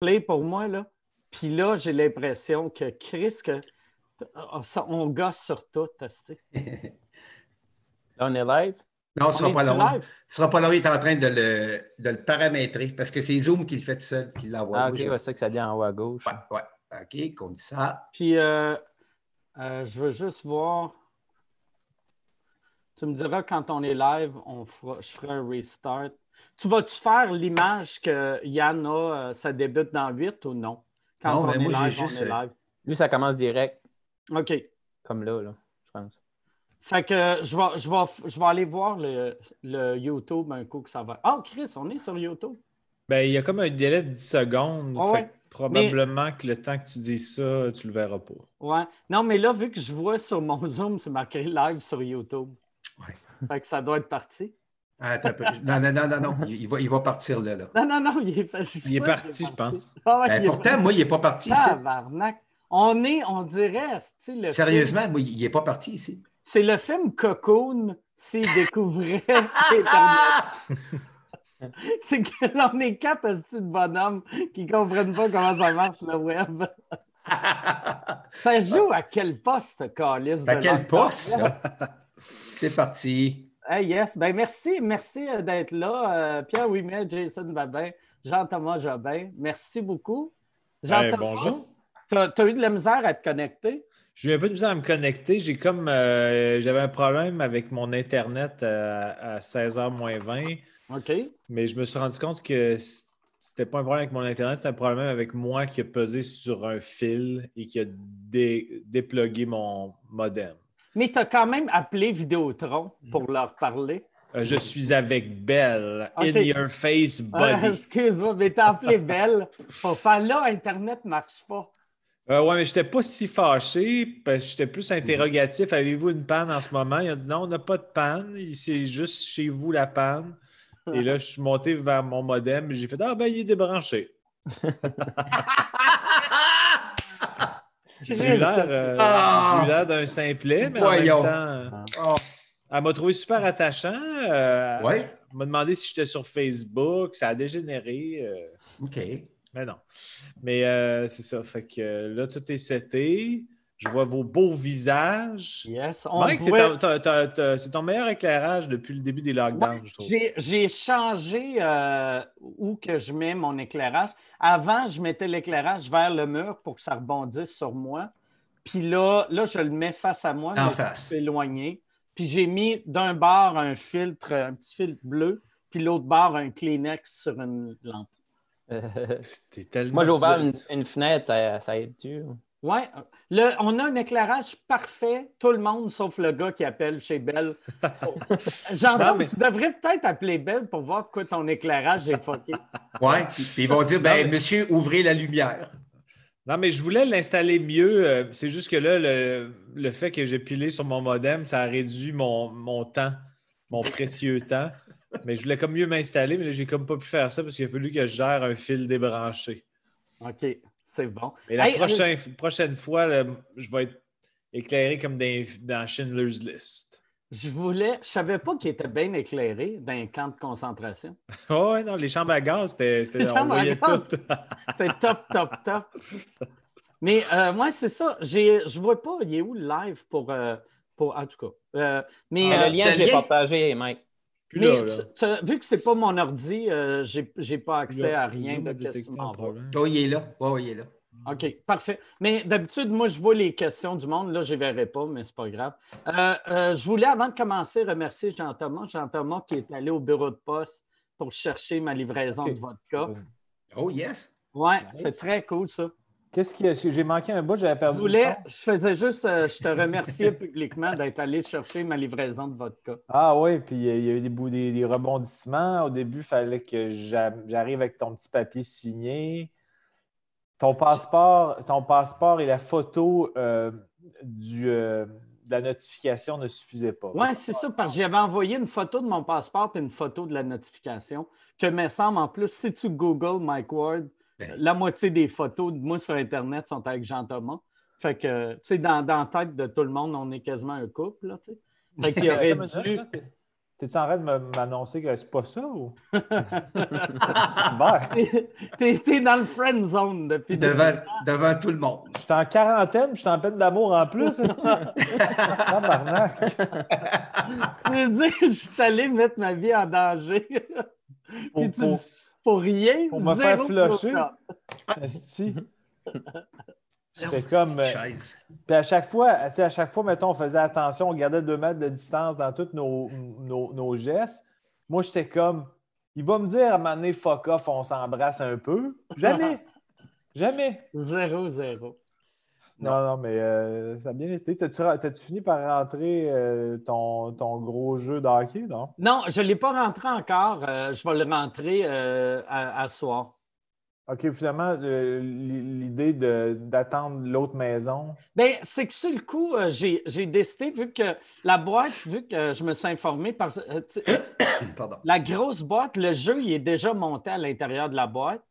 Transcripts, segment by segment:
play pour moi, là. Puis là, j'ai l'impression que Chris, que ça, on gosse sur tout. on est live? Non, ce On sera pas long. live? Ce sera pas long, il est en train de le, de le paramétrer parce que c'est Zoom qui le fait tout seul, qui l'envoie. Ah, ok, ouais, c'est ça que ça vient en haut à gauche. Ouais, ouais. OK, comme ça. Puis, euh, euh, je veux juste voir. Tu me diras quand on est live, on fera, je ferai un restart. Tu vas-tu faire l'image que Yann a, euh, ça débute dans 8 ou non? Quand Non, on ben est moi, j'ai live, juste, on est live. Lui, ça commence direct, OK. comme là, là, je pense. Fait que je vais, je vais, je vais aller voir le, le YouTube un coup que ça va. Ah, Chris, on est sur YouTube. Ben, il y a comme un délai de 10 secondes. Fait ouais. que probablement que le temps que tu dis ça, tu le verras pas. Ouais. Non, mais là, vu que je vois sur mon Zoom, c'est marqué live sur YouTube. Ouais. Fait que ça doit être parti. Ah. Non, non, non, non, non. Il, il va, il va partir là. là. Non, non, non, il est, suis Il est parti, je pense. Ah ouais, Ben, pourtant, moi, il n'est pas parti ici. Tabarnak. On est, on dirait, le Sérieusement, film- moi, il n'est pas parti ici. c'est le film Cocoon s'il découvrait c'est que là, on est quatre hosties de bonhommes qui ne comprennent pas comment ça marche le web. Ça joue à quel poste, Calis? À quel poste? C'est parti. Hey, yes, ben merci, merci euh, d'être là. Euh, Pierre Ouimet, Jason Babin, Jean-Thomas Jobin, merci beaucoup. Jean-Thomas, bonjour. tu as, eu de la misère à te connecter? J'ai eu un peu de misère à me connecter. J'ai comme euh, j'avais un problème avec mon Internet à, à 16h moins 20, OK. mais je me suis rendu compte que c'était pas un problème avec mon Internet, c'était un problème avec moi qui a pesé sur un fil et qui a dé- déplugué mon modem. Mais tu as quand même appelé Vidéotron pour leur parler. Euh, je suis avec Belle, Ok. in your face Ah, body. Excuse-moi, mais t'as appelé Belle pour faire là, Internet ne marche pas. Euh, ouais, mais je n'étais pas si fâché parce que j'étais plus interrogatif. Avez-vous une panne en ce moment? Il a dit non, on n'a pas de panne. C'est juste chez vous la panne. Et là, je suis monté vers mon modem et j'ai fait Ah ben il est débranché. J'ai eu l'air euh, Ah! d'un simplet, mais Voyons. en même temps, Oh, elle m'a trouvé super attachant. Euh, Ouais. Elle m'a demandé si j'étais sur Facebook. Ça a dégénéré. euh, OK. mais non. Mais euh, c'est ça. Fait que là, tout est seté. Je vois vos beaux visages. Yes, on Mike, c'est voit- ton, t'as- t'as- t'as- c'est ton meilleur éclairage depuis le début des lockdowns, Ouais, je trouve. J'ai j'ai changé euh, où que je mets mon éclairage. Avant, je mettais l'éclairage vers le mur pour que ça rebondisse sur moi. Puis là, là, je le mets face à moi, En face. éloigné. Puis j'ai mis d'un bord un filtre, un petit filtre bleu, puis l'autre bord un Kleenex sur une lampe. T'es tellement Moi, j'ai ouvert une, une fenêtre, ça, ça aide-tu? Ouais, le- on a un éclairage parfait, tout le monde sauf le gars qui appelle chez Bell. Jean, Non, mais- tu devrais peut-être appeler Bell pour voir pourquoi ton éclairage est fucké. Ouais. Puis ils vont dire ben, Non, mais- monsieur, ouvrez la lumière. Non, mais je voulais l'installer mieux. euh, C'est juste que là, le, le fait que j'ai pilé sur mon modem, ça a réduit mon, mon temps, mon précieux temps. Mais je voulais comme mieux m'installer, mais là, j'ai comme pas pu faire ça parce qu'il a fallu que je gère un fil débranché. OK, c'est bon. Et la Hey, euh, prochaine, prochaine fois, là, je vais être éclairé comme dans, dans Schindler's List. Je voulais, je savais pas qu'il était bien éclairé dans un camp de concentration. Oh, ouais, non, les chambres à gaz, c'était. c'était- top, top, top. Mais euh, moi, c'est ça. J'ai, je vois pas, il est où le live pour. euh, pour en tout cas. Euh, mais euh, le lien, je l'ai partagé, Mike. Mais là, là, tu- tu- vu que c'est pas mon ordi, euh, j'ai, j'ai pas accès à rien de problème. Oh, il est là. Oh, il est là. OK, parfait. Mais d'habitude, moi, je vois les questions du monde. Là, je ne les verrai pas, mais c'est pas grave. Euh, euh, je voulais, avant de commencer, remercier Jean-Thomas. Jean-Thomas qui est allé au bureau de poste pour chercher ma livraison de vodka. Oh, yes. Oui, Nice. c'est très cool, ça. Qu'est-ce qu'il y a? J'ai manqué un bout, j'avais Je perdu. le voulais, son. je faisais juste, euh, je te remerciais publiquement d'être allé chercher ma livraison de vodka. Ah oui, puis il y a- il y a eu des, des, des rebondissements. Au début, il fallait que j'a- j'arrive avec ton petit papier signé. Ton passeport, ton passeport et la photo euh, du, euh, de la notification ne suffisaient pas. Oui, c'est ça, parce que j'avais envoyé une photo de mon passeport et une photo de la notification. Que me semble, en plus, si tu googles Mike Ward. La moitié des photos de moi sur Internet sont avec Jean-Thomas. Fait que, tu sais, dans, dans la tête de tout le monde, on est quasiment un couple, là, tu sais. Fait qu'il aurait dû... T'es-tu en train de m'annoncer que c'est pas ça ou? Ben, T'es- T'es dans le friend zone depuis devant, devant tout le monde. je suis en quarantaine, puis je suis en peine d'amour en plus, est-ce Tabarnak. Je veux dire, je suis allé mettre ma vie en danger. Pour, Puis tu pour, me- pour rien. pour me faire flusher. J'étais comme. euh. Puis à chaque fois, tu sais, à chaque fois, mettons, on faisait attention, on gardait deux mètres de distance dans tous nos, nos, nos gestes. Moi, j'étais comme, il va me dire à un moment donné, fuck off, on s'embrasse un peu. Jamais. Jamais. Zéro, zéro. Non, non, mais euh, ça a bien été. T'as-tu t'as-tu fini par rentrer euh, ton, ton gros jeu de hockey, non? Non, je ne l'ai pas rentré encore. Euh, je vais le rentrer euh, à, à soir. OK, finalement, euh, l'idée de- d'attendre l'autre maison? Bien, c'est que sur le coup, euh, j'ai j'ai décidé, vu que la boîte, vu que je me suis informé par. euh, Pardon. la grosse boîte, le jeu, il est déjà monté à l'intérieur de la boîte,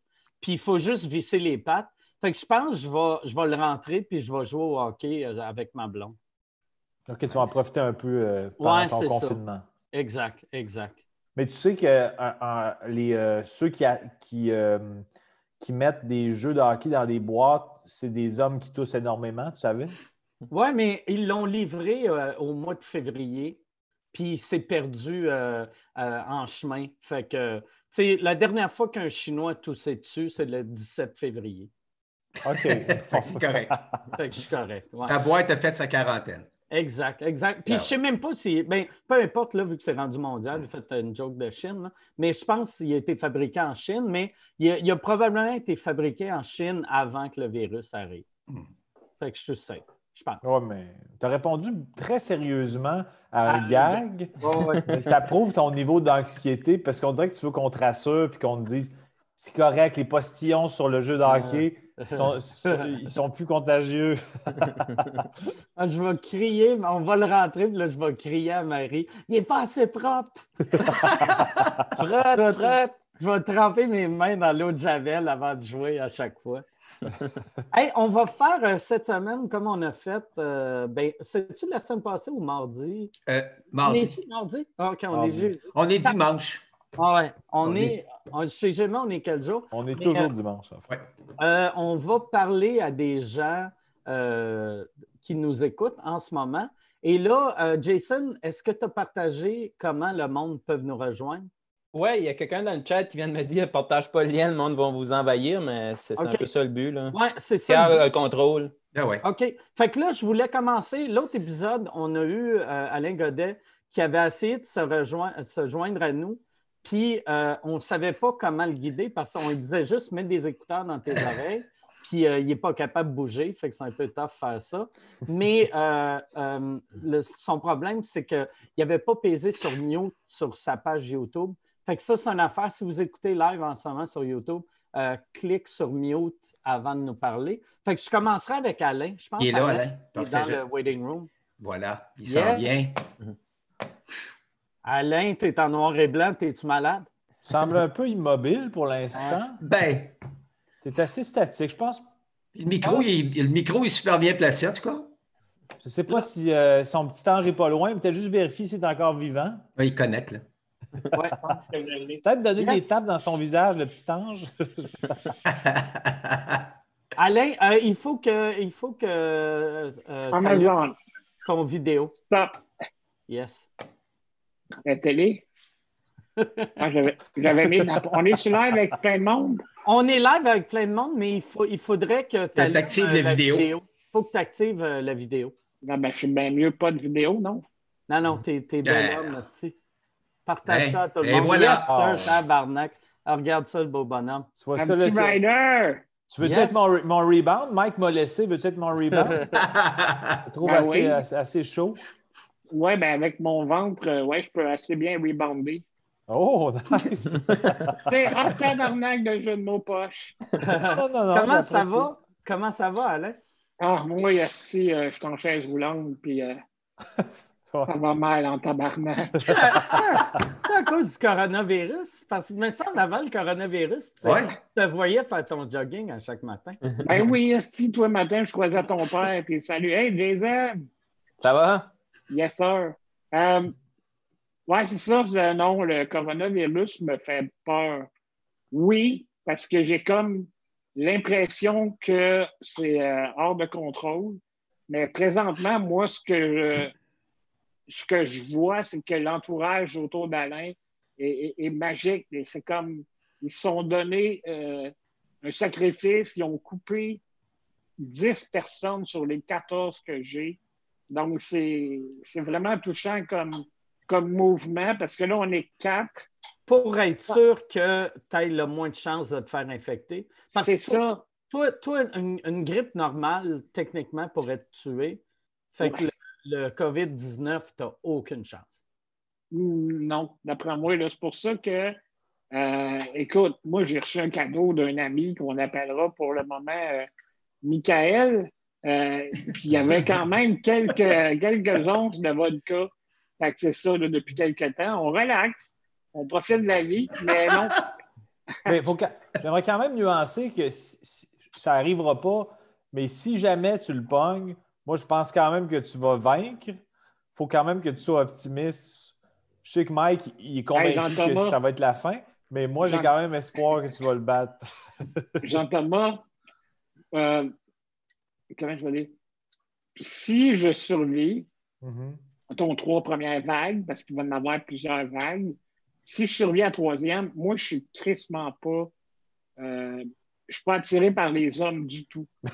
puis il faut juste visser les pattes. Fait que je pense que je vais, je vais le rentrer, puis je vais jouer au hockey euh, avec ma blonde. OK, tu vas en profiter un peu euh, pendant Ouais, ton c'est ça. confinement. Exact, exact. Mais tu sais que euh, les, euh, ceux qui, a- qui, qui mettent des jeux de hockey dans des boîtes, c'est des hommes qui toussent énormément, tu savais? Oui, mais ils l'ont livré au mois de février, puis il s'est perdu en chemin. Fait que, tu sais, la dernière fois qu'un Chinois toussait dessus, c'est le 17 février. OK. Fait que c'est correct. Fait que je suis correct. ouais. La boîte a fait sa quarantaine. Exact, exact. Puis Ah je sais même pas si. Ben, peu importe, là, vu que c'est rendu mondial, j'ai fait une joke de Chine, là, mais je pense qu'il a été fabriqué en Chine, mais il a, il a probablement été fabriqué en Chine avant que le virus arrive. Hmm. Fait que je suis safe, je pense. Ouais, mais tu as répondu très sérieusement à un Ah, gag. Ouais, ça prouve ton niveau d'anxiété parce qu'on dirait que tu veux qu'on te rassure puis qu'on te dise c'est correct, les postillons sur le jeu de hockey, ils sont, ils sont plus contagieux. Ah, je vais crier, mais on va le rentrer, puis là, je vais crier à Marie. Il n'est pas assez propre. Je vais tremper mes mains dans l'eau de Javel avant de jouer à chaque fois. hey, on va faire euh, cette semaine comme on a fait. euh, ben, c'est-tu la semaine passée ou mardi? Euh, On mardi. est mardi? Ah, OK, on Mardi. est jeudi. On est dimanche. Ah ouais, on, On est. est- on- chez Gemma, on est quel jour? On est Mais, toujours euh, dimanche. en fait. Euh, on va parler à des gens euh, qui nous écoutent en ce moment. Et là, euh, Jason, est-ce que tu as partagé comment le monde peut nous rejoindre? Ouais, il y a quelqu'un dans le chat qui vient de me dire partage pas le lien, le monde va vous envahir, mais c'est un peu ça le but. Oui, c'est ça. Le but. a le contrôle. Ah ouais. OK. Fait que là, je voulais commencer. L'autre épisode, on a eu euh, Alain Godet qui avait essayé de se, rejoindre, se joindre à nous. Puis, euh, on ne savait pas comment le guider parce qu'on lui disait juste mettre des écouteurs dans tes oreilles. Puis, euh, il n'est pas capable de bouger. Fait que c'est un peu tough faire ça. Mais euh, le- son problème, c'est qu'il n'avait pas pesé sur mute sur sa page YouTube. Fait que ça, c'est une affaire. Si vous écoutez live en ce moment sur YouTube, clique sur mute avant de nous parler. Fait que je commencerai avec Alain. Je pense Il est là, Alain Alain. est dans je- le waiting room. Voilà. Il s'en vient. Alain, tu es en noir et blanc, es-tu malade? Tu sembles un peu immobile pour l'instant. Ben, Tu es assez statique. Je pense. le micro, il, le micro est super bien placé, en tout cas. Je ne sais pas si euh, son petit ange n'est pas loin, mais peut-être juste vérifier s'il est encore vivant. Ouais, il connecte, là. Ouais, je pense que je l'ai. Peut-être donner Yes. des tapes dans son visage, le petit ange. Alain, euh, il faut que, il faut que euh, ton vidéo. stop. Yes. La télé. Ah, j'avais- J'avais mis. la- On est sur live avec plein de monde? On est live avec plein de monde, mais il, faut, il faudrait que tu t'actives la vidéo. Il faut que tu actives euh, la vidéo. Non, ben, je suis bien mieux pas de vidéo, non? Non, non, t'es t'es Yeah. bonhomme, hostie. Partage Hey, ça à tout le et monde. voilà. Yes, Oh. sir, tabarnak. Ah, regarde ça, le beau bonhomme. Tu vois Un ça, petit tu- rider! Tu veux-tu Yes. être mon, mon rebound? Mike m'a laissé. Veux-tu être mon rebound? Je trouve Ben assez, oui. assez, assez chaud. Ouais, ben avec mon ventre, euh, ouais, je peux assez bien rebounder. Oh, nice! C'est un tabarnak de jeu de mots poche. non, non, non, Comment ça va? Comment ça va, Alain? Ah, moi, ici, euh, je suis en chaise roulante, puis euh, ça va mal en tabarnak. C'est à cause du coronavirus? Parce que, me semble, avant le coronavirus, tu Ouais. te voyais faire ton jogging à chaque matin. ben oui, esti, toi, matin, je croisais ton père, puis salut, hey, Jason! Ça va? Yes, sir. Euh, Ouais, c'est ça. Non, le coronavirus me fait peur. Oui, parce que j'ai comme l'impression que c'est euh, hors de contrôle. Mais présentement, moi, ce que je, ce que je vois, c'est que l'entourage autour d'Alain est, magique. C'est comme ils se sont donnés euh, un sacrifice, ils ont coupé 10 personnes sur les 14 que j'ai. Donc, c'est vraiment touchant comme, comme mouvement parce que là, on est quatre. Pour être sûr que tu aies le moins de chances de te faire infecter. Parce C'est ça. Toi, toi une, une grippe normale, techniquement, pourrait te tuer. Fait que Ouais. le, le COVID-19, tu n'as aucune chance. Non, d'après moi, c'est pour ça que, euh, écoute, moi, j'ai reçu un cadeau d'un ami qu'on appellera pour le moment euh, Michael. Euh, puis il y avait quand même quelques, quelques onces de vodka. Fait que c'est ça, là, depuis quelques temps. On relaxe, on profite de la vie, mais non. Mais faut j'aimerais quand même nuancer que si- si- ça n'arrivera pas, mais si jamais tu le pognes, moi, je pense quand même que tu vas vaincre. Il faut quand même que tu sois optimiste. Je sais que Mike, il est convaincu que ça va être la fin, mais moi, j'ai quand même espoir que tu vas le battre. Jean-Thomas, euh, comment je vais dire? Si je survis, Mhm. ton trois premières vagues, parce qu'il va y en avoir plusieurs vagues. Si je survis à la troisième, moi, je suis tristement pas. euh, je suis pas attiré par les hommes du tout.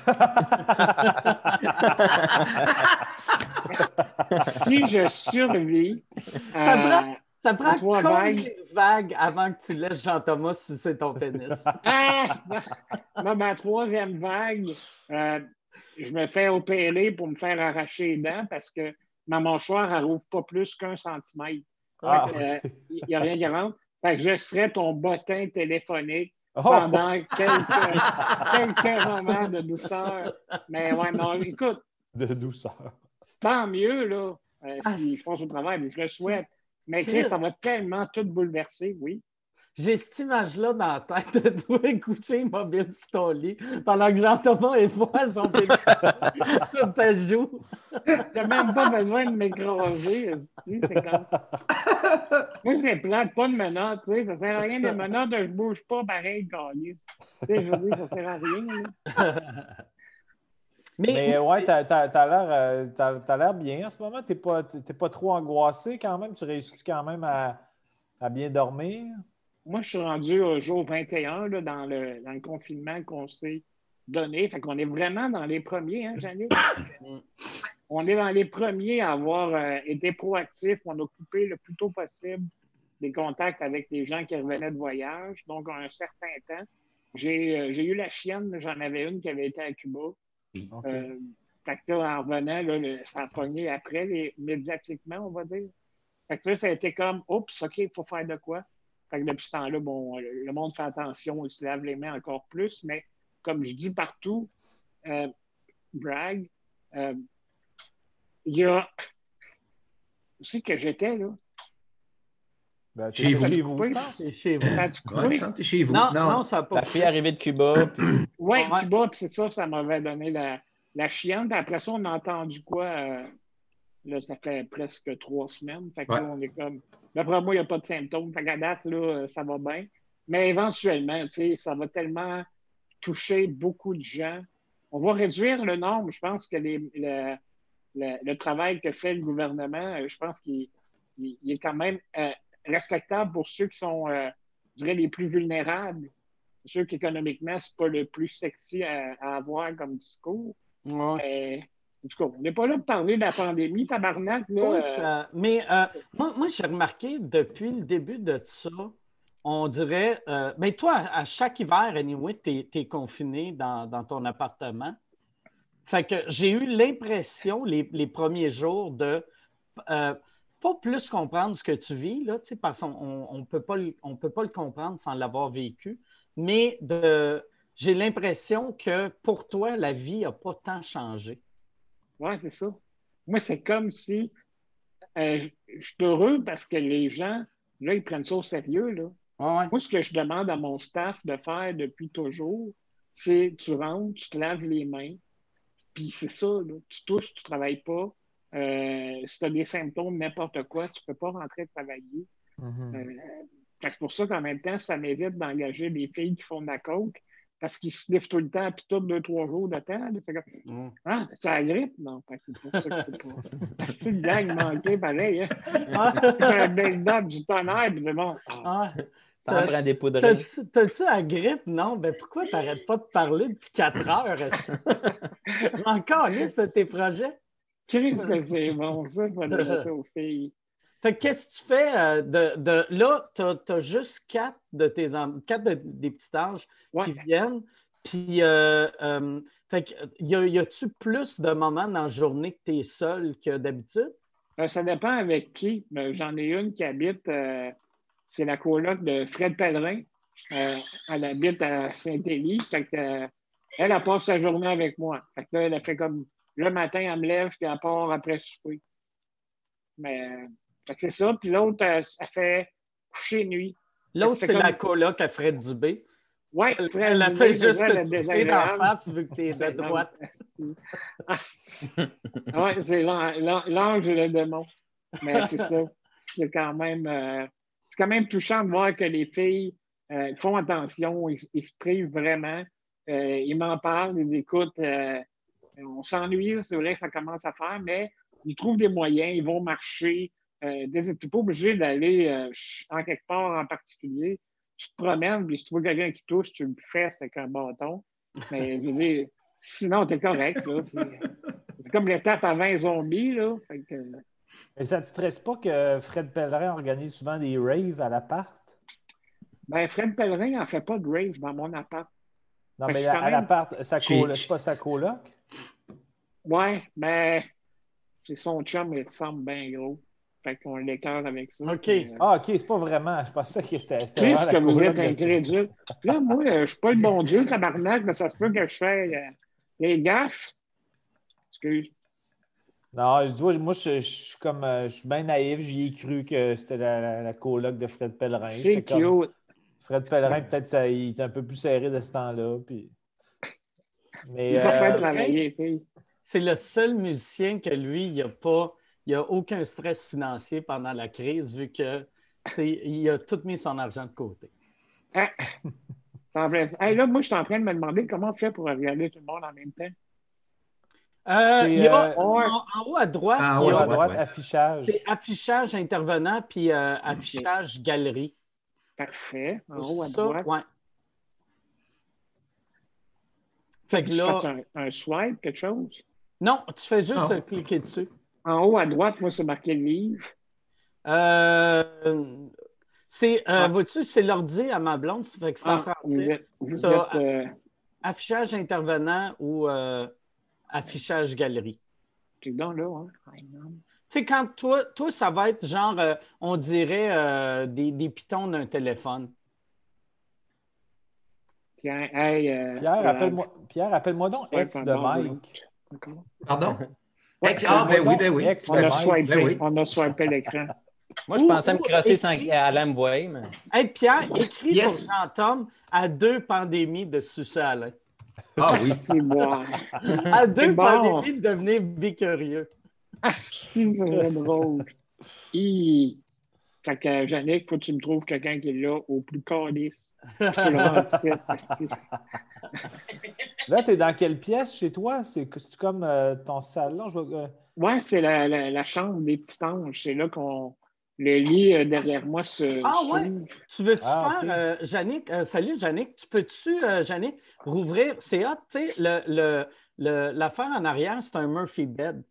si je survis. Ça euh, prend- Ça prend Trois vagues. vagues avant que tu laisses Jean-Thomas sucer ton pénis? Ah! Non, ma troisième vague, euh, je me fais opérer pour me faire arracher les dents parce que ma mâchoire, elle rouvre pas plus qu'un centimètre. Ah, Euh. Il n'y a rien qui rentre. Fait que je serais ton bottin téléphonique Oh! pendant quelques, quelques moments de douceur. Mais ouais, non, écoute, De douceur. tant mieux, là, euh, Ah, s'ils font son travail, mais je le souhaite. Mais Chris, ça va tellement tout bouleverser, oui. J'ai cette image-là dans la tête de toi couché immobile sur ton lit pendant que Jean-Thomas effoie son pénis sur ta joue. T'as même pas besoin de m'écraser. comme... Moi, c'est plate, pas de menottes, tu sais. Ça sert à rien de menottes, je bouge pas pareil, sais, je veux dire, ça sert à rien. là. Mais, Mais ouais, t'as, t'as- t'as l'air, euh, t'as- t'as l'air bien en ce moment. T'es pas, t'es pas trop angoissé quand même. Tu réussis quand même à, à bien dormir? Moi, je suis rendu au jour 21 là, dans, le, dans le confinement qu'on s'est donné. Fait qu'on est vraiment dans les premiers, hein, Janine? On est dans les premiers à avoir euh, été proactifs. On a coupé le plus tôt possible des contacts avec les gens qui revenaient de voyage. Donc, en un certain temps, j'ai euh, eu la chienne, j'en avais une qui avait été à Cuba. OK. Euh, fait que là, en revenant, là, le- ça a pogné après, les- médiatiquement, on va dire. Fait que là, ça a été comme, oups, OK, il faut faire de quoi? Fait que depuis ce temps-là, bon, le monde fait attention, il se lave les mains encore plus, mais comme je dis partout, euh, brag, euh, il y a. Où que j'étais, là? Ben, Chez vous. chez vous, c'est chez vous. Ouais, vous. Non, Non, non, ça n'a pas. La fille arrivée de Cuba, puis Oui, Ouais. Cuba, puis c'est ça, ça m'avait donné la, la chienne. Puis après ça, on a entendu quoi? euh, là, ça fait presque trois semaines. Fait que Ouais. là, on est comme. D'après moi, il n'y a pas de symptômes. Fait qu'à date, là, ça va bien. Mais éventuellement, tu sais, ça va tellement toucher beaucoup de gens. On va réduire le nombre. Je pense que les- le, le- le travail que fait le gouvernement, euh, je pense qu'il il- il est quand même euh, respectable pour ceux qui sont, euh, je dirais, les plus vulnérables. C'est sûr qu'économiquement, c'est pas le plus sexy à, à avoir comme discours. Ouais. En tout cas, on n'est pas là pour parler de la pandémie, tabarnak. Là, Écoute, euh, euh, mais euh, moi, moi j'ai remarqué depuis le début de ça, on dirait. mais toi, à, chaque hiver, anyway, tu es, confiné dans, dans ton appartement. Fait que j'ai eu l'impression, les, les premiers jours, de euh, pas plus comprendre ce que tu vis, là, parce qu'on on peut pas le- on peut pas le comprendre sans l'avoir vécu, mais. J'ai l'impression que pour toi, la vie n'a pas tant changé. Ouais, c'est ça. Moi, c'est comme si euh, je suis heureux parce que les gens, là, ils prennent ça au sérieux. Là. Ouais. Moi, ce que je demande à mon staff de faire depuis toujours, c'est tu rentres, tu te laves les mains, puis c'est ça, là. tu tousses, tu travailles pas, Euh, si tu as des symptômes, n'importe quoi, tu ne peux pas rentrer travailler. Mhm. Euh, c'est pour ça qu'en même temps, ça m'évite d'engager des filles qui font de la coke parce qu'ils se livrent tout le temps, puis tout deux, trois jours de temps. là. C'est comme, Mm. ah, tu la grippe? Non, fait que c'est pour ça que c'est pas. C'est une gang manquée, pareil. Hein? Ah, C'est un build-up du tonnerre, puis bon. ah, ah. Ça en prend des poudres. T'as-tu la grippe? Non, ben pourquoi t'arrêtes pas de parler depuis quatre heures? est-ce- Encore liste de tes projets? Christ, que c'est bon, ça, il faut donner ça aux filles. Qu'est-ce que tu fais euh, de, de- là, tu as, juste quatre de tes quatre de- des petits âges Ouais. qui viennent. Puis euh, euh, fait y, a- y a-tu plus de moments dans la journée que tu es seul que d'habitude? Euh, ça dépend avec qui. mais J'en ai une qui habite, c'est la coloc de Fred Pellerin. Elle habite à Saint-Élie. Elle, elle passe sa journée avec moi. Fait que là, elle a fait comme le matin, elle me lève, puis elle part après souper. Mais fait que c'est ça. Puis l'autre, euh, elle fait coucher nuit. L'autre, C'est c'est comme- la coloc à Fred Dubé. Oui, Elle, elle a fait juste te toucher d'en face vu que tu es de C'est droite. Oui, c'est l'an- l'an- l'ange et le démon. Mais c'est ça. C'est quand même euh, c'est quand même touchant de voir que les filles euh, font attention, ils, ils se privent vraiment. Euh, ils m'en parlent, ils écoutent. euh, on s'ennuie, c'est vrai que ça commence à faire, mais ils trouvent des moyens, ils vont marcher. Euh, tu n'es pas obligé d'aller euh, en quelque part en particulier. Tu te promènes, puis si tu vois quelqu'un qui touche, tu le fais avec un bâton. Mais je veux dire, sinon, t'es correct. là. C'est comme l'étape à 20 zombies. Là. Fait que, Mais ça ne te stresse pas que Fred Pellerin organise souvent des raves à l'appart? ben, Fred Pellerin n'en fait pas de rave dans mon appart. Non, Fait mais à l'appart, Chez- colo- c'est pas sa coloc? Ouais, mais c'est son chum, il ressemble bien gros. Fait qu'on l'écœure avec ça. OK. Puis, euh, Ah, OK, c'est pas vraiment. Je pensais que c'était. Qu'est-ce vraiment que la vous êtes incrédule? Là, moi, euh, je suis pas le bon Dieu, tabarnak, mais ça se peut que je fais euh, les gaffes. Excuse. Non, je dis, moi, je, je suis comme. euh, je suis bien naïf. J'y ai cru que c'était la, la, la coloc de Fred Pellerin. C'est comme- cute. Fred Pellerin, peut-être, ça- il est un peu plus serré de ce temps-là. Puis... Mais. Il va faire euh. C'est le seul musicien que lui, il n'a pas, il a aucun stress financier pendant la crise vu que tu il a tout mis son argent de côté. Ah. En plein ça. Hey, là, moi, je suis en train de me demander comment on fait pour regarder tout le monde en même temps. Euh, il y a, euh, en, en haut à droite, Ah, il haut y à a- droite, droite, ouais. affichage. c'est affichage intervenant puis euh, affichage galerie. Parfait. En haut à Ça, droite. ouais. Fait que Tu là, fasses un, un swipe, quelque chose? non, tu fais juste cliquer dessus. En haut à droite, moi, c'est marqué livre. Euh, c'est, euh, Ah. vois-tu, c'est l'ordi à ma blonde, ça fait que c'est en Ah, vous français. êtes, vous êtes euh, Affichage intervenant ou euh, affichage galerie. t'es donc là, hein? Tu sais, quand toi, toi, ça va être genre, euh, on dirait euh, des, des pitons d'un téléphone. Hey, euh, Pierre, euh, appelle-moi Pierre, appelle-moi donc ouais, ex de Mike. Pardon? Ouais, ah, ben oui, ben oui. On a swipé, ben oui. on a swipé l'écran. Moi, je Ou- pensais me crosser sans Alain me voyait, mais. Hey, Pierre, écris Yes. pour Jean-Tom à deux pandémies de sucer Alain. Ah oui. C'est moi. À deux bon. pandémies de devenir bicurieux. Ah, c'est vraiment drôle. Hi. Fait que, Yannick, faut que tu me trouves quelqu'un qui est là au plus calice. Là, tu es dans quelle pièce chez toi? C'est c'est comme euh, ton salon? Euh, Ouais, c'est la, la, la chambre des petits anges. C'est là qu'on. Le lit euh, derrière moi se. Ah, ouais? Tu veux-tu Ah, faire, ok. euh, Yannick, euh, salut Yannick, tu peux-tu, euh, Yannick, rouvrir, c'est hot, tu sais, le, le, le- l'affaire en arrière, c'est un Murphy bed.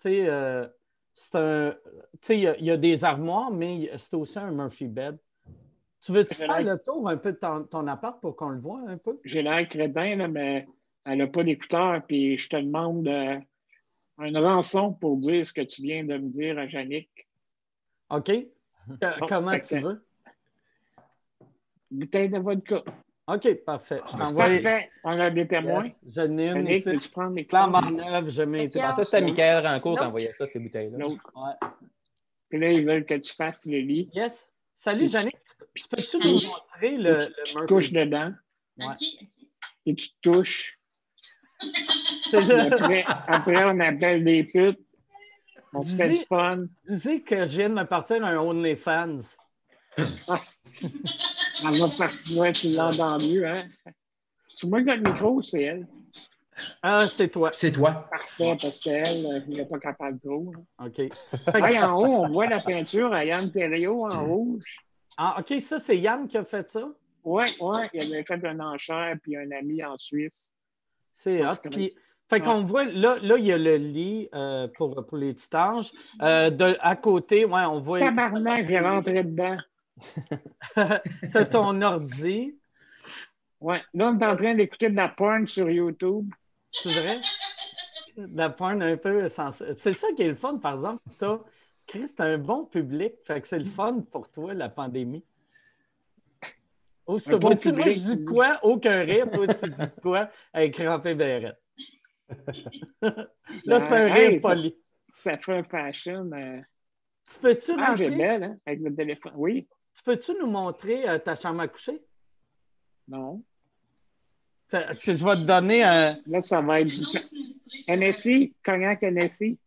Tu sais, euh, c'est un, tu sais, il y a- il y, a des armoires, mais c'est aussi un Murphy bed. Tu veux-tu faire le tour un peu de ton, ton appart pour qu'on le voit un peu? J'ai l'air crétin, là, mais elle n'a pas d'écouteur. Puis je te demande euh, une rançon pour dire ce que tu viens de me dire à Yannick. OK? Bon, comment tu que- veux? Bouteille de vodka. OK, parfait. Je Ah, t'envoie. Parfait. On a des témoins. Yes, J'en ai une Yannick, ici. peux-tu prendre mes en neuf, je mets. Je pensais que c'était Michael Rancourt qui envoyait ça, ces bouteilles-là. Ouais. Puis là, ils veulent que tu fasses le lit. Yes. Salut, Puis tu-. Tu peux-tu nous montrer le, tu, le tu te couches dedans Ouais. OK. et tu te touches. Après, après, on appelle des putes. On se fait du fun. Disais que je viens de me partir un OnlyFans. Viens de partir ouais, tu l'entends mieux, hein? C'est moi qui ai le micro ou c'est elle? Ah, c'est toi. C'est toi. Parfait, parce qu'elle, euh, elle n'est pas capable trop. hein. OK. Hey, en haut, on voit la peinture à Yann Thériault en rouge. ah, OK, ça, c'est Yann qui a fait ça? Oui, oui, il avait fait un enchère puis un ami en Suisse. C'est hot. Puis, fait qu'on voit, là, là, il y a le lit euh, pour, pour les petits anges. Euh, de, à côté, ouais, on voit Tabarnak, j'ai rentré dedans. t'as ton ordi? Ouais. Là, on est en train d'écouter de la porn sur YouTube. C'est vrai? De La porn un peu sens- C'est ça qui est le fun, par exemple. T'as, Chris, t'as un bon public. Fait que c'est le fun pour toi, la pandémie. Oh, ça, bon vois-tu, moi, je dis quoi? Aucun rire. Toi, tu dis quoi? Avec Rampé Bérette. Là, c'est un Hey, rire poli. Ça fait un fashion. euh, Tu peux-tu Ah, rentrer? belle, hein, avec le téléphone. Oui, Tu peux-tu nous montrer euh, ta chambre à coucher? non. Est-ce que je vais te donner un. Là, ça va être du NSI, cognac NSI.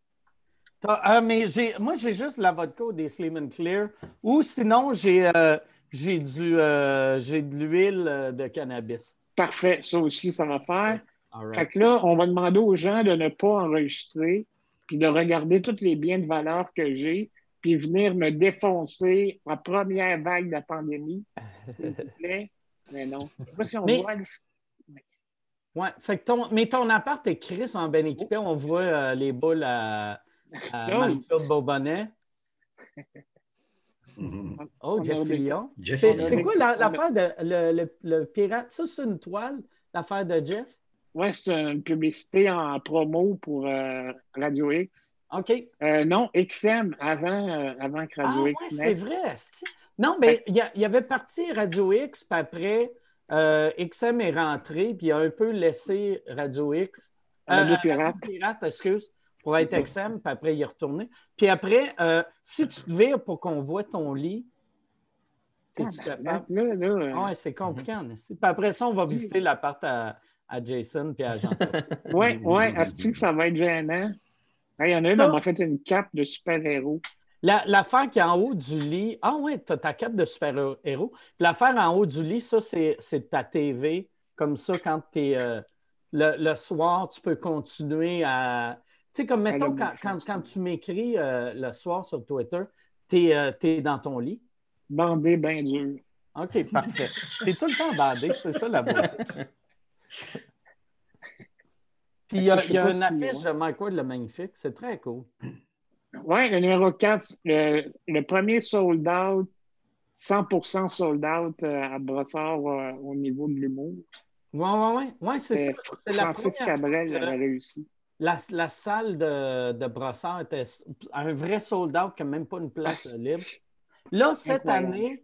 Ah, mais j'ai, moi, j'ai juste la vodka ou des Slim and Clear. Ou sinon, j'ai, euh, j'ai, du, euh, j'ai de l'huile euh, de cannabis. Parfait, ça aussi, ça va faire. All Fait right. que là, on va demander aux gens de ne pas enregistrer, puis de regarder tous les biens de valeur que j'ai, puis venir me défoncer en première vague de la pandémie, s'il vous plaît. Mais non. Je sais pas si on Mais- voit. le- Ouais, fait que ton, mais ton appart est Chris en bien équipé. On voit euh, les boules à, à Oh. Mhm. Oh, Jeff. Jeff C'est, quoi l'affaire de le, le- le pirate? Ça, c'est une toile, l'affaire de Jeff? Ouais, c'est une publicité en promo pour euh, Radio X. OK. Euh, non, XM, avant, euh, avant que Ah, Radio ouais, X c'est naisse. vrai. Non, mais il y, avait parti Radio X, puis après, euh, XM est rentré, puis il a un peu laissé Radio X. Radio Pirate. Pirate, excuse, pour être XM, puis après, il est retourné. Puis après, si tu te vires pour qu'on voit ton lit, Tabarnak, capable? Là, là, Ah ouais, c'est compliqué, en esti. Puis après ça, on va visiter l'appart à, à Jason puis à Jean. Ouais, ouais, est-ce que ça va être gênant? Il y en a une, Ça- elle m'a fait une cape de super-héros. La- L'affaire qui est en haut du lit, ah ouais, tu as ta cape de super-héros. L'affaire en haut du lit, ça, c'est c'est ta TV. Comme ça, quand tu es le, le soir, tu peux continuer à. Tu sais, comme mettons, le quand, quand, quand tu m'écris euh, le soir sur Twitter, tu es, dans ton lit. Bandé bien dur. OK, parfait. Tu es tout le temps bandé, c'est ça la beauté. Puis il y a, il y a une si, affiche de Mike Ward, le magnifique? C'est très cool. Oui, le numéro 4, le, le premier sold out, 100% sold out euh, à Brossard euh, au niveau de l'humour. Oui, oui, oui. Ouais, c'est ça. C'est la Francis fois Cabrel avait réussi. La, la salle de, de Brossard était un vrai sold-out, qui n'a même pas une place Ah, libre. Là, cette Incroyable. année,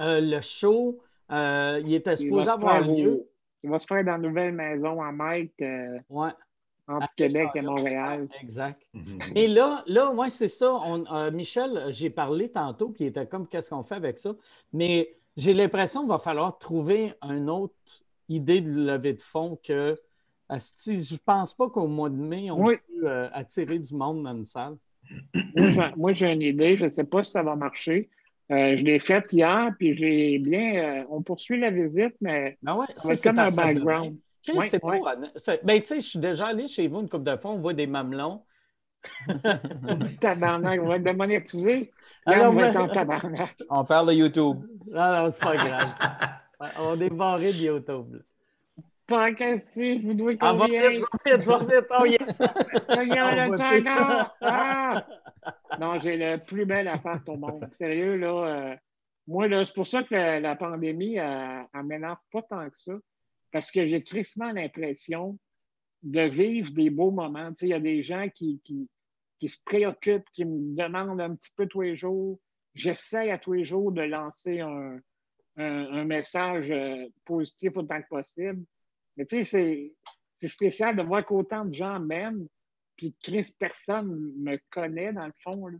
euh, le show, euh, il était supposé avoir lieu. Il va se faire dans la nouvelle maison en Mike euh, Ouais, entre à Québec et. Montréal. Exact. Mhm. Et là, là, ouais, c'est ça. On- euh, Michel, j'ai parlé tantôt, puis il était comme qu'est-ce qu'on fait avec ça? Mais j'ai l'impression qu'il va falloir trouver une autre idée de levée de fonds que. asti, je pense pas qu'au mois de mai, on Oui. peut euh, attirer du monde dans une salle. Moi, j'ai- Moi, j'ai une idée. Je ne sais pas si ça va marcher. Euh, je l'ai faite hier, puis je l'ai bien. euh, on poursuit la visite, mais Ben ouais, ça c'est comme un background. Chris, c'est ouais. pas Ben, tu sais, je suis déjà allé chez vous une couple de fois, on voit des mamelons. Tabarnak, on va être démonétisé. Alors, on va être tabarnak. On parle de YouTube. Non, non, c'est pas grave. On est barré de YouTube. Pas question, vous devez Ah, va combien? vite, va vite, va vite. Oh, yes. Regarde le encore! Ah! Non, j'ai le plus bel appart au monde. Sérieux, là. euh, moi, là, c'est pour ça que la, la pandémie, elle, elle m'énerve pas tant que ça. Parce que j'ai tristement l'impression de vivre des beaux moments. Il y a des gens qui, qui, se préoccupent, qui me demandent un petit peu tous les jours. J'essaie à tous les jours de lancer un, un, un message euh, positif autant que possible. Mais tu sais, c'est spécial de voir qu'autant de gens m'aiment, puis Chris, personne me connaît dans le fond.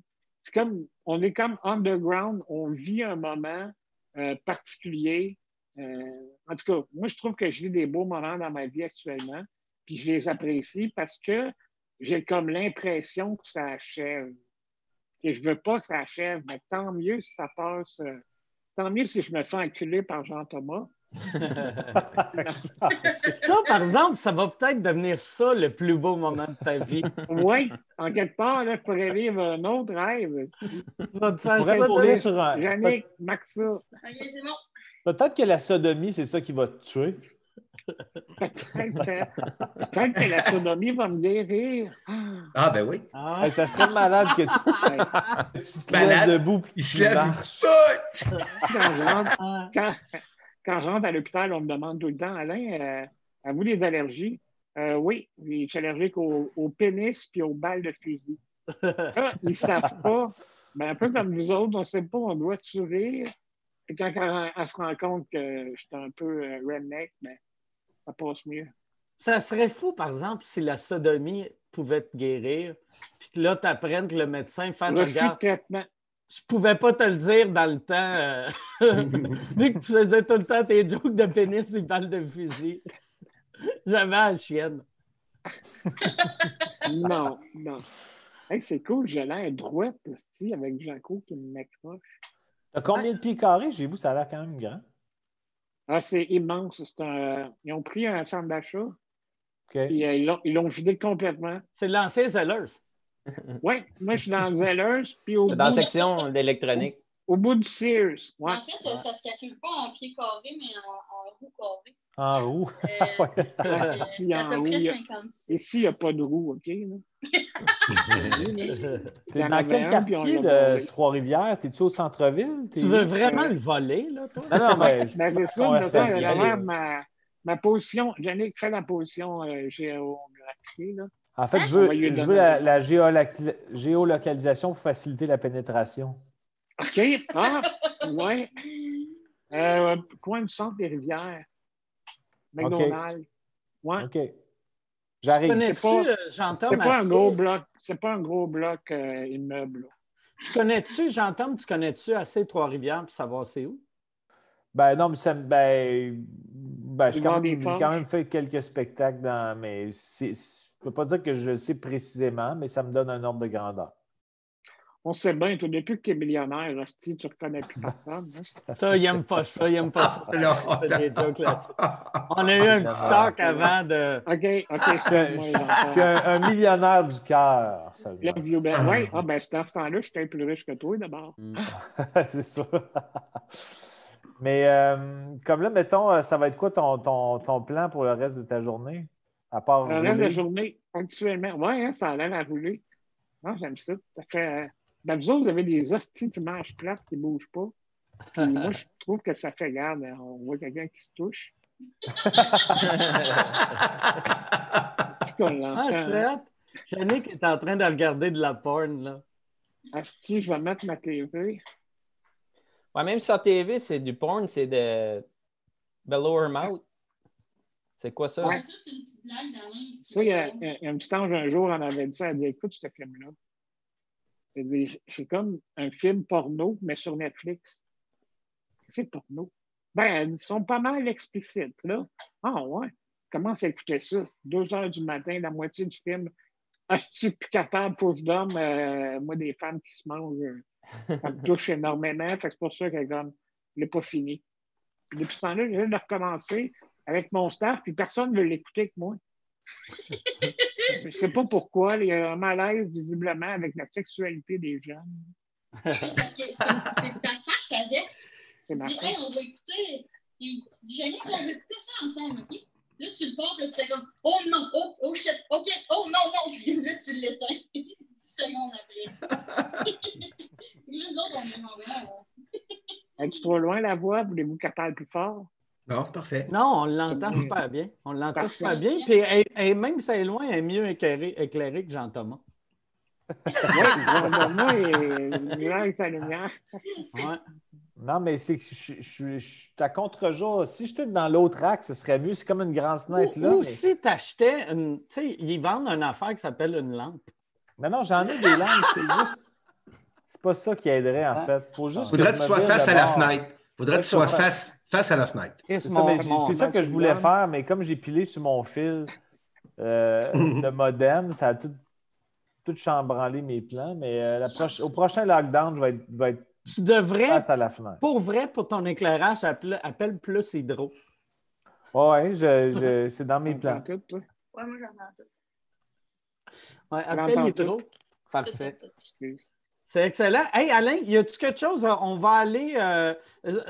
C'est comme, on est comme underground, on vit un moment euh, particulier. Euh, en tout cas, moi, je trouve que je vis des beaux moments dans ma vie actuellement, puis je les apprécie parce que j'ai comme l'impression que ça achève. Et je veux pas que ça achève, mais tant mieux si ça passe. euh, tant mieux si je me fais enculer par Jean-Thomas. Ça, par exemple, ça va peut-être devenir ça le plus beau moment de ta vie. Oui, en quelque part, là, je pourrais vivre un autre rêve. Tu vas te faire ça mourir de- sur un- Yannick, Maxa, Ok, c'est bon. Peut-être que la sodomie, c'est ça qui va te tuer. peut-être que, la sodomie va me guérir. Ah, Ah, ben oui. Ah, Hey, ça serait malade que tu, ouais. que tu te lèves Malade. debout se tu lève. marches. il- Quand ah. Quand, je rentre à l'hôpital, on me demande tout le temps, Alain, euh, avez-vous des allergies? Euh, oui, je suis allergique au, au pénis puis aux balles de fusil. Ça, ils ne savent pas. Mais un peu comme nous autres, on ne sait pas, on doit sourire. Et quand elle, elle se rend compte que j'étais un peu euh, redneck, ben, ça passe mieux. Ça serait fou, par exemple, si la sodomie pouvait te guérir, puis que là, tu apprennes que le médecin fasse Refus de regarde. traitement. Je pouvais pas te le dire dans le temps, euh, vu que tu faisais tout le temps tes jokes de pénis et balles de fusil. J'avais la chienne. Non, non. Hey, c'est cool, j'ai l'air droite, esti, avec Jaco qui me m'accroche. T'as combien de pieds carrés? J'ai vu, ça a l'air quand même grand. Ah, c'est immense. c'est un- Ils ont pris un centre d'achat, OK. puis euh, ils l'ont- ils l'ont vidé complètement. C'est l'ancien Zellers. Oui, moi, je suis dans Zellers, puis au, Dans la section d'électronique. au bout du Sears. Ouais. En fait, euh, ça se calcule pas en pied carré, mais en, en roue carré. En roue. Euh, euh, c'est à en peu roue, près il y a- 56. Ici, il n'y a pas de roue, OK? T'es dans quel quartier de. Trois-Rivières? T'es-tu au centre-ville? Tu veux vraiment le voler, là, toi? Non, non, mais Ben, c'est ça, ma, ma position. Yannick fait la position euh, géographique. Là. En fait, je veux, lui je veux la, géolocalisation pour faciliter la pénétration. OK. Ah, ouais. Euh, coin du centre des rivières. McDonald's. Ouais. OK. J'arrive. Connais-tu, euh, C'est pas un gros bloc. C'est pas un gros bloc euh, immeuble. là. Tu connais-tu, Jean-Tom, tu connais-tu assez Trois-Rivières pour savoir c'est où? Ben non, mais ça me. Ben, ben, j'ai quand, même- avoir j'ai des quand même fait quelques spectacles dans. Mais c'est- ne peux pas dire que je le sais précisément, mais ça me donne un ordre de grandeur. On sait bien, toi, depuis que tu es millionnaire, hostie, tu ne reconnais plus personne. hein? Ça, il aime pas ça, il aime pas ça. Non. Il fait des jokes là-dessus. On a eu un petit talk avant de... OK, OK, Je suis un- excuse-moi, je suis un, un millionnaire du cœur, you, ben, ouais. Ah, ben, dans ce temps-là, j'étais plus riche que toi, d'abord. c'est sûr. Mais euh, comme là, mettons, euh, ça va être quoi ton, ton, ton plan pour le reste de ta journée? À part reste de la journée, actuellement, ouais, hein, ça a l'air à rouler. Non, j'aime ça. Ça fait. euh, Ben, vous autres, vous avez des hosties d'images plates qui ne bougent pas. Puis moi, je trouve que ça fait garde. hein, On voit quelqu'un qui se touche. C'est qu'on Ah, l'entend. Yannick est en train de regarder de la porn, là. Asti, je vais mettre ma TV. Ouais, même sur TV, c'est du porn, c'est de Below Her Mouth. C'est quoi ça? Ouais. Ça, c'est une petite blague dans l'un. Ça, il y a, il y a- il y a un petit ange un jour, on avait dit ça, elle dit écoute ce film-là. Elle dit, C'est comme un film porno, mais sur Netflix. C'est porno. Ben, ils sont pas mal explicites, là. Ah ouais. Commence à écouter ça? Deux heures du matin, la moitié du film. Ah, je suis plus capable, faut que je dorme? Euh, moi, des femmes qui se mangent, euh, ça me touche énormément. Fait que c'est pour ça que comme, je l'ai pas fini. Puis depuis ce temps-là, j'ai de recommencer avec mon staff, puis personne ne veut l'écouter que moi. Je ne sais pas pourquoi. Il y a un malaise visiblement avec la sexualité des jeunes. Parce que c'est ta face avec. Tu dis, hey, on va écouter. Puis tu dis, Jenny, on va écouter ça ensemble, OK? Là, tu le portes, là, tu fais comme, oh non, oh, oh shit, OK, oh non, non. Puis là, tu l'éteins 10 secondes après. Puis là, nous autres, on est genre, on- Es-tu trop loin la voix? Voulez-vous qu'elle parle plus fort? Non, c'est parfait. Non, on l'entend super bien. On l'entend super bien. Puis elle- elle- même si elle est loin, elle est mieux éclairée, éclairée que Jean-Thomas. Oui, moi, il est avec sa lumière. Ouais. Non, mais c'est que je, je, je- je suis à contre-jour. Si j'étais dans l'autre axe, ce serait mieux. C'est comme une grande fenêtre Ou, là. ou mais- si tu achetais une. Tu sais, ils vendent une affaire qui s'appelle une lampe. Mais non, j'en ai des lampes. C'est juste. C'est pas ça qui aiderait, en fait. Faut juste. Faudrait que tu sois face à la fenêtre. Faudrait que tu sois face, face à la fenêtre. C'est ça, mon- que je voulais faire, mais comme j'ai pilé sur mon fil euh, de modem, ça a tout tout chambranler mes plans, mais euh, la proche- au prochain lockdown, je vais être, je vais être Tu devrais, face à la fenêtre. pour vrai, pour ton éclairage, appelle, appelle plus hydro. Oui, je, je- c'est dans mes plans. Ouais, moi, j'entends tout. Ouais, appelle hydro. Tout, Parfait. tout, tout. C'est excellent. Hey, Alain, y a-tu quelque chose? euh, On va aller. euh,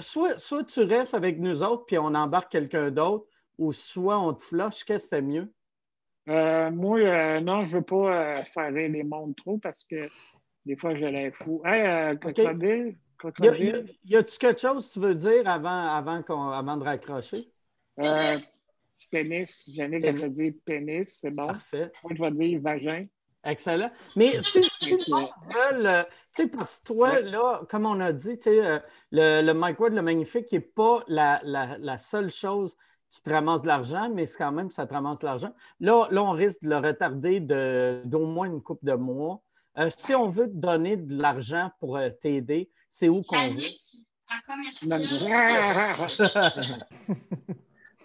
soit, soit tu restes avec nous autres puis on embarque quelqu'un d'autre, ou soit on te flush. Qu'est-ce que c'était mieux? Euh, moi, euh, non, je veux pas euh, faire les mondes trop parce que des fois, je les fou. Hey, euh, crocodile, Y a- y crocodile. a- y a-tu quelque chose que tu veux dire avant, avant, qu'on, avant de raccrocher? Euh, Pénis. pénis. Jannick a dire pénis, c'est bon. Parfait. Moi, je vais dire vagin. Excellent. Mais si, si Ok. le monde veut, euh, tu sais, parce que toi, Ouais. là, comme on a dit, tu sais, euh, le, le Mike Ward, le magnifique, n'est pas la, la- la seule chose qui te ramasse de l'argent, mais c'est quand même ça te ramasse de l'argent. Là, là, on risque de le retarder de- d'au moins une couple de mois. Euh, si on veut te donner de l'argent pour euh, t'aider, c'est où qu'on veut? À Non, commercial.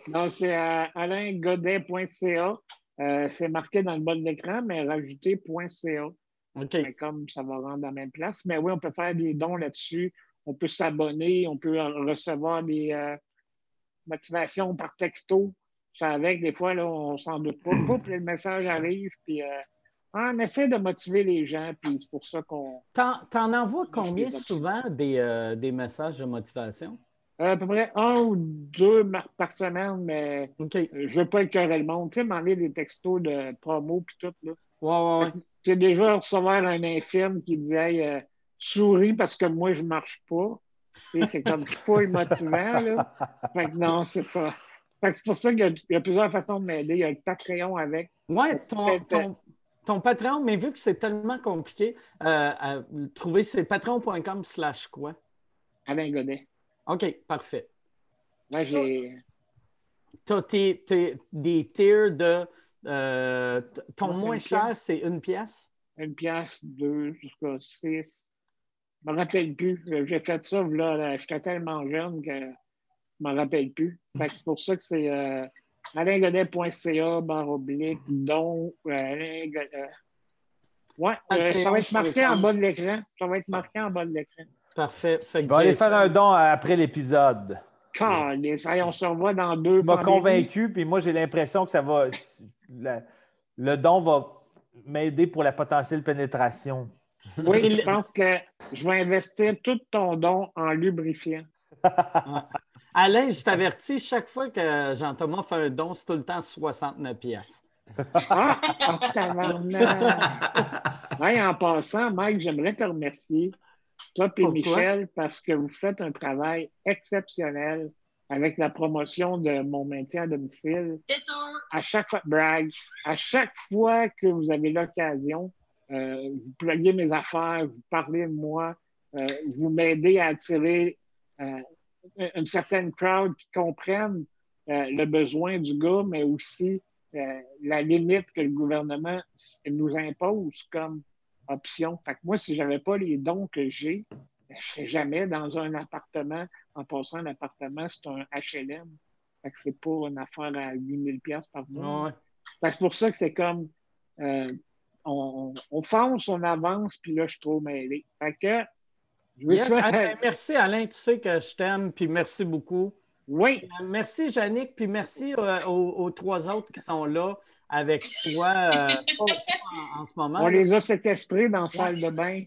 non, c'est à alaingodet.ca. Euh, c'est marqué dans le bas de l'écran, mais rajouter .ca. Mais comme ça va rendre à la même place. Mais oui, on peut faire des dons là-dessus. On peut s'abonner. On peut recevoir des euh, motivations par texto. Ça avec, des fois, là, on s'en doute pas. Poup, le message arrive, puis euh, on essaie de motiver les gens, puis c'est pour ça qu'on. T'en, t'en envoies combien souvent des, des messages de motivation? Euh, à peu près un ou deux par semaine, mais OK. euh, je veux pas écœurer le monde. Tu sais, m'enlever des textos de promo, puis tout, là. Ouais, ouais, ouais. J'ai déjà recevoir un infirme qui dit Hey, euh, souris parce que moi, je marche pas. C'est comme full motivant. Là. Fait que non, c'est pas. Fait que c'est pour ça qu'il y, a- il y a plusieurs façons de m'aider. Il y a le Patreon avec. Ouais, ton, ton, ton Patreon, mais vu que c'est tellement compliqué, euh, à trouver, c'est patreon.com slash quoi? Alain Godet. OK, parfait. Moi, j'ai. Tes, tes- des tiers de. euh, ton moins cher, c'est une pièce? une pièce, deux, jusqu'à six. Je me rappelle plus. J'ai fait ça, là, j'étais tellement jeune que je me rappelle plus. C'est pour ça que c'est euh, alaingodet.ca, barre oblique, don, euh, Alain Godet. euh, Ouais, euh, ça va être marqué en bas de l'écran. Ça va être marqué en bas de l'écran. Parfait. Fait Je vais aller faire un don après l'épisode. Hey, on se revoit dans deux. Tu m'as convaincu, puis moi, j'ai l'impression que ça va. le don va m'aider pour la potentielle pénétration. Oui, je pense que je vais investir tout ton don en lubrifiant. Alain, je t'avertis, chaque fois que Jean-Thomas fait un don, c'est tout le temps 69 pièces. Ah, ah, en passant, Mike, j'aimerais te remercier, toi et Pourquoi? Michel, parce que vous faites un travail exceptionnel avec la promotion de mon maintien à domicile. À chaque fois, brag, à chaque fois que vous avez l'occasion, euh, vous pluguez mes affaires, vous parlez de moi, euh, vous m'aidez à attirer euh, une certaine crowd qui comprenne euh, le besoin du gars, mais aussi euh, la limite que le gouvernement nous impose comme option. Fait que moi, si j'avais pas les dons que j'ai, ben, je serais jamais dans un appartement. En passant, un appartement, c'est un HLM. Fait que c'est pas une affaire à 8000 pièces par mois. Ouais. C'est pour ça que c'est comme euh, on, on fonce, on avance, puis là, je suis trop mêlé. Fait que je veux Yes, ça- Alain, merci Alain, tu sais que je t'aime, puis merci beaucoup. Oui, Euh, Merci Yannick, puis merci euh, aux, aux trois autres qui sont là avec toi euh, en, en ce moment. on les a séquestrés dans la salle de bain.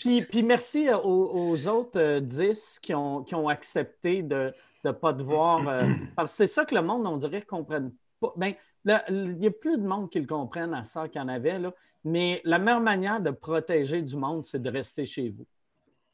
Puis, puis merci aux, aux autres euh, 10 qui ont, qui ont accepté de ne pas devoir. euh, parce que c'est ça que le monde, on dirait, ne comprenne pas. Ben, il y a plus de monde qui le comprennent à ça qu'il y en avait, là. mais la meilleure manière de protéger du monde, c'est de rester chez vous.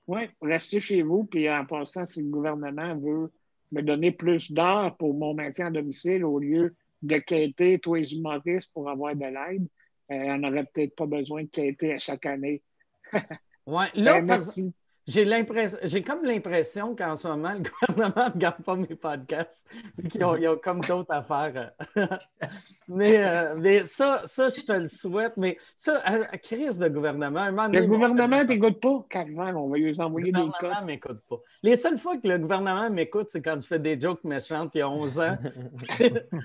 Oui, restez chez vous, puis en passant, si le gouvernement veut me donner plus d'heures pour mon maintien à domicile au lieu de quêter tous les humoristes pour avoir de l'aide, euh, on n'aurait peut-être pas besoin de quêter à chaque année. Ouais, là, Ben, par, merci. J'ai l'impression, j'ai comme l'impression qu'en ce moment, le gouvernement ne regarde pas mes podcasts, qu'ils ont, ils ont comme d'autres affaires. mais, euh, mais ça, ça, je te le souhaite. Mais ça, à, à crise de gouvernement, un moment donné, Le gouvernement c'est- t'écoute pas, calvaire, on va lui le envoyer des gouvernement codes. ne m'écoute pas. Les seules fois que le gouvernement m'écoute, c'est quand je fais des jokes méchantes il y a 11 ans.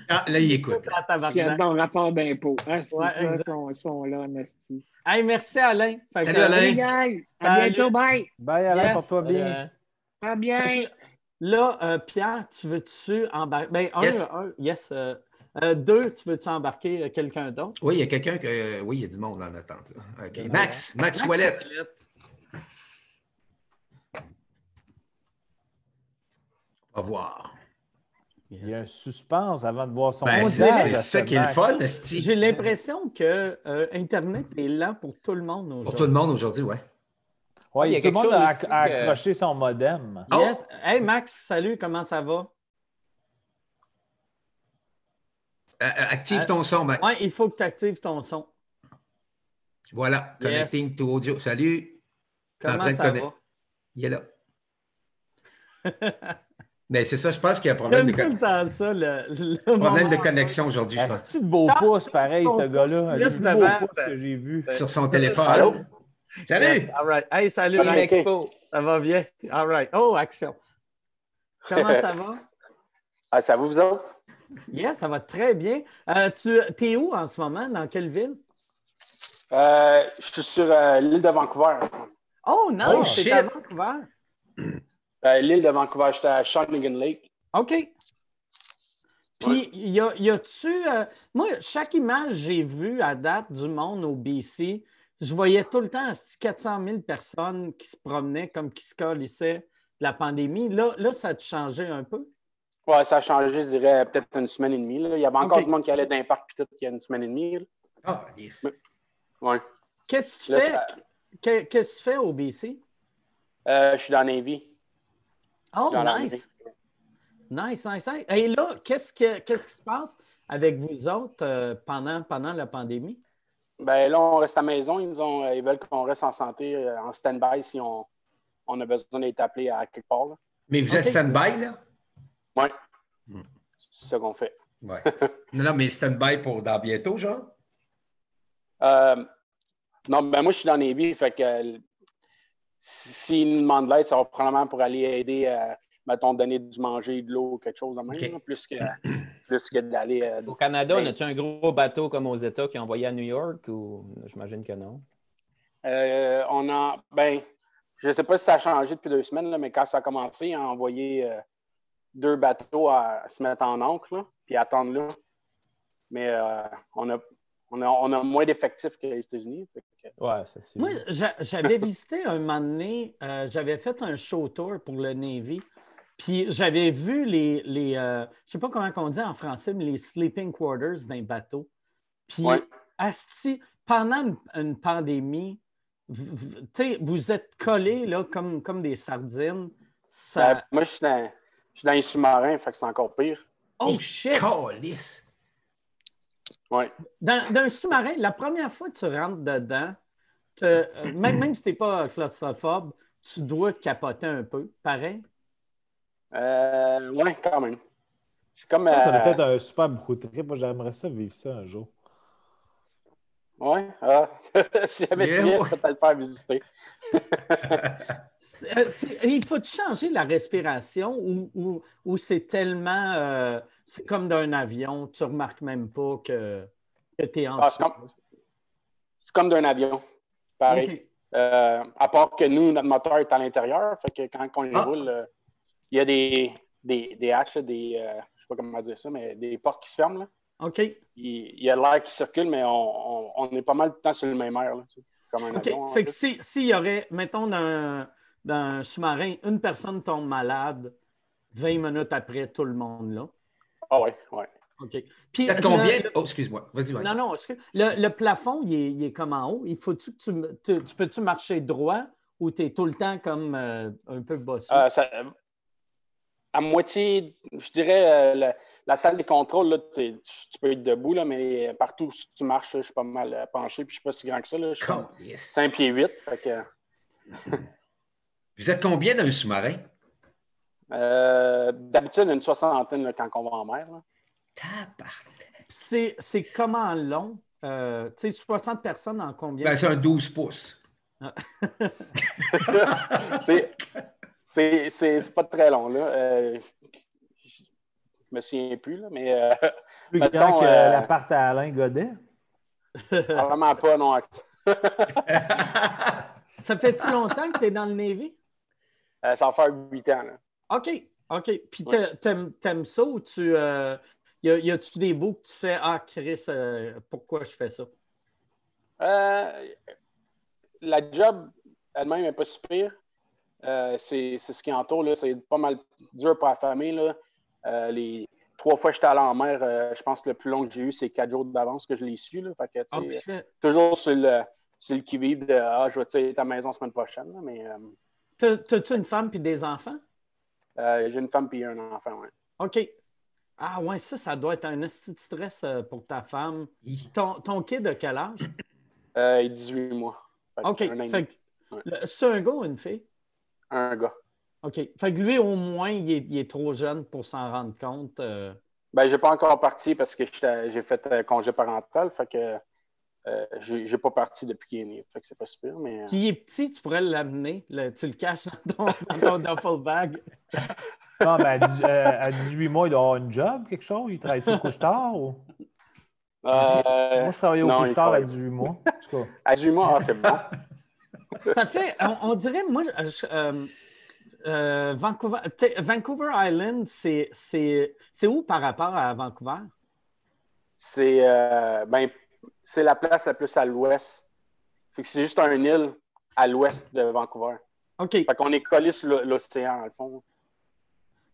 Ah, là, il écoute. À tabarnak. Puis dans le rapport d'impôt. Ah, Ouais, ils sont, ils sont là, Nasty. Hey, merci Alain. Fait Salut, Alain. Salut, guys! À bientôt, bye! Bye, Alain, Yes. porte-toi bien. Euh, bien! Là, euh, Pierre, tu veux-tu embarquer? Ben, un, Yes. un, yes. euh, euh, deux, tu veux-tu embarquer euh, quelqu'un d'autre? Oui, il y a quelqu'un que. Oui, il y a du monde en attente. là. Max, Max Max Wallet. Ouellette. On va voir. Il y a un suspense avant de voir son Ben, c'est ça ce qui est le fun. J'ai l'impression que euh, Internet est lent pour tout le monde Pour aujourd'hui. tout le monde aujourd'hui, ouais. Ouais, Il y a tout le quelque monde chose a, que- accroché son modem. Oh! Yes. Hey Max, salut, comment ça va? Euh, euh, active Euh, ton son, Max. Ouais, il faut que tu actives ton son. Voilà. Yes. Connecting to audio. Salut. en Comment ça va? Il est là. Mais c'est ça, je pense qu'il y a un problème de, J'aime tout con- le temps ça, le, le problème de connexion aujourd'hui, je Un pense. petit beau pouce, pareil, ce gars-là. Le plus beau pouce que j'ai vu. Sur son téléphone. Allô? Salut! Yes, all right. Hey, salut, Team Max. Expo. Ça va bien? All right. Oh, action. Comment ça va? Ah, ça va, vous autres? Yes, ça va très bien. Euh, tu es où en ce moment? Dans quelle ville? Euh, je suis sur euh, l'île de Vancouver. Oh, non, Oh, c'est à Vancouver. Euh, l'île de Vancouver, j'étais à Shawnigan Lake. OK. Puis, y a- y a-tu. euh, moi, chaque image que j'ai vue à date du monde au BC, je voyais tout le temps esti, 400 000 personnes qui se promenaient comme qui se colissaient de la pandémie. Là, là ça a changé un peu? Ouais, ça a changé, je dirais, peut-être une semaine et demie. là. Il y avait encore du monde qui allait dans les parcs puis tout, il y a une semaine et demie. Ah, yes. Ouais. Qu'est-ce que tu Là, fais? ça- Qu'est-ce que tu fais au BC? Euh, je suis dans Navy. Oh, nice. Nice, nice, nice. Et là, qu'est-ce, que- qu'est-ce qui se passe avec vous autres euh, pendant, pendant la pandémie? Ben là, on reste à la maison. Ils, nous ont, euh, ils veulent qu'on reste en santé, euh, en stand-by si on, on a besoin d'être appelé à quelque part. là. Mais vous êtes stand-by, là? Ouais. Hmm. C'est ce qu'on fait. Ouais. non, non, mais stand-by pour dans bientôt, genre? Euh, non, ben moi, je suis dans Navy, fait que s'ils nous demandent de l'aide, ça va probablement pour aller aider, euh, mettons, donner du manger, de l'eau, quelque chose de même, là, plus que, plus que d'aller. euh, Au Canada, Ben- on a-tu un gros bateau comme aux États qui est envoyé à New York ou? J'imagine que non? euh, on a, ben, je ne sais pas si ça a changé depuis deux semaines, là, mais quand ça a commencé, on a envoyé euh, deux bateaux à, se mettre en ancre, là, puis attendre là. Mais euh, on, a, on, a, on a moins d'effectifs que les États-Unis. Ouais, ça c'est. Moi, j'a- j'avais visité un moment donné, euh, j'avais fait un show tour pour le Navy, puis j'avais vu les, les euh, je ne sais pas comment on dit en français, mais les sleeping quarters d'un bateau. Puis, Ouais. asti, pendant une, pandémie, vous, vous- êtes collés là, comme, comme des sardines. Ça... Ben, moi, je suis dans, je suis dans les sous-marins, fait que c'est encore pire. Oh shit! Calice! Ouais. Dans, dans un sous-marin, la première fois que tu rentres dedans, te- euh, même, même si tu n'es pas claustrophobe, tu dois capoter un peu, pareil? Euh, ouais, quand même. C'est comme. Ça doit euh, être un super beau trip. Moi, j'aimerais ça vivre ça un jour. Ouais. ah. si jamais Yeah, tu viens, ouais. je peux te le faire visiter. Il faut changer la respiration ou, ou- ou c'est tellement. euh, c'est comme d'un avion, tu ne remarques même pas que, que tu es en Ah, c'est comme, d'un avion. Pareil. Euh, à part que nous, notre moteur est à l'intérieur, fait que quand on les Ah. roule, euh, il y a des, des, des hatches, là, des, je sais pas comment dire ça, mais des portes qui se ferment. Là. OK. Il, il y a de l'air qui circule, mais on, on, on est pas mal de temps sur le même air, là, tu sais, comme un OK. avion. en Fait que si- s'il y aurait, mettons, dans, un- dans un sous-marin, une personne tombe malade, 20 minutes après, tout le monde là. Ah ouais, ouais. OK. Puis, combien? le- Oh, excuse-moi. Vas-y, Mike. Non, non, est-ce que le, le plafond, il est, il est comme en haut? Il faut-tu que tu, tu, tu peux-tu marcher droit ou tu es tout le temps comme euh, un peu bossé? Euh, ça- à moitié, je dirais, euh, la, la salle des contrôles, là, tu, tu peux être debout, là, mais partout où tu marches, là, je suis pas mal euh, penché, puis je suis pas si grand que ça. Là, je suis comme Calice. 5 pieds 8. Fait que, Vous êtes combien dans un sous-marin? Euh, D'habitude, une soixantaine là, quand on va en mer. C'est comment long? Euh, tu sais, 60 personnes en combien? Ben, c'est un 12 pouces. C'est- C'est pas très long. Là. Euh, je me souviens plus, là, mais euh, Plus Mettons, grand que euh, l'appart à Alain Godet? vraiment pas, non. Ça fait-tu longtemps que tu es dans le Navy? Euh, ça va faire huit ans. Là. OK, OK. Puis t'aimes t'aimes ça ou tu. euh, y a- y a-tu des bouts que tu fais Ah, Chris, euh, pourquoi je fais ça? Euh, la job elle-même n'est pas si pire. Euh, c'est c'est ce qui entoure. là. C'est pas mal dur pour la famille. Là. Euh, les trois fois que j'étais allé en mer, euh, je pense que le plus long que j'ai eu, c'est quatre jours d'avance que je l'ai su. Là. Fait que, Ah, toujours sur le, sur le qui-vive de Ah, je vais être à la maison la semaine prochaine. là. mais euh, T'as- T'as-tu une femme puis des enfants? euh, j'ai une femme et un enfant. Ouais. OK. Ah, ouais, ça, ça doit être un esti de stress pour ta femme. Ton, ton kid de quel âge? Euh, il a 18 mois. Fait OK. Fait Ouais. C'est un gars ou une fille? Un gars. OK. Fait que lui, au moins, il est, il est trop jeune pour s'en rendre compte. euh. Ben, j'ai pas encore parti parce que j'ai fait euh, congé parental. Fait que euh, j'ai pas parti depuis qu'il est né. Fait que c'est pas super, mais. euh, il est petit, tu pourrais l'amener. tu le caches dans ton, dans ton duffel bag. Non, mais à, dix- euh, à 18 mois, il doit avoir une job, quelque chose. Il travaille-tu au couche-tard? Ou... euh, Moi, je travaillais au couche-tard à travaille. 18 mois. En tout cas. à 18 mois, ah, c'est bon. Ça fait, on, on dirait, moi, je- euh, euh, Vancouver, Island, c'est c'est- c'est où par rapport à Vancouver? C'est euh, ben, c'est la place la plus à l'ouest. Fait que c'est juste un île à l'ouest de Vancouver. OK. Fait qu'on est collé sur l'o- l'océan, le fond.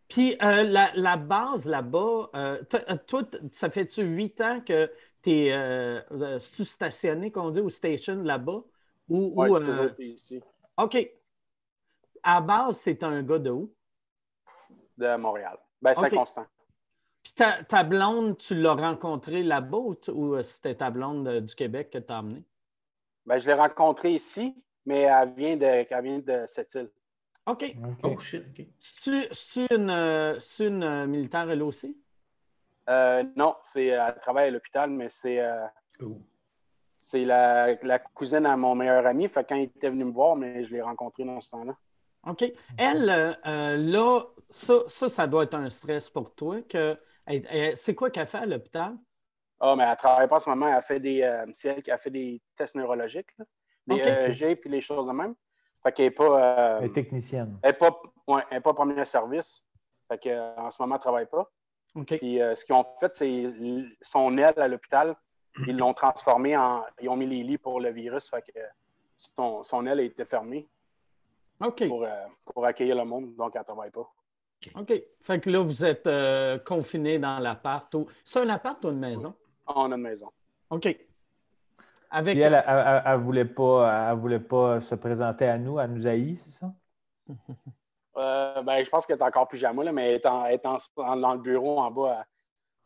Puis euh, la, la base là-bas, euh, toi, ça fait-tu huit ans que tu es euh, stationné, qu'on dit, ou station là-bas? Ou, Ouais, ou, euh, ici, OK. À base, c'est un gars de où? de Montréal. Ben, Ok. Saint-Constant. Puis ta, ta blonde, tu l'as rencontrée là-bas ou, euh, c'était ta blonde euh, du Québec que tu as amenée? Ben, je l'ai rencontrée ici, mais elle vient de, elle vient de cette île. OK. OK. Oh shit, OK. C'est-tu une, c'est une militaire, elle aussi? Euh, non, c'est elle travaille à l'hôpital, mais c'est euh, Oh. C'est la, la cousine à mon meilleur ami. Fait quand il était venu me voir, mais je l'ai rencontré dans ce temps-là. OK. Elle, euh, là, ça, ça, ça doit être un stress pour toi. Que, elle- elle- c'est quoi qu'elle fait à l'hôpital? Ah, mais elle travaille pas en ce moment. Elle fait des, euh, c'est elle qui a fait des tests neurologiques, là. des Ok. EEG puis les choses de même. Fait qu'elle n'est pas, euh, Elle est technicienne. elle est pas, ouais, elle est pas premier service. Fait que, euh, en ce moment, elle travaille pas. OK. Puis euh, ce qu'ils ont fait, c'est son aile à l'hôpital, ils l'ont transformé en. Ils ont mis les lits pour le virus. Fait que son, son aile a été fermée OK. pour, euh, pour accueillir le monde, donc elle ne travaille pas. OK. Fait que là, vous êtes euh, confiné dans l'appart. ou- C'est un appart ou une maison? On a une maison. OK. Avec. Puis elle, elle voulait pas, elle voulait pas se présenter à nous, à nous haïr, c'est ça? Euh, ben, je pense qu'elle est encore pyjama, là, mais elle est, en, elle est en- en- dans le bureau en bas.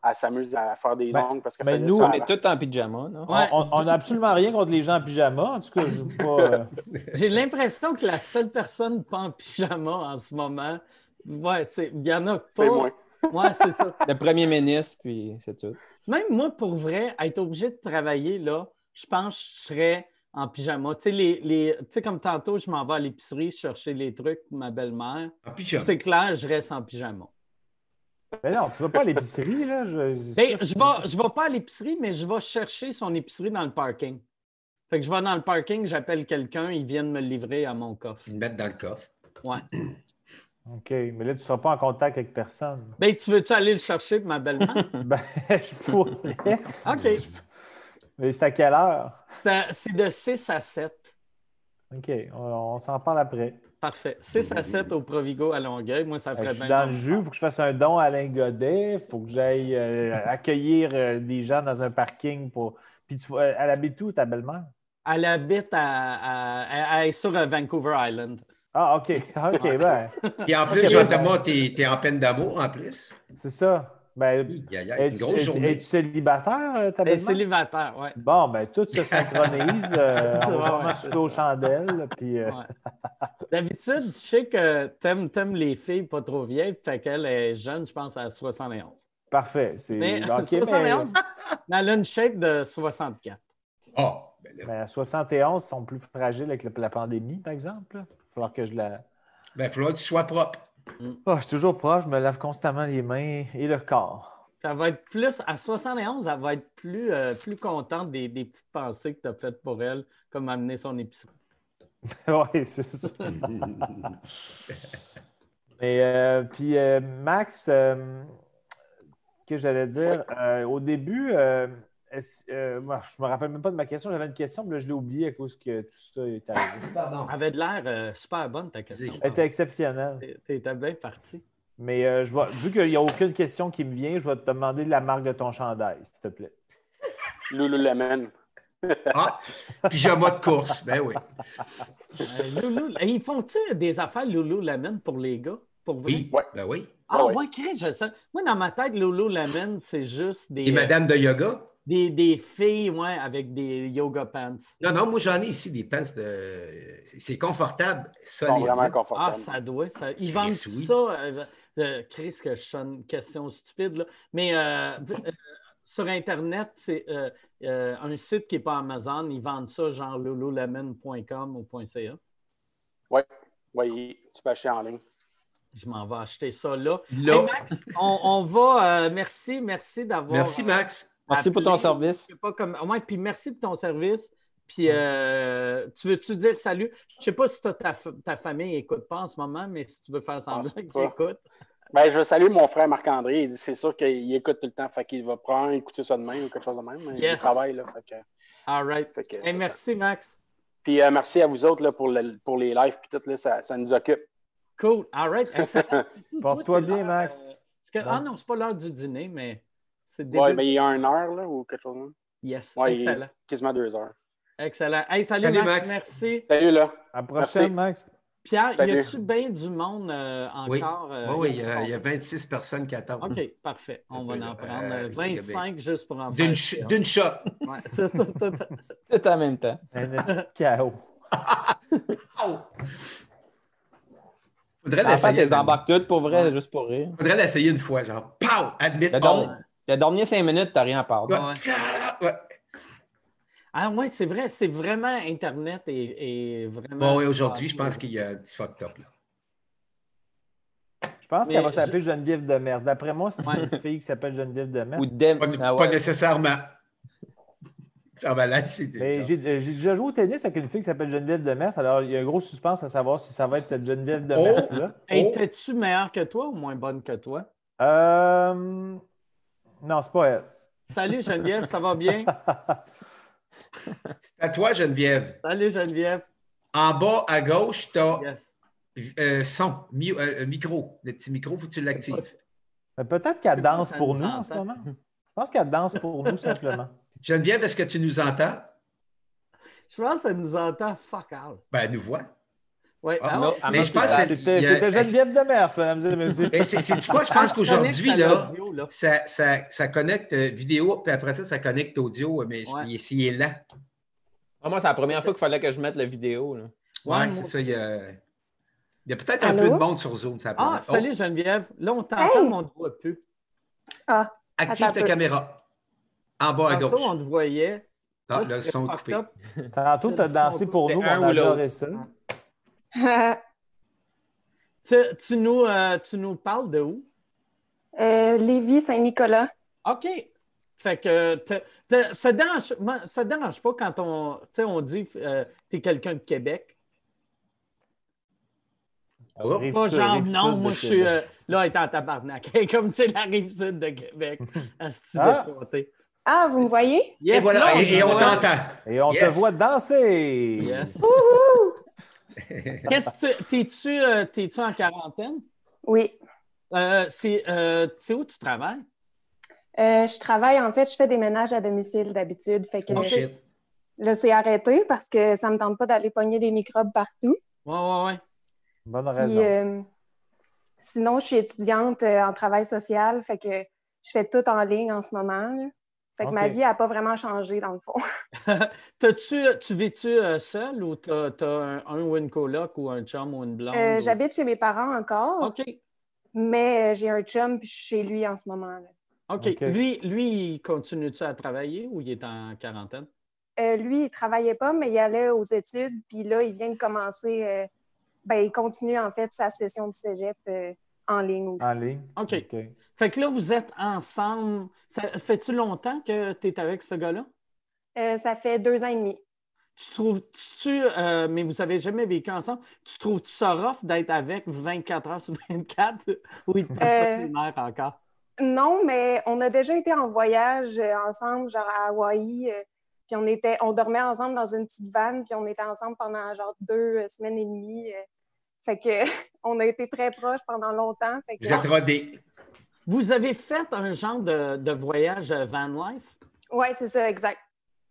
Elle, elle s'amuse à faire des Ben, ongles parce qu'elle ben, nous, ça On est tous en pyjama, non? Ouais. On n'a absolument rien contre les gens en pyjama. En tout cas, je veux pas. euh, J'ai l'impression que la seule personne pas en pyjama en ce moment, ouais, c'est. Il y en a pas. C'est moi. Ouais, c'est ça. Le premier ministre, puis c'est tout. Même moi, pour vrai, être obligé de travailler, là, je pense que je serais en pyjama. Tu sais, les, les- tu sais, comme tantôt, je m'en vais à l'épicerie chercher les trucs pour ma belle-mère. En pyjama. C'est clair, je reste en pyjama. Mais non, tu vas pas à l'épicerie, là. Je, Ben, je vais, je vais pas à l'épicerie, mais je vais chercher son épicerie dans le parking. Fait que je vais dans le parking, j'appelle quelqu'un, ils viennent me le livrer à mon coffre. Ils le mettent dans le coffre. Ouais. OK, mais là, tu ne seras pas en contact avec personne. Ben, tu veux-tu aller le chercher pour ma belle-mère? Ben, je pourrais. OK. Mais c'est à quelle heure? C'est de 6 à 7. OK, on, on s'en parle après. Parfait. 6 à 7 au Provigo à Longueuil. Moi, ça ferait Je suis bien dans le jus, il faut que je fasse un don à Alain Godet, il faut que j'aille euh, accueillir euh, des gens dans un parking pour. Puis tu elle habite où, ta belle-mère? Elle habite à, à- elle est sur euh, Vancouver Island. Ah, OK. OK, ben, Et en plus, Ok, Jean ben, Thomas, t'es es en peine d'amour en plus. c'est ça. Ben, Il y a- il y a une es-tu grosse es- journée. es-tu célibataire, euh, ta belle-mère? célibataire, ouais. Bon, ben, tout se synchronise. euh, on vraiment ouais, aux chandelles. Puis, euh, Ouais. D'habitude, je sais que t'aimes, t'aimes les filles pas trop vieilles, fait qu'elle est jeune, je pense, à 71. parfait. C'est Mais ok, 71, mais elle a une shape de 64. Ah, ben à 71, ils sont plus fragiles avec la pandémie, par exemple. Il va falloir que je la. ben, il va falloir que tu sois propre. Ah, je suis toujours proche, je me lave constamment les mains et le corps. Elle va être plus, à 71, elle va être plus, euh, plus contente des, des petites pensées que tu as faites pour elle, comme amener son épicerie. oui, c'est ça. Mais euh, puis euh, Max, euh, que j'allais dire, euh, au début, euh, moi, je me rappelle même pas de ma question. J'avais une question, mais là, je l'ai oubliée à cause que tout ça est arrivé. Pardon. Elle avait de l'air euh, super bonne, ta question. Elle était exceptionnelle. T'étais bien parti. Mais euh, je vais, vu qu'il n'y a aucune question qui me vient, je vais te demander la marque de ton chandail, s'il te plaît. Lululemon. Ah, pyjama de course. Ben oui. Euh, Loulou, ils font-tu des affaires Lululemon pour les gars? Pour vrai? Oui, Ouais. ben oui. Ah, Ouais. ouais, Chris, je sais. Moi, dans ma tête, Lululemon, c'est juste des, Et Madame de yoga? Des, des filles ouais, avec des yoga pants. Non, non, moi j'en ai ici des pants de. C'est confortable, solide. vraiment Ah, confortables. ça doit. Ça... Ils vendent oui. ça. Euh, euh, Chris, que je sonne une question stupide, là. Mais euh, euh, sur Internet, c'est euh, euh, un site qui n'est pas Amazon. Ils vendent ça genre lululemon.com ou .ca. Oui, tu peux acheter en ligne. Je m'en vais acheter ça là. Là. Hey, Max, on, on va. euh, merci, merci d'avoir. Merci, Max. Merci pour ton service. Je sais pas comme... ouais, puis merci pour ton service. Puis, euh, tu veux-tu dire salut? Je sais pas si t'as ta, ta famille écoute pas en ce moment, mais si tu veux faire semblant qu'ils écoutent. Ben, je salue mon frère Marc-André. C'est sûr qu'il écoute tout le temps. Fait qu'il va probablement écouter ça demain ou quelque chose de même. Il travaille, là. Fait que, All right. fait que- Hey, merci, Max. Puis euh, merci à vous autres là, pour, le- pour les lives. Puis tout, là, ça, ça nous occupe. Cool. All right. Excellent. Surtout, Porte-toi bien, Max. euh, que- Bon. Ah non, c'est pas l'heure du dîner, mais c'est. Ouais, mais il y a une heure là, ou quelque chose. même. Yes. Ouais, il- Excellent. Quasiment deux heures. Excellent. Hey, salut, Salut, Max. Max. Merci. Salut là. À la prochaine, Merci. Max. Pierre, y Salut. a-tu bien du monde euh, Oui. encore? euh, Oui, oui, il y, a, monde? il y a 26 personnes qui attendent. OK, parfait. On va en prendre euh, euh, il y avait- 25 juste pour en D'une ch- d'une shot. Ouais. Tout, en même temps. Un de chaos. Faudrait En fait, l'essayer. elles embarquent toutes pour vrai, juste pour rire. Faudrait l'essayer une fois, genre, pow! Admit all. Dormi, t'as dormi cinq minutes, t'as rien à perdre. Ouais. Ouais. Ah ouais, c'est vrai, c'est vraiment Internet et, et vraiment. Bon, oui, aujourd'hui, je pense qu'il y a un petit fucked up. Là. Je pense qu'elle va je- s'appeler Geneviève Demers. D'après moi, c'est Ouais. une fille qui s'appelle Geneviève Demers. Ou dem... Pas, Ah pas ouais. nécessairement. Ah ben là, c'est. Mais j'ai euh, j'ai déjà joué au tennis avec une fille qui s'appelle Geneviève Demers. Alors, il y a un gros suspense à savoir si ça va être cette Geneviève Demers-là. Hey, Oh. t'es-tu meilleure que toi ou moins bonne que toi? Euh... Non, c'est pas elle. Salut Geneviève, ça va bien? C'est à toi, Geneviève. Salut Geneviève. En bas à gauche, tu as Yes. son, mi- euh, micro. Le petit micro, faut que tu l'actives. Peut-être qu'elle danse pour nous nous en ce moment. Je pense qu'elle danse pour nous simplement. Geneviève, est-ce que tu nous entends? Je pense que ça nous entend fuck out. Ben, elle nous voit. Ouais, Ah, ah non, ouais. ah, Mais non, je pense c'est- que C'était Geneviève Demers, mesdames et messieurs. Mais c'est c'est quoi? Je pense Ah, qu'aujourd'hui, là, là. ça, ça, ça connecte euh, vidéo, puis après ça, ça connecte audio, mais Ouais. il, est- il est lent. Ah, moi, c'est la première fois qu'il fallait que je mette la vidéo. Là. Ouais, Ouais, c'est moi ça. Il y a, il y a peut-être un peu de monde sur Zoom. Ça Ah, salut Geneviève. Là, on t'entend, Hey! mais on ne te voit plus. Ah, active ta caméra. En bas à Tantôt, gauche. on te voyait. Ah, Là, là, le son coupé. up. Tantôt, tu as dansé pour nous, on a adoré ça. Tu, tu nous, euh, tu nous parles de où? euh, Lévis, Saint-Nicolas. OK. Fait que te- te- ça ne dérange, ça te dérange pas quand on, tu sais, on dit que tu es quelqu'un de Québec. Oh, Pas genre, non, moi, je suis euh, là, étant en tabarnak. Comme c'est la rive sud de Québec. à ce type Ah. Ah, vous me voyez? Yes, et voilà, là, et, et on t'entend. Et on te voit danser. Yes. Qu'est-ce que tu- t'es-tu, euh, t'es-tu en quarantaine? Oui. Euh, c'est, euh, où tu travailles? Euh, je travaille, en fait, je fais des ménages à domicile d'habitude. Fait que Oh shit. là, c'est arrêté parce que ça me tente pas d'aller pogner des microbes partout. Ouais, ouais, ouais. Bonne Puis, raison. euh, sinon, je suis étudiante en travail social. Fait que je fais tout en ligne en ce moment. Fait que ma vie n'a pas vraiment changé dans le fond. T'as-tu, tu vis-tu euh, seul ou t'as, t'as un, un ou une coloc ou un chum ou une blonde? Euh, ou- J'habite chez mes parents encore, OK. mais euh, j'ai un chum puis je suis chez lui en ce moment. là. OK. Lui, lui, il continue-tu à travailler ou il est en quarantaine? Euh, lui, il travaillait pas, mais il allait aux études. Puis là, il vient de commencer. euh, ben, il continue en fait sa session de cégep euh, en ligne aussi. En ligne? OK. Fait que là, vous êtes ensemble. Ça fait-tu longtemps que tu es avec ce gars-là? Euh, ça fait deux ans et demi. Tu trouves, tu, euh, mais vous avez jamais vécu ensemble, tu trouves ça rough d'être avec 24 heures sur 24 ou il te Euh, encore? Non, mais on a déjà été en voyage euh, ensemble, genre à Hawaï. euh, puis on était, on dormait ensemble dans une petite vanne, puis on était ensemble pendant genre deux semaines et demie. Fait que on a été très proches pendant longtemps. Fait que, Vous êtes rodés. Vous avez fait un genre de, de voyage van life? ouais, c'est ça, exact.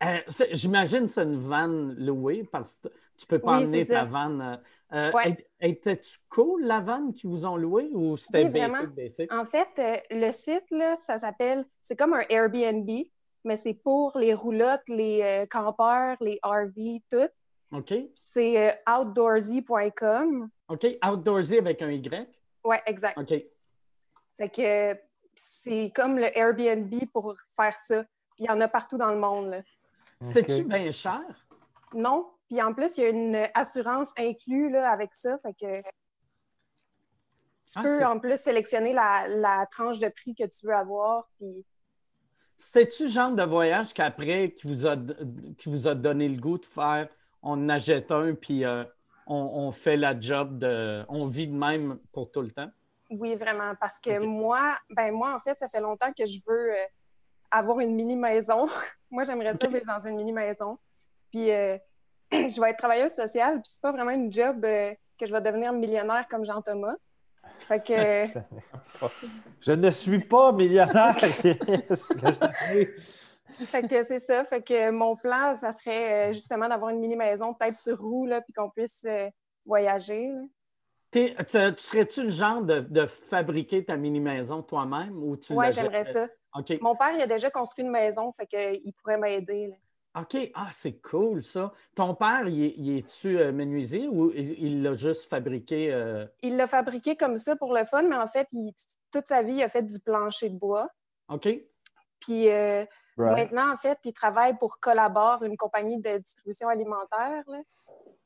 Euh, J'imagine que c'est une van louée parce que tu peux pas Oui, emmener ta ça. van. euh, euh, Ouais. Était-tu cool la van qu'ils vous ont louée ou c'était Oui, basic, basic? En fait, euh, le site, là, ça s'appelle, c'est comme un Airbnb, mais c'est pour les roulottes, les euh, campeurs, les RV, tout. OK. C'est euh, outdoorsy.com. OK? Outdoorsy avec un Y? Ouais, exact. OK. Fait que c'est comme le Airbnb pour faire ça. Puis il y en a partout dans le monde. OK. bien cher? Non. Puis en plus, il y a une assurance inclue là, avec ça. Fait que tu Ah, peux en plus sélectionner la, la tranche de prix que tu veux avoir. Puis C'était-tu le genre de voyage qu'après, qui vous, a, qui vous a donné le goût de faire, on achète un, puis euh, on, on fait la job de. On vit de même pour tout le temps? oui, vraiment. Parce que moi, ben moi, en fait, ça fait longtemps que je veux euh, avoir une mini-maison. moi, j'aimerais ça vivre dans une mini-maison. Puis euh, je vais être travailleuse sociale, puis c'est pas vraiment une job euh, que je vais devenir millionnaire comme Jean-Thomas. Fait que. Je ne suis pas millionnaire. Fait que c'est ça. Fait que mon plan, ça serait euh, justement d'avoir une mini-maison, peut-être sur roue, là, puis qu'on puisse euh, voyager. là. T'es- te- tu serais-tu le genre de, de fabriquer ta mini-maison toi-même ou tu l'achètes- j'aimerais ça. Mon père, il a déjà construit une maison, fait qu'il pourrait m'aider. là. OK. Ah, c'est cool, ça. Ton père, il, est- il est-tu euh, menuisier ou il il l'a juste fabriqué? euh, Il l'a fabriqué comme ça pour le fun, mais en fait, il- toute sa vie, il a fait du plancher de bois. OK. Puis euh, Right. maintenant, en fait, il travaille pour Collabor, une compagnie de distribution alimentaire. là.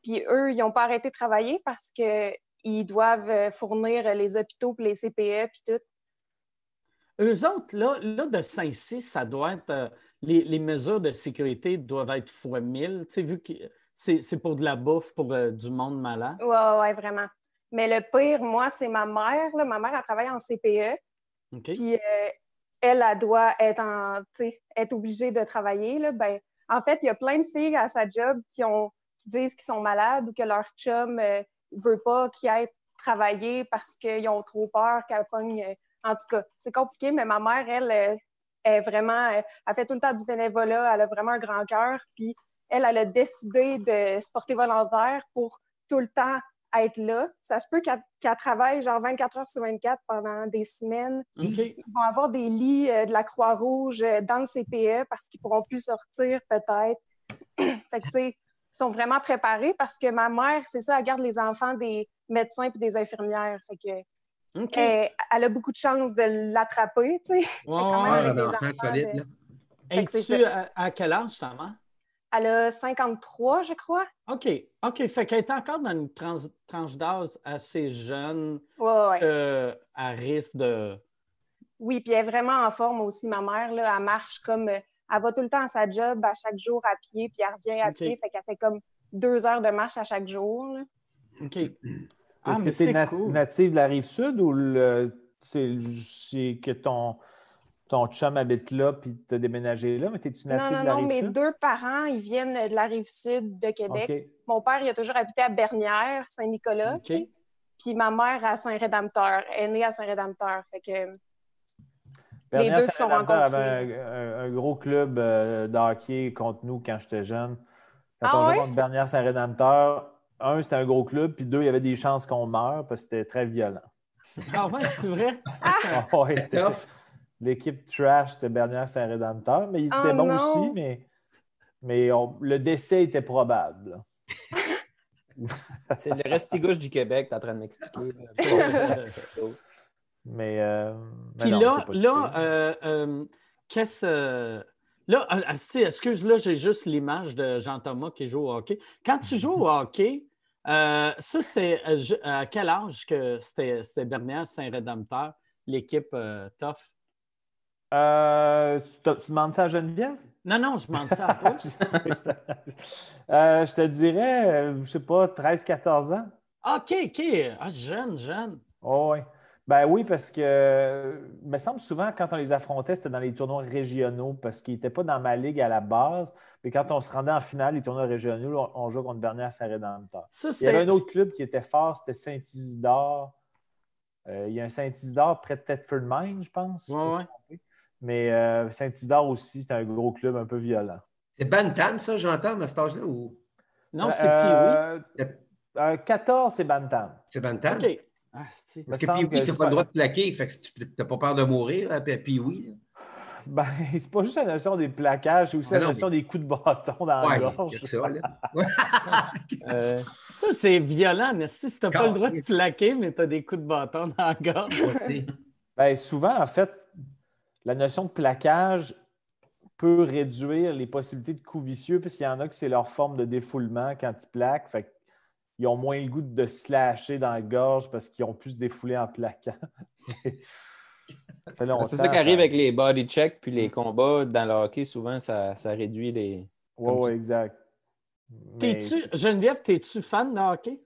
Puis eux, ils n'ont pas arrêté de travailler parce qu'ils doivent euh, fournir les hôpitaux, puis les CPE, puis tout. Eux autres, là, là de temps-ci, ça doit être. euh, les, les mesures de sécurité doivent être fois 1000. Tu sais, vu que c'est c'est pour de la bouffe pour euh, du monde malade. Ouais, ouais, vraiment. Mais le pire, moi, c'est ma mère. là. Ma mère, elle travaille en CPE. OK. Puis euh, elle, doit être, obligée de travailler. Ben, en fait, il y a plein de filles à sa job qui, disent qu'ils sont malades ou que leur chum ne veut pas qu'ils aillent travailler parce qu'ils ont trop peur qu'elle pogne. euh, En tout cas, c'est compliqué, mais ma mère, elle, euh, est vraiment. euh, Elle fait tout le temps du bénévolat. Elle a vraiment un grand cœur. Puis elle, elle a décidé de se porter volontaire pour tout le temps être là. Ça se peut qu'elle qu'elle travaille genre 24 heures sur 24 pendant des semaines. Ils vont avoir des lits euh, de la Croix-Rouge euh, dans le CPE parce qu'ils pourront plus sortir peut-être. fait que, tu sais, ils sont vraiment préparés parce que ma mère, c'est ça, elle garde les enfants des médecins et des infirmières. Fait que, elle, elle a beaucoup de chances de l'attraper, tu sais. Ouais, quand ouais, enfants solide, de- c'est Es-tu à, à quel âge, ta mère? Elle a 53, je crois. OK. OK. Fait qu'elle est encore dans une trans- tranche d'âge assez jeune, Ouais, ouais, ouais. euh, à risque de. Oui, puis elle est vraiment en forme aussi, ma mère. Là, elle marche comme. Elle va tout le temps à sa job à chaque jour à pied, puis elle revient à pied. Fait qu'elle fait comme deux heures de marche à chaque jour. là. OK. Ah, Est-ce mais que tu es cool. native de la rive sud ou le- c'est que ton, ton chum habite là puis tu as déménagé là, mais es-tu Non, native non, de la non, mes deux parents, ils viennent de la rive sud de Québec. Mon père, il a toujours habité à Bernières, Saint-Nicolas. Puis ma mère à Saint-Rédempteur. Elle est née à Saint-Rédempteur. Fait que Bernière deux se sont rencontrés. avait un, un- un gros club euh, de hockey contre nous quand j'étais jeune. Quand Ah on jouait contre Bernière Saint-Rédempteur, un, c'était un gros club, puis deux, il y avait des chances qu'on meure parce que c'était très violent. Ah ouais, c'est vrai? Ah ouais, c'était-. L'équipe trash de Bernière Saint-Rédempteur, mais il Oh était bon non. aussi, mais, mais on- le décès était probable. C'est le restigouche du Québec, t'es en train de m'expliquer. Mais, euh, mais Puis non, là, là, euh, euh, qu'est-ce. euh, Là, excuse, là, j'ai juste l'image de Jean-Thomas qui joue au hockey. Quand tu joues au hockey, euh, ça, c'est euh, à quel âge que c'était c'était Bernière Saint-Rédempteur, l'équipe euh, Tough? Euh, tu, demandes ça à Geneviève? Non, non, je demande ça à toi. Euh, je te dirais, euh, je sais pas, 13-14 ans. OK, OK. Ah, jeune, jeune. Oh, oui. Ben oui, parce que il me semble souvent quand on les affrontait, c'était dans les tournois régionaux parce qu'ils n'étaient pas dans ma ligue à la base. Mais quand on se rendait en finale, les tournois régionaux, on, on jouait contre Bernière Saint-Rédempteur. Ça, Il y avait un autre club qui était fort, c'était Saint-Isidore. Euh, il y a un Saint-Isidore près de Thetford Mine, je pense. Ouais, ouais. Mais euh, Saint-Isidore aussi, c'était un gros club un peu violent. C'est Bantam, ça, j'entends, à cet âge-là, ou? Non, c'est Euh, Pee-wee. euh, 14, c'est Bantam. c'est Bantam? OK. Ah, c'est- Parce que Pee-Wee, t'as c'est pas le droit de plaquer, fait que tu n'as pas peur de mourir, hein, puis Pee-Wee. Ben, c'est pas juste la notion des plaquages, c'est aussi Ah la non, notion des coups de bâton dans Ouais, la gorge. ça, là. Euh, Ça, c'est violent, Nasty. Si t'as pas le droit de plaquer, mais t'as des coups de bâton dans la gorge. Ben, souvent, en fait, la notion de plaquage peut réduire les possibilités de coups vicieux, puisqu'il y en a que c'est leur forme de défoulement quand ils plaquent. Fait qu'ils ont moins le goût de slasher dans la gorge parce qu'ils ont plus se défouler en plaquant. C'est ça qui arrive avec les body checks puis les combats dans le hockey. Souvent, ça, ça réduit les. Oui, tu- exact. Mais- Geneviève, t'es-tu fan de hockey?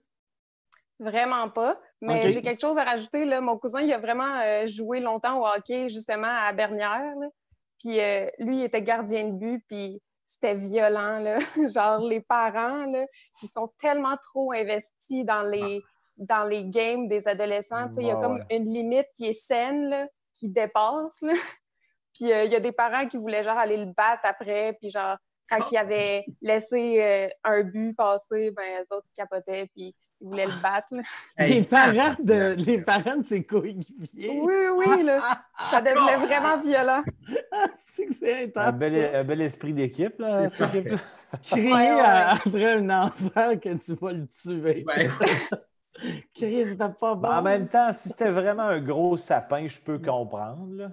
Vraiment pas. Mais j'ai quelque chose à rajouter. Là. Mon cousin, il a vraiment euh, joué longtemps au hockey, justement, à Bernière. là. Puis euh, lui, il était gardien de but, puis c'était violent. Là. Genre, les parents, là, qui sont tellement trop investis dans les, dans les games des adolescents. Il y a Ouais, comme ouais. une limite qui est saine, là, qui dépasse. là. Puis euh, il y a des parents qui voulaient genre aller le battre après, puis genre, quand il avait laissé un but passer, ben les autres capotaient, puis ils voulaient le battre. là. les, parents de, les parents de ses coéquipiers. Oui, oui, là. Ça devenait vraiment violent. C'est que c'est intense. un, bel, ça. un bel esprit d'équipe, là. Crier Ouais, ouais. à- après un enfant que tu vas le tuer. Ouais, Chris, t'as pas bon. En même temps, si c'était vraiment un gros sapin, je peux comprendre. là.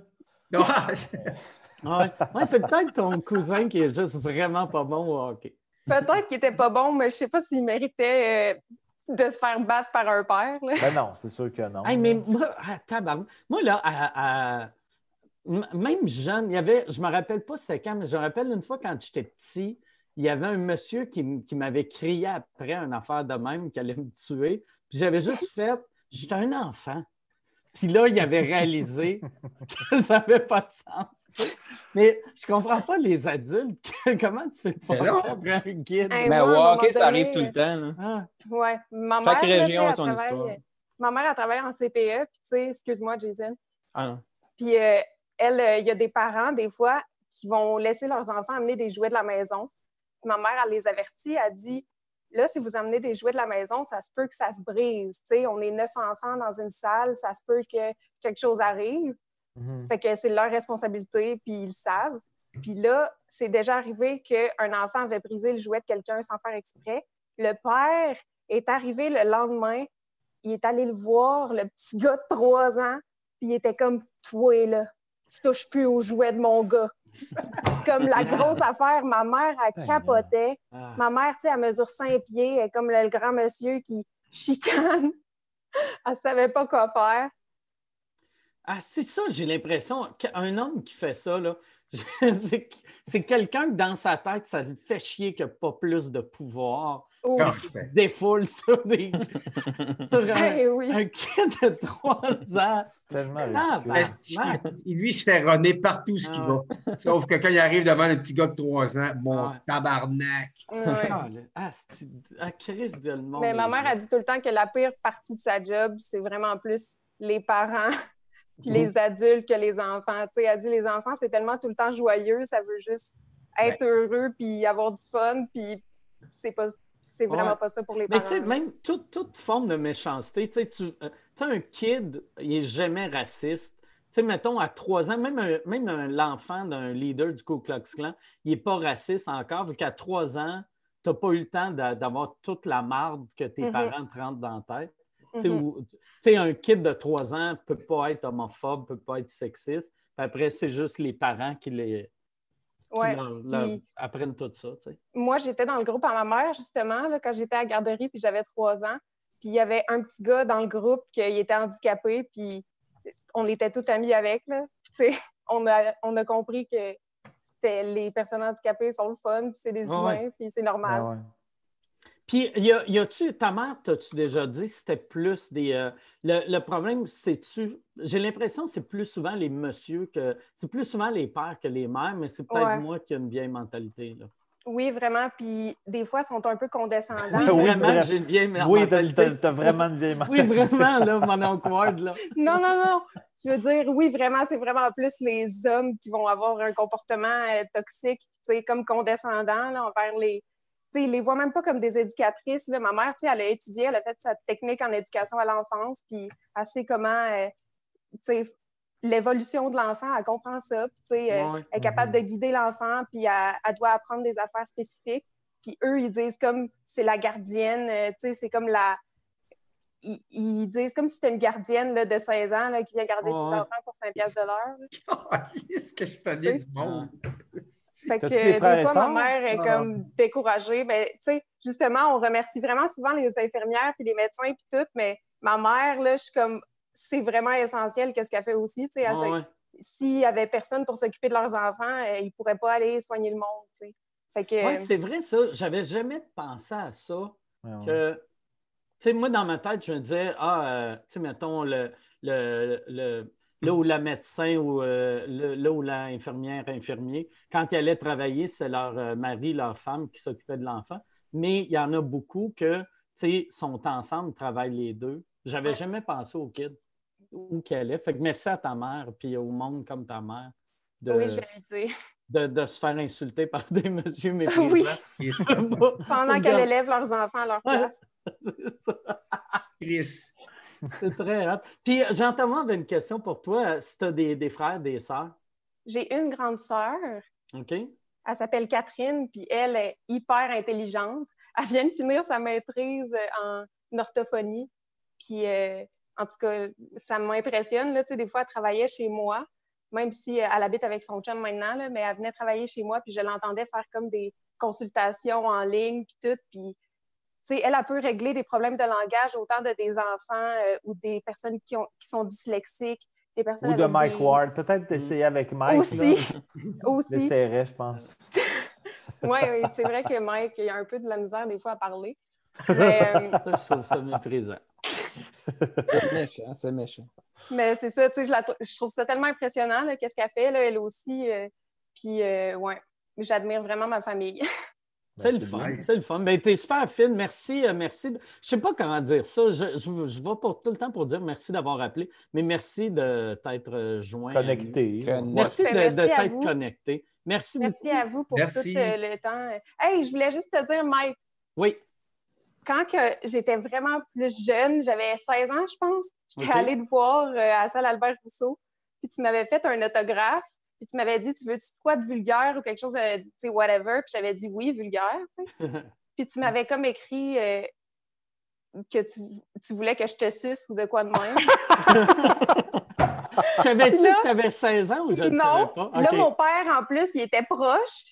Ouais, c'est peut-être ton cousin qui est juste vraiment pas bon au hockey. Peut-être qu'il était pas bon, mais je sais pas s'il méritait euh, de se faire battre par un père. là. Ben non, c'est sûr que non. Hey, mais moi, ah, moi là, à- même jeune, il y avait, je me rappelle pas c'était quand, mais je me rappelle une fois quand j'étais petit, il y avait un monsieur qui, qui m'avait crié après une affaire de même qui allait me tuer. Puis j'avais juste fait, j'étais un enfant. Puis là, il avait réalisé que ça n'avait pas de sens. Mais je comprends pas les adultes. Comment tu fais non. après un kid? Hey, Mais moi, hockey, ça donné, arrive tout le temps. là. Ah, Ouais. Ma mère, Chaque région a son travaille- histoire. Ma mère, elle travaille en CPE, puis tu sais, excuse-moi, Jason. Ah, non. Puis euh, elle, euh, il y a des parents, des fois, qui vont laisser leurs enfants amener des jouets de la maison. Ma mère, elle les avertit, elle dit Là, si vous amenez des jouets de la maison, ça se peut que ça se brise. Tu sais, on est neuf enfants dans une salle, ça se peut que quelque chose arrive. Mhm. Fait que c'est leur responsabilité, puis ils le savent. Puis là, c'est déjà arrivé qu'un enfant avait brisé le jouet de quelqu'un sans faire exprès. Le père est arrivé le lendemain, il est allé le voir, le petit gars de trois ans, puis il était comme Toi, là, tu touches plus au jouet de mon gars. comme la grosse affaire, ma mère, elle capotait. ah. Ma mère, tu sais, elle mesure cinq pieds, elle est comme le, le grand monsieur qui chicane. elle savait pas quoi faire. Ah, c'est ça, j'ai l'impression qu'un homme qui fait ça, là, c'est quelqu'un que dans sa tête, ça le fait chier qu'il n'a pas plus de pouvoir. Oh, Ah, Qui se défoule sur, des, sur un, eh oui. un kid de trois ans. C'est tellement Ah, ben, Ben, il- lui, il se fait runner partout ce qu'il Ah va. Sauf que quand il arrive devant le petit gars de 3 ans, mon Ouais. tabarnak. Ah, ah, ah, Chris de le monde. Mais ma mère a dit tout le temps que la pire partie de sa job, c'est vraiment plus les parents les adultes que les enfants. Tu sais, elle dit les enfants, c'est tellement tout le temps joyeux, ça veut juste être heureux puis avoir du fun, puis c'est pas c'est vraiment Ouais. pas ça pour les Mais parents. tu sais, même toute, toute forme de méchanceté, tu sais, tu euh, tu sais, un kid, il est jamais raciste. sais, mettons, à trois ans, même, un- même un- l'enfant d'un leader du Ku Klux Klan, il n'est pas raciste encore, vu qu'à trois ans, tu n'as pas eu le temps d'a- d'avoir toute la marde que tes Mhm. parents te rentrent dans la tête. Tu sais, où- tu sais, un kid de trois ans ne peut pas être homophobe, ne peut pas être sexiste. Puis après, c'est juste les parents qui, les, qui Ouais. leur- leur Puis- apprennent tout ça. tu sais. moi, j'étais dans le groupe à ma mère, justement, là, quand j'étais à la garderie, puis j'avais trois ans. Puis il y avait un petit gars dans le groupe qui était handicapé, puis on était tous amis avec. Là. Puis, tu sais, on a, on a compris que les personnes handicapées sont le fun, puis c'est des Ouais, humains, puis c'est normal. Puis, y a- y a-tu, ta mère, t'as-tu déjà dit, c'était plus des. euh, le, le problème, c'est-tu. J'ai l'impression que c'est plus souvent les messieurs que. C'est plus souvent les pères que les mères, mais c'est peut-être Ouais. moi qui ai une vieille mentalité. Là. Oui, vraiment. Puis des fois, ils sont un peu condescendants. Oui, vraiment, vrai. j'ai une vieille Oui, t'as, mentalité. t'as- t'as vraiment une vieille Oui, vraiment, là, mon oncle Ward, là. Non, non, non. Je veux dire, oui, vraiment, c'est vraiment plus les hommes qui vont avoir un comportement euh, toxique, tu sais, comme condescendant là, envers les. Ils les voient même pas comme des éducatrices. Là. Ma mère, elle a étudié, elle a fait sa technique en éducation à l'enfance, puis elle sait comment, euh, l'évolution de l'enfant, elle comprend ça, puis euh, Ouais. elle est capable de guider l'enfant, puis elle, elle doit apprendre des affaires spécifiques. Puis eux, ils disent comme c'est la gardienne, euh, c'est comme la. Ils, ils disent comme si c'était une gardienne là, de 16 ans là, qui vient garder ses enfants pour 5 piastres de l'heure. là. Est-ce que je tenais du monde? Fait que des fois, ma mère est Ah. comme découragée. Mais tu sais, justement, on remercie vraiment souvent les infirmières puis les médecins puis tout, mais ma mère, là, je suis comme c'est vraiment essentiel qu'est-ce qu'elle fait aussi. tu sais, Ouais. S'il n'y avait personne pour s'occuper de leurs enfants, euh, ils ne pourraient pas aller soigner le monde. tu sais. Fait que Ouais, c'est vrai, ça. J'avais jamais pensé à ça. Ouais, ouais. que, tu sais, moi, dans ma tête, je me disais, ah, euh, tu sais, mettons, le, le, le- là où la médecin ou euh, le- là où l'infirmière, infirmier, quand ils allaient travailler, c'est leur euh, mari, leur femme qui s'occupait de l'enfant. Mais il y en a beaucoup que, tu sais, sont ensemble, travaillent les deux. J'avais Ouais. jamais pensé aux kids où qu'elle allait. Fait que merci à ta mère, puis au monde comme ta mère, de, oui, je vais lui dire. de, de se faire insulter par des messieurs méprisants. Oui. Pendant Regarde. qu'elle élève leurs enfants à leur place. C'est ça. Chris. C'est très hot. Puis Jean-Thomas avait une question pour toi. Si tu as des, des frères, des sœurs, J'ai une grande sœur, OK? elle s'appelle Catherine, puis elle est hyper intelligente. Elle vient de finir sa maîtrise euh, en orthophonie. Puis, euh, en tout cas, ça m'impressionne. Là, tu sais, des fois, elle travaillait chez moi, même si euh, elle habite avec son chum maintenant, là, mais elle venait travailler chez moi, puis je l'entendais faire comme des consultations en ligne, puis tout. Puis, tu sais, elle, elle peut régler des problèmes de langage autant de des enfants euh, ou des personnes qui, ont, qui sont dyslexiques, des personnes Ou de Mike des- Ward. Peut-être d'essayer avec Mike. Aussi. là. Aussi. Je pense. Oui, oui, c'est vrai que Mike, il a un peu de la misère des fois à parler. Mais, euh, Ça, je trouve ça méprisant. C'est méchant, c'est méchant. mais c'est ça, tu sais, je, je trouve ça tellement impressionnant, qu'est-ce qu'elle fait, là, elle aussi. euh, puis, euh, ouais, j'admire vraiment ma famille. C'est Ben, le fun. nice. C'est le fun. Ben, t'es super fine. Merci. euh, merci. de- Je sais pas comment dire ça. Je, je, je vais pour, tout le temps pour dire merci d'avoir appelé, mais merci de t'être euh, joint. à nous. Connecté. Conne- Merci de, Ben, de t'être connecté. Merci, Merci beaucoup. à vous pour Merci. tout euh, le temps. Hey, je voulais juste te dire, Mike, Oui. quand que j'étais vraiment plus jeune, j'avais 16 ans, je pense, j'étais OK. allée te voir euh, à la salle Albert Rousseau, puis tu m'avais fait un autographe, puis tu m'avais dit, tu veux-tu quoi de vulgaire ou quelque chose de, tu sais, whatever, puis j'avais dit oui, vulgaire, tu. Puis tu m'avais comme écrit euh, que tu, tu voulais que je te suce ou de quoi de même. Savais-tu que tu avais 16 ans ou je ne savais non, pas? là, mon père, en plus, il était proche.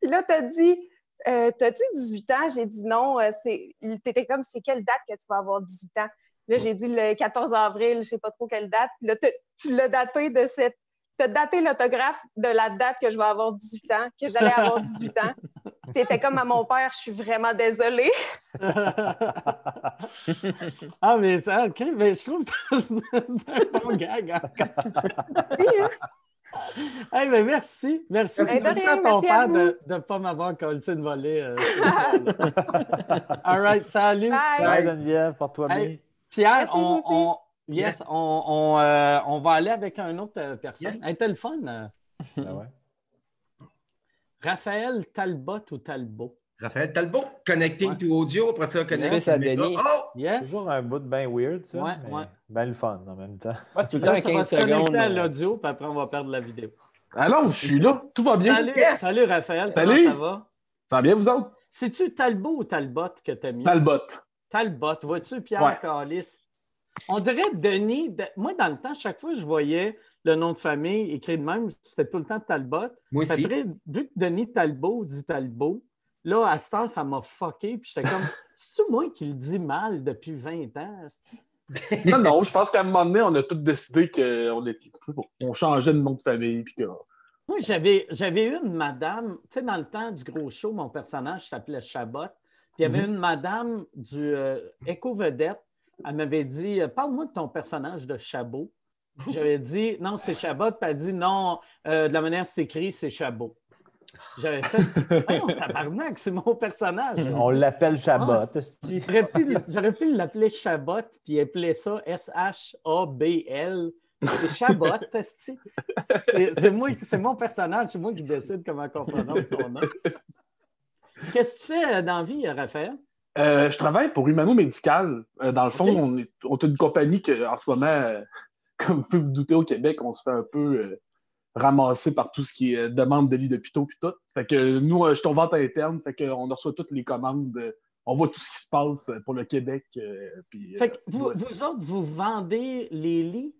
Puis là, t'as dit, euh, t'as-tu 18 ans? J'ai dit non. euh, c'est... T'étais comme, c'est quelle date que tu vas avoir 18 ans? Là, j'ai dit le 14 avril, je sais pas trop quelle date. Puis là, tu l'as daté de cette... T'as daté l'autographe de la date que je vais avoir 18 ans, que j'allais avoir 18 ans. Puis T'étais comme à mon père, je suis vraiment désolée. ah, mais ça, OK, mais je trouve que c'est un bon gag encore. Hey, mais merci. Merci. Hey, de merci rien, à ton merci père de ne pas m'avoir collé une volée. euh. All right, salut. Bye. Bye, Geneviève, porte-toi Hey. bien. Pierre, Merci, on- yes, Yes. on, on, euh, on va aller avec une autre euh, personne. Yes. Elle était le fun. euh? Ben ouais. Raphaël Talbot ou Talbot? Raphaël Talbot, connecting Ouais. to audio, après ça, connecting à to. Oh! Yes. Toujours un bout de bien weird, ça. Ouais, mais ouais. Ben le fun en même temps. C'est tout le temps ça va 15 se connecter secondes. à euh, l'audio, puis après, on va perdre la vidéo. Allons, je suis là. Tout va bien? Salut, Yes! salut Raphaël, Salut. comment ça va? Ça va bien, vous autres? C'est-tu Talbot ou Talbot que t'as mis? Talbot. Talbot, vois-tu, Pierre Ouais. Calis? On dirait Denis. de- Moi, dans le temps, chaque fois que je voyais le nom de famille écrit de même, c'était tout le temps Talbot. Moi aussi. Après, vu que Denis Talbot dit Talbot, là, à cette heure, ça m'a fucké. Puis j'étais comme, c'est-tu moi qui le dis mal depuis 20 ans? Non, non, je pense qu'à un moment donné, on a tous décidé qu'on était- on changeait de nom de famille. Puis que... Moi, j'avais, j'avais une madame, tu sais, dans le temps du gros show, mon personnage s'appelait Chabot. Puis il y avait une madame du euh, Éco-Vedette. Elle m'avait dit euh, Parle-moi de ton personnage de Chabot. J'avais dit Non, c'est Chabot. Puis elle a dit Non, euh, de la manière que c'est écrit, c'est Chabot. J'avais fait Voyons, tabarnak, c'est mon personnage. On l'appelle Chabot, esti. J'aurais pu, l'appeler Chabot, puis appeler ça S-H-A-B-L. C'est Chabot. C'est moi, c'est mon personnage, c'est moi qui décide comment on prononce son nom. Qu'est-ce que tu fais euh, dans la vie, Raphaël? Euh, je travaille pour Humano Médical. Euh, dans le fond, on, est, on est une compagnie que, en ce moment, euh, comme vous pouvez vous douter, au Québec, on se fait un peu euh, ramasser par tout ce qui est euh, demande de lits d'hôpitaux puis tout. Fait que nous, euh, je suis en vente interne, fait qu'on reçoit toutes les commandes. euh, on voit tout ce qui se passe pour le Québec. euh, puis, Fait que euh, vous, vous autres, vous vendez les lits?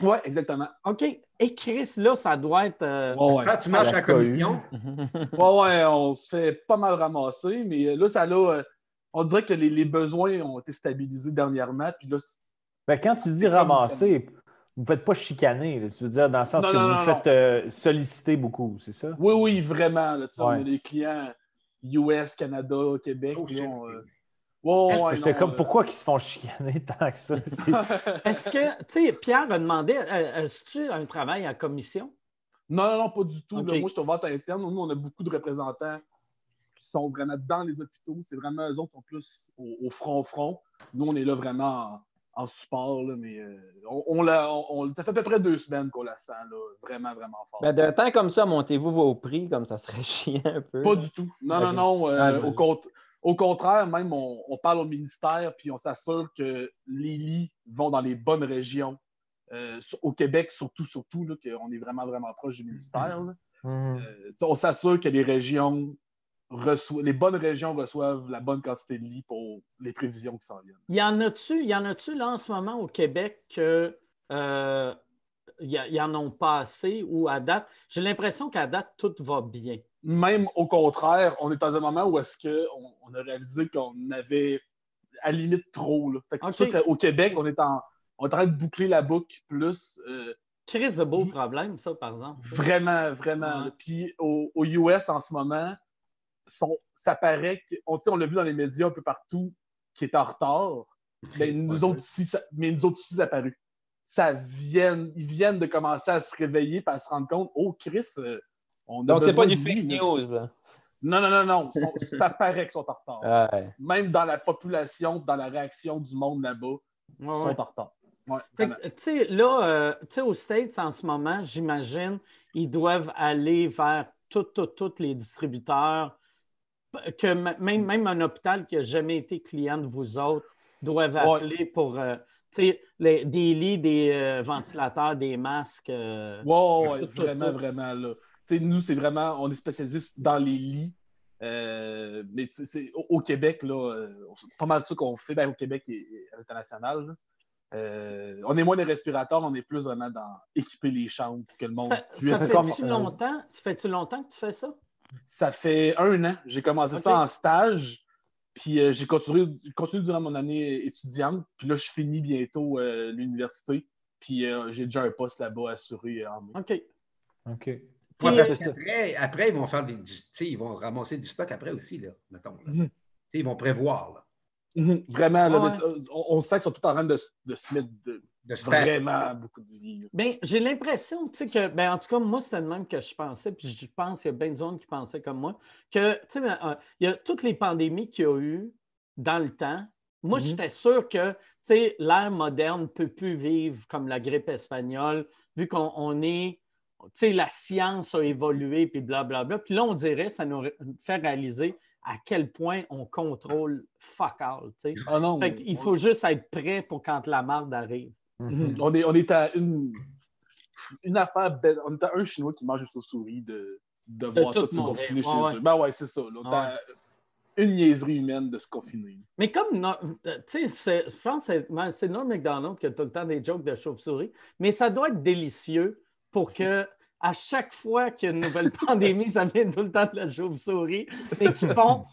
Ouais, exactement. OK. Et Chris, là, ça doit être. euh, Ouais, ouais. Ah, tu marches La en commission? Ouais, ouais, on se fait pas mal ramasser, mais là, ça là, euh, on dirait que les, les besoins ont été stabilisés dernièrement, puis là, c'est- Ben, quand tu dis ramasser, vous ne faites pas chicaner. là. Tu veux dire dans le sens Non, que non, vous non, faites euh, solliciter beaucoup, c'est ça? oui, oui, vraiment, là, tu sais, on a Ouais. des clients US, Canada, Québec, Oh, euh, ouais, ouais, non, comme, euh, pourquoi ils se font chicaner tant que ça? C'est- Est-ce que, tu sais, Pierre a demandé, euh, est-ce que tu as un travail à commission? Non, non, non, pas du tout. là. Moi, je suis en vente interne. Nous, on a beaucoup de représentants qui sont vraiment dans les hôpitaux. C'est vraiment eux autres qui sont plus au, au front-front. Nous, on est là vraiment en, en support, là, mais euh, on, on l'a- on- ça fait à peu près deux semaines qu'on la sent, là, vraiment, vraiment fort. Ben, d'un temps comme ça, montez-vous vos prix, comme ça serait chiant un peu. Pas du tout. Non, non, non. euh, Ah, je au, contraire, même, on, on parle au ministère, puis on s'assure que les lits vont dans les bonnes régions. Euh, au Québec, surtout, surtout, là, qu'on est vraiment, vraiment proche du ministère. là. Mhm. Euh, on s'assure que les régions les bonnes régions reçoivent la bonne quantité de lits pour les prévisions qui s'en viennent. Il y en a-tu, il y en a-tu là en ce moment au Québec que euh, y, en ont pas assez ou à date? J'ai l'impression qu'à date, tout va bien. Même au contraire, on est dans un moment où est-ce qu'on on a réalisé qu'on avait à la limite trop. Là. Fait que ça qu'au Québec, on est, en, on est en train de boucler la boucle plus. euh, Chris de beau problème, ça, par exemple. Vraiment, vraiment. Ouais. Puis au, au US en ce moment, sont- ça paraît qu'on on l'a vu dans les médias un peu partout, qui est en retard. Mais nous autres aussi, ça, mais nous autres aussi, ça paru. Ça vient, ils viennent de commencer à se réveiller et à se rendre compte, oh Chris, euh, on a Donc, c'est pas du fake news, là. Non, non, non, non. Sont- ça paraît qu'ils sont en retard. Ouais. Même dans la population, dans la réaction du monde là-bas, ils sont ouais. en retard. Ouais, Fait vraiment. que, tu sais, là, euh, tu sais, aux States, en ce moment, j'imagine, ils doivent aller vers tous tous les distributeurs, que même, même un hôpital qui n'a jamais été client de vous autres doivent Ouais. appeler pour, euh, les- des lits, des euh, ventilateurs, des masques. euh, Ouais, Tout, vraiment, tout. vraiment. Là. Nous, c'est vraiment, on est spécialistes dans les lits. Euh, mais c'est- au, au Québec, là, c'est pas mal ça qu'on fait, ben, au Québec et, et à l'international. là. Euh, on est moins des respirateurs, on est plus vraiment dans équiper les chambres pour que le monde Ça, puisse. ça fait-tu longtemps, ça fait-tu longtemps que tu fais ça? Ça fait un an. J'ai commencé ça en stage. Puis euh, j'ai continué, continué durant mon année étudiante. Puis là, je finis bientôt euh, l'université. Puis euh, j'ai déjà un poste là-bas assuré en mai. OK. OK. Puis, ça. qu'après, après, ils vont faire des. du- tu sais, ils vont ramasser du stock après aussi, là, mettons. là. Tu sais, Ils vont prévoir, là, Vraiment, là, Ouais. mais tu- on, on sent qu'ils sont tous en train de, de se mettre de- de se faire. vraiment beaucoup de là. Ben, j'ai l'impression, tu sais, que, ben, en tout cas, moi, c'était le même que je pensais, puis je pense qu'il y a bien de gens qui pensaient comme moi, que, tu sais, ben, euh, il y a toutes les pandémies qu'il y a eu dans le temps. Moi, Mhm. j'étais sûr que, tu sais, l'ère moderne ne peut plus vivre comme la grippe espagnole, vu qu'on on est, tu sais, la science a évolué, puis blablabla. Puis là, on dirait, ça nous fait réaliser à quel point on contrôle fuck all, tu sais. Ah non. Fait qu'il faut juste être prêt pour quand la marde arrive. Mhm. On, est, on est à une, une affaire belle. On est à un Chinois qui mange juste aux souris de, de voir tout tout se confiner chez Ouais, eux. Ben ouais, c'est ça. là. Une niaiserie humaine de se confiner. Mais comme, euh, tu sais, c'est- je pense que c'est- c'est Norm McDonald qui a tout le temps des jokes de chauve-souris, mais ça doit être délicieux pour que à chaque fois qu'il y a une nouvelle pandémie, ça vient tout le temps de la chauve-souris, et qu'ils font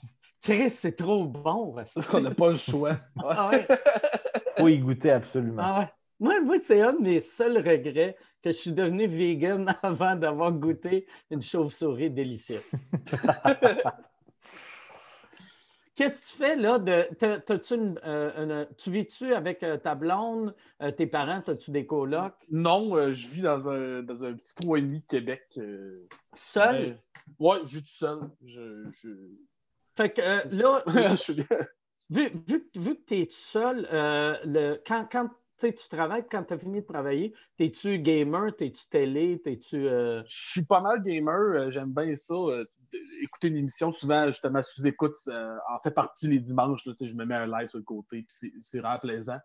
Chris, c'est trop bon. On n'a pas le choix. Ah ouais, Faut y goûter absolument. ah ouais. Moi, moi c'est un de mes seuls regrets que je suis devenu vegan avant d'avoir goûté une chauve-souris délicieuse. Qu'est-ce que tu fais là? De, une- euh, une- tu vis-tu avec euh, ta blonde, euh, tes parents, as-tu des colocs? Non, euh, je vis dans un, dans un petit 3,5 de Québec. Seul? ouais, je vis tout seul. Je, je... Fait que là, vu, vu, vu que tu es seul, euh, le, quand, quand tu tu travailles, quand tu as fini de travailler, es-tu gamer, es-tu télé, es-tu. euh, Je suis pas mal gamer, j'aime bien ça. Euh, écouter une émission, souvent, justement, sous-écoute, euh, en fait partie les dimanches. là, je me mets un live sur le côté, puis c'est- c'est vraiment plaisant.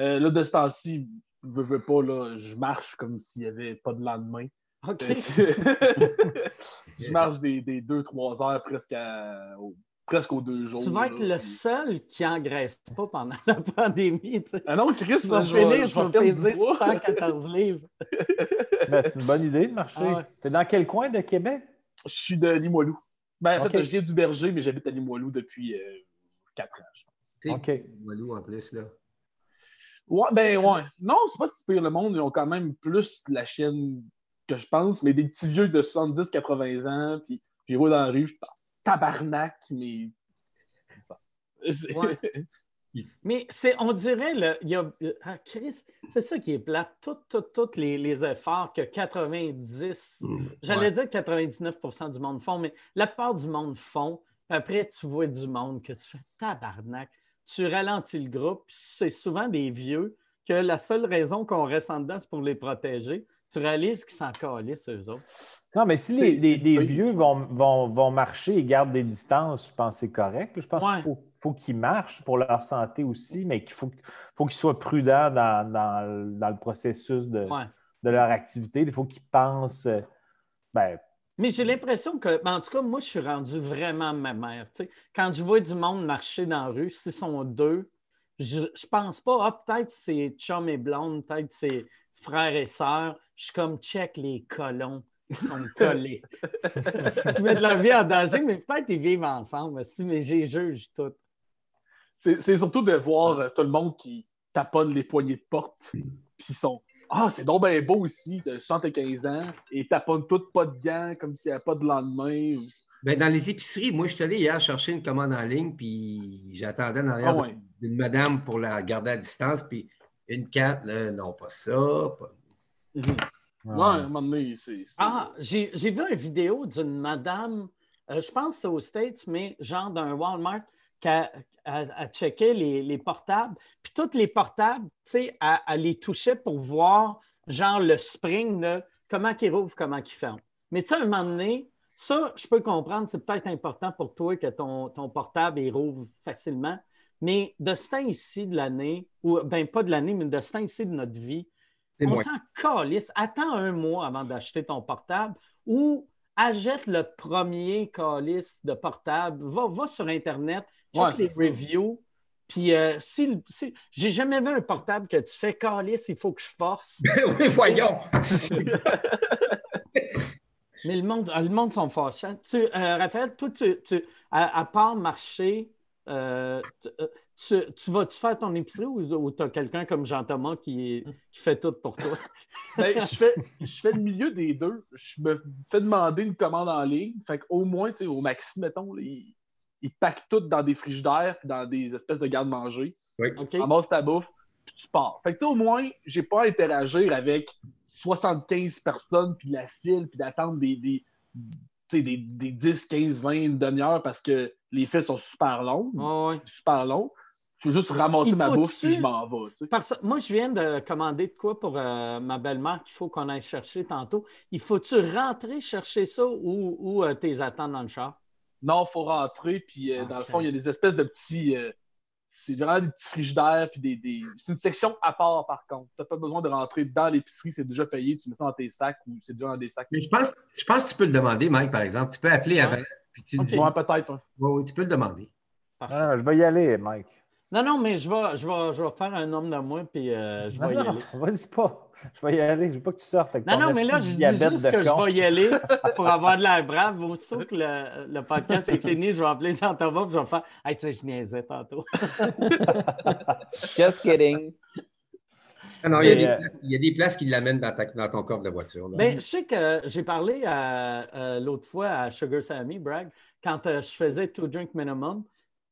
Euh, là, de ce temps-ci, veux, veux pas, là, je marche comme s'il n'y avait pas de lendemain. OK. je marche des, des deux, trois heures presque, à- au- presque aux deux jours. Tu vas être là, le puis- seul qui engraisse pas pendant la pandémie. tu sais. Ah non, Chris, vas je vais, je vais peser du poids. 114 livres. Ben, c'est une bonne idée de marcher. Ah ouais. T'es dans quel coin de Québec? Je suis de Limoilou. Ben, en fait, je viens du Berger, mais j'habite à Limoilou depuis euh, quatre ans, je pense. OK. Walou en plus, là. Ouais, ben ouais. Non, c'est pas si pire. Le monde, ils ont quand même plus la chienne que je pense, mais des petits vieux de 70-80 ans, puis je les vois dans la rue, je suis tabarnak, mais. Ouais. Mais c'est, on dirait, le, il y a, ah, Chris, c'est ça qui est plate. Tous tout, tous les, les efforts que 90, j'allais Ouais. dire 99% du monde font, mais la plupart du monde font. Après, tu vois du monde que tu fais tabarnak. Tu ralentis le groupe, puis c'est souvent des vieux que la seule raison qu'on reste en dedans, c'est pour les protéger. Tu réalises qu'ils s'en calissent, eux autres. Non, mais si les, vieux vont, vont, vont marcher et gardent des distances, je pense que c'est correct. Je pense Ouais. qu'il faut, faut qu'ils marchent pour leur santé aussi, mais qu'il faut, faut qu'ils soient prudents dans, dans le- dans le processus de, Ouais. de leur activité. Il faut qu'ils pensent. euh, Ben, Mais j'ai l'impression que, ben, en tout cas, moi, je suis rendu vraiment ma mère. Quand je vois du monde marcher dans la rue, s'ils sont deux, je, je pense pas, ah, peut-être c'est chum et blonde, peut-être c'est frères et sœurs. Je suis comme, check les colons, ils sont collés. ils mettent leur vie en danger, mais peut-être ils vivent ensemble, aussi, mais j'ai juge tout. C'est c'est surtout de voir euh, tout le monde qui taponne les poignées de porte, puis ils sont Ah, c'est donc bien beau ici, de 75 ans, et ils taponnent toutes pas de gants comme s'il n'y avait pas de lendemain. ou- Ben, dans les épiceries, moi, je suis allé hier chercher une commande en ligne, puis j'attendais en arrière Ah ouais. d'une madame pour la garder à distance, puis une carte, là, non, pas ça. pas- Ouais, à un moment donné, c'est. Ah, j'ai j'ai vu une vidéo d'une madame, euh, je pense que c'était aux States, mais genre d'un Walmart, a checké les, les portables. Puis tous les portables, tu sais, elle les touchait pour voir, genre, le spring, de comment ils rouvre, comment ils ferment. Mais tu sais, à un moment donné, ça, je peux comprendre, c'est peut-être important pour toi que ton, ton portable, il rouvre facilement. Mais de ce temps ici de l'année, ou ben pas de l'année, mais de ce temps ici de notre vie, on s'en calisse. Attends un mois avant d'acheter ton portable ou achète le premier calice de portable. Va, va sur Internet, Ouais, les reviews. Puis, euh, si, si- j'ai jamais vu un portable que tu fais calice, il faut que je force. oui, voyons. Mais le monde, le monde sont fâchants. Tu, euh, Raphaël, toi, tu, tu- à, à part marcher, euh, tu, tu- tu vas-tu faire ton épicerie ou, tu as quelqu'un comme Jean-Thomas qui, qui fait tout pour toi? Ben, je, fais, je fais le milieu des deux. Je me fais demander une commande en ligne. Fait qu'au moins, tu sais, au maxi, mettons, là, ils, ils packent tout dans des frigidaires puis dans des espèces de garde-manger. OK? Amasse ta bouffe, puis tu pars. Fait que, tu sais, au moins, j'ai pas à interagir avec 75 personnes, puis la file, puis d'attendre des, des, tu sais, des, des 10, 15, 20, une demi-heure parce que les files sont super longues. C'est super long. Je veux juste ramasser ma bouffe puis je m'en vais. tu sais. Parce- moi, je viens de commander de quoi pour euh, ma belle-mère qu'il faut qu'on aille chercher tantôt. Il faut-tu rentrer chercher ça ou, ou euh, t'es attendre dans le char? Non, il faut rentrer, puis euh, dans le fond, il y a des espèces de petits. euh, c'est vraiment des petits frigidaires, puis des, des- c'est une section à part, par contre. Tu n'as pas besoin de rentrer dans l'épicerie, c'est déjà payé, tu mets ça dans tes sacs ou c'est déjà dans des sacs. Mais je pense, je pense que tu peux le demander, Mike, par exemple. Tu peux appeler avant, puis tu dis. ouais, peut-être. hein. Oui, oui, tu peux le demander. Ah, je vais y aller, Mike. Non, non, mais je vais, je vais, je vais faire un homme de moi, puis euh, je Non, vais y non, aller. vas-y pas. Je vais y aller. Je veux pas que tu sortes avec Non, ton non, mais là, je dis juste que con. je vais y aller pour avoir de l'air brave. Aussitôt que le, le podcast est fini, je vais appeler Jean-Thomas et je vais faire Hey, tu sais, je niaisais tantôt. Just kidding. Ah non, il y a, des, euh, places, il y a des places qui l'amènent dans, ta- dans ton coffre de voiture. là. Je sais que j'ai parlé à- euh, l'autre fois à Sugar Sammy, Bragg, quand je faisais Two Drink Minimum.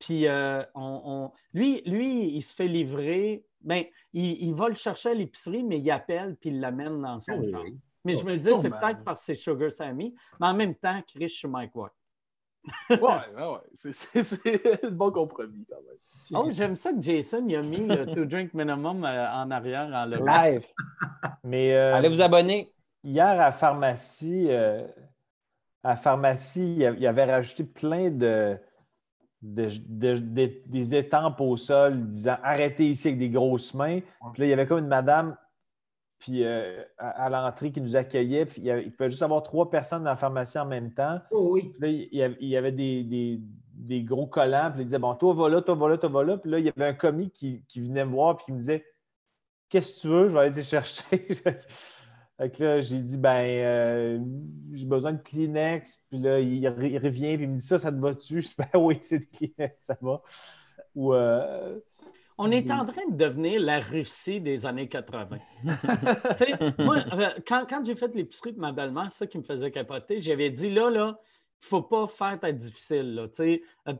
Puis euh, on, on- lui, lui, il se fait livrer. Ben, il, il va le chercher à l'épicerie, mais il appelle puis il l'amène dans son Ah oui, oui. Mais je me dis, Oh, c'est peut-être parce que c'est Sugar Sammy, mais en même temps, Chris, je suis Mike Watt. Ouais, ouais, ouais. C'est- C'est c'est un bon compromis, quand même. Oh, j'aime ça que Jason il a mis le Two Drink Minimum euh, en arrière en le Live. Mais euh, Allez vous abonner. hier à la pharmacie, euh, à la pharmacie, il y avait rajouté plein de, de- de- de- des étampes au sol disant arrêtez ici avec des grosses mains. Puis là, il y avait comme une madame puis, euh, à, à l'entrée qui nous accueillait. Puis il, y avait- il pouvait juste avoir trois personnes dans la pharmacie en même temps. Oh oui. Puis là, il y avait, il y avait des, des- des gros collants. Puis il disait Bon, toi, va là, toi, va là, toi, va là. Puis là, il y avait un commis qui, qui venait me voir puis qui me disait Qu'est-ce que tu veux? Je vais aller te chercher. fait que là, j'ai dit Ben, euh, j'ai besoin de Kleenex. Puis là, il, il revient puis il me dit Ça, ça te va-tu? Je dis Ben oui, c'est des Kleenex, ça va. Ou. euh, On est en train de devenir la Russie des années 80. Tu sais, moi, euh, quand, quand j'ai fait l'épicerie de ma belle-mère, c'est ça qui me faisait capoter. J'avais dit là, là, il ne faut pas faire ta difficile. Là,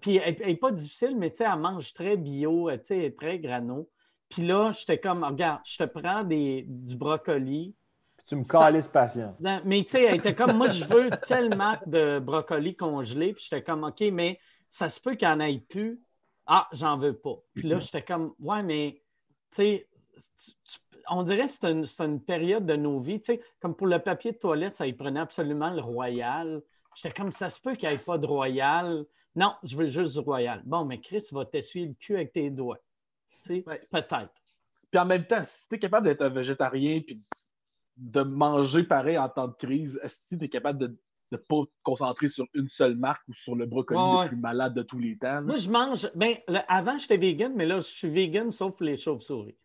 Puis elle n'est pas difficile, mais tu sais, elle mange très bio, elle est très grano. Puis là, j'étais comme, regarde, je te prends des, du brocoli. Puis tu me calisses patience. Non, Mais tu sais, elle était comme, moi, je veux telle marque de brocoli congelé. Puis j'étais comme, OK, mais ça se peut qu'il n'y en ait plus. Ah, j'en veux pas. Puis là, j'étais comme, ouais, mais tu sais, on dirait que c'est une, c'est une période de nos vies. Tu sais, comme pour le papier de toilette, ça y prenait absolument le royal. J'étais comme, ça se peut qu'il n'y ait pas de royal. Non, je veux juste du royal. Bon, mais Chris va t'essuyer le cul avec tes doigts. Tu sais, Ouais. peut-être. Puis en même temps, si tu es capable d'être un végétarien puis de manger pareil en temps de crise, est-ce que tu es capable de ne pas te concentrer sur une seule marque ou sur le brocoli Ouais, ouais. le plus malade de tous les temps? là? Moi, je mange. Ben, le- avant, j'étais vegan, mais là, je suis vegan sauf pour les chauves-souris.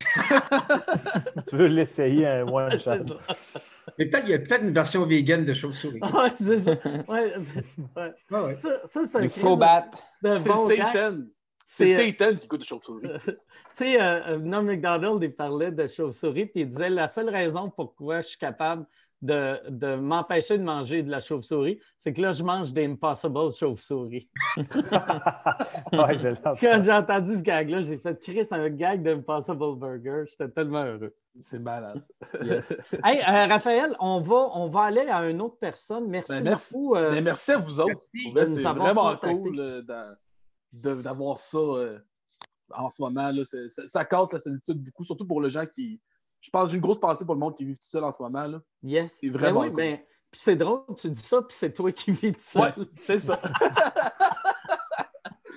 tu veux l'essayer un one shot. C'est ça. Mais peut-être il y a peut-être une version vegan de chauve-souris. Ouais, c'est ça. Ouais, ouais. Ah ouais. Ça, C'est. Satan. C'est, euh, Satan qui goûte de chauve-souris. Tu sais, euh, euh, Norm McDonald, il parlait de chauve-souris, puis il disait la seule raison pourquoi je suis capable de, de m'empêcher de manger de la chauve-souris, c'est que là, je mange des Impossible chauve-souris. Ouais, je Quand j'ai entendu ce gag-là, j'ai fait Chris un gag d'Impossible Burger. J'étais tellement heureux. C'est malade. Hey, euh, Raphaël, on va, on va aller à une autre personne. Merci, Ben, merci. beaucoup. euh, Mais merci à vous autres. Merci nous C'est vraiment cool euh, d'avoir ça euh, en ce moment. Là. Ça, ça casse la solitude beaucoup, surtout pour les gens qui. Je pense que j'ai une grosse pensée pour le monde qui vit tout seul en ce moment. Là. yes. c'est vraiment Ben oui, cool. ben, puis c'est drôle, tu dis ça, puis c'est toi qui vis tout seul. Ouais, c'est ça.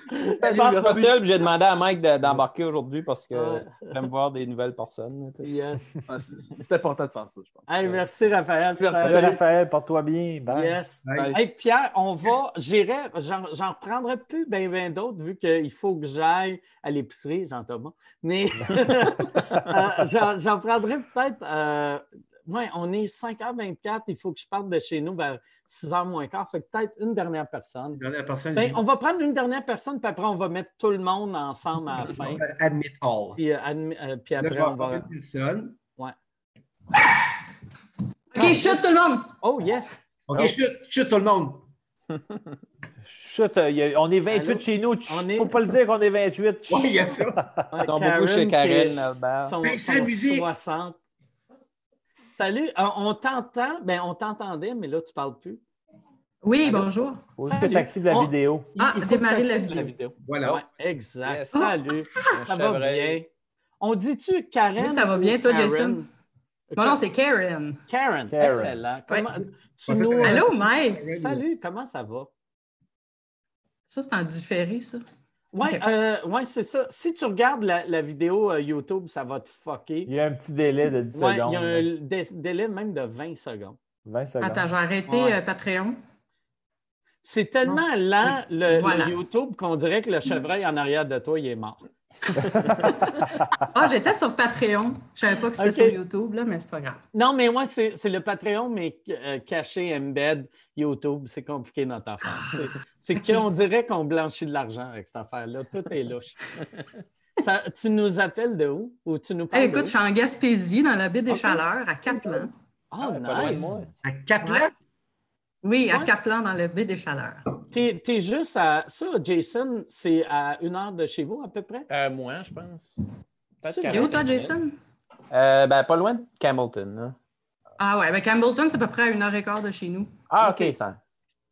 Je parle pas seul, puis j'ai demandé à Mike de- d'embarquer aujourd'hui parce que j'aime voir des nouvelles personnes. Yes. C'est important de faire ça, je pense. Hey, merci, Raphaël. Merci. Raphaël, porte-toi bien. Bye. Yes. Bye. Hey, Pierre, on va, j'irai, j'en, reprendrai plus ben, ben d'autres vu qu'il faut que j'aille à l'épicerie, jean Thomas. Mais euh, j'en, j'en prendrai peut-être. Euh, ouais, on est 5h24, il faut que je parte de chez nous vers 6h moins quart. Fait que peut-être une dernière personne. La dernière personne, Ben, on va prendre une dernière personne, puis après, on va mettre tout le monde ensemble à la fin. on va admit all. Puis, euh, admi- euh, puis Là, je après, on va. une personne. OK, chute tout le monde. Oh, yes! OK, Oh. chute, chute tout le monde. Chut, euh, il on est 28 Allô? chez nous. On Chut, est- faut pas le dire qu'on est 28. Oui, il y a ça. Ouais, Ils sont beaucoup chez Karen sont- Ben, sont s'amuser. 60. Salut, euh, on t'entend. Ben, on t'entendait, mais là, tu parles plus. Oui, Allô? bonjour. Faut juste que tu actives la On- vidéo. Ah, démarrer la vidéo. Voilà. Ouais, exact. Yes. Salut. Un Ça va bien? On dit-tu Karen? Oui, ça va ou bien, toi, Karen? Jason? Mon nom, c'est Karen. Karen. Karen. Excellent. Comment, tu Ouais. nous- Allô, Mike? Salut, comment ça va? Ça, c'est en différé, ça. Oui, Ok. ouais, c'est ça. Si tu regardes la, la vidéo euh, YouTube, ça va te fucker. Il y a un petit délai de 10 Ouais, il secondes. y a un dé- délai même de 20 secondes. 20 secondes. Attends, j'ai arrêté Ouais. euh, Patreon. C'est tellement Non. lent, le, Voilà. le YouTube, qu'on dirait que le chevreuil en arrière de toi, il est mort. Ah, j'étais sur Patreon. Je savais pas que c'était sur YouTube, là, mais c'est pas grave. Non, mais moi, c'est c'est le Patreon, mais euh, caché, embed, YouTube. C'est compliqué notre affaire. C'est- qu'on dirait qu'on blanchit de l'argent avec cette affaire-là. Tout est louche. Ça- tu nous appelles de où? Ou tu nous parles Hey, de écoute, je suis en Gaspésie, dans la baie des Ok. Chaleurs, à Caplan. Oh, Ah, de nice! moi. À Caplan? Oui, à Ouais. Caplan, dans la baie des Chaleurs. T'es t'es juste à. Ça, Jason, c'est à une heure de chez vous, à peu près? Euh, moins, je pense. Et où, toi, 45 minutes. Jason? Euh, ben, pas loin de Campbellton. là. Ah ouais, ben Campbellton, c'est à peu près à une heure et quart de chez nous. Ah, OK, ça.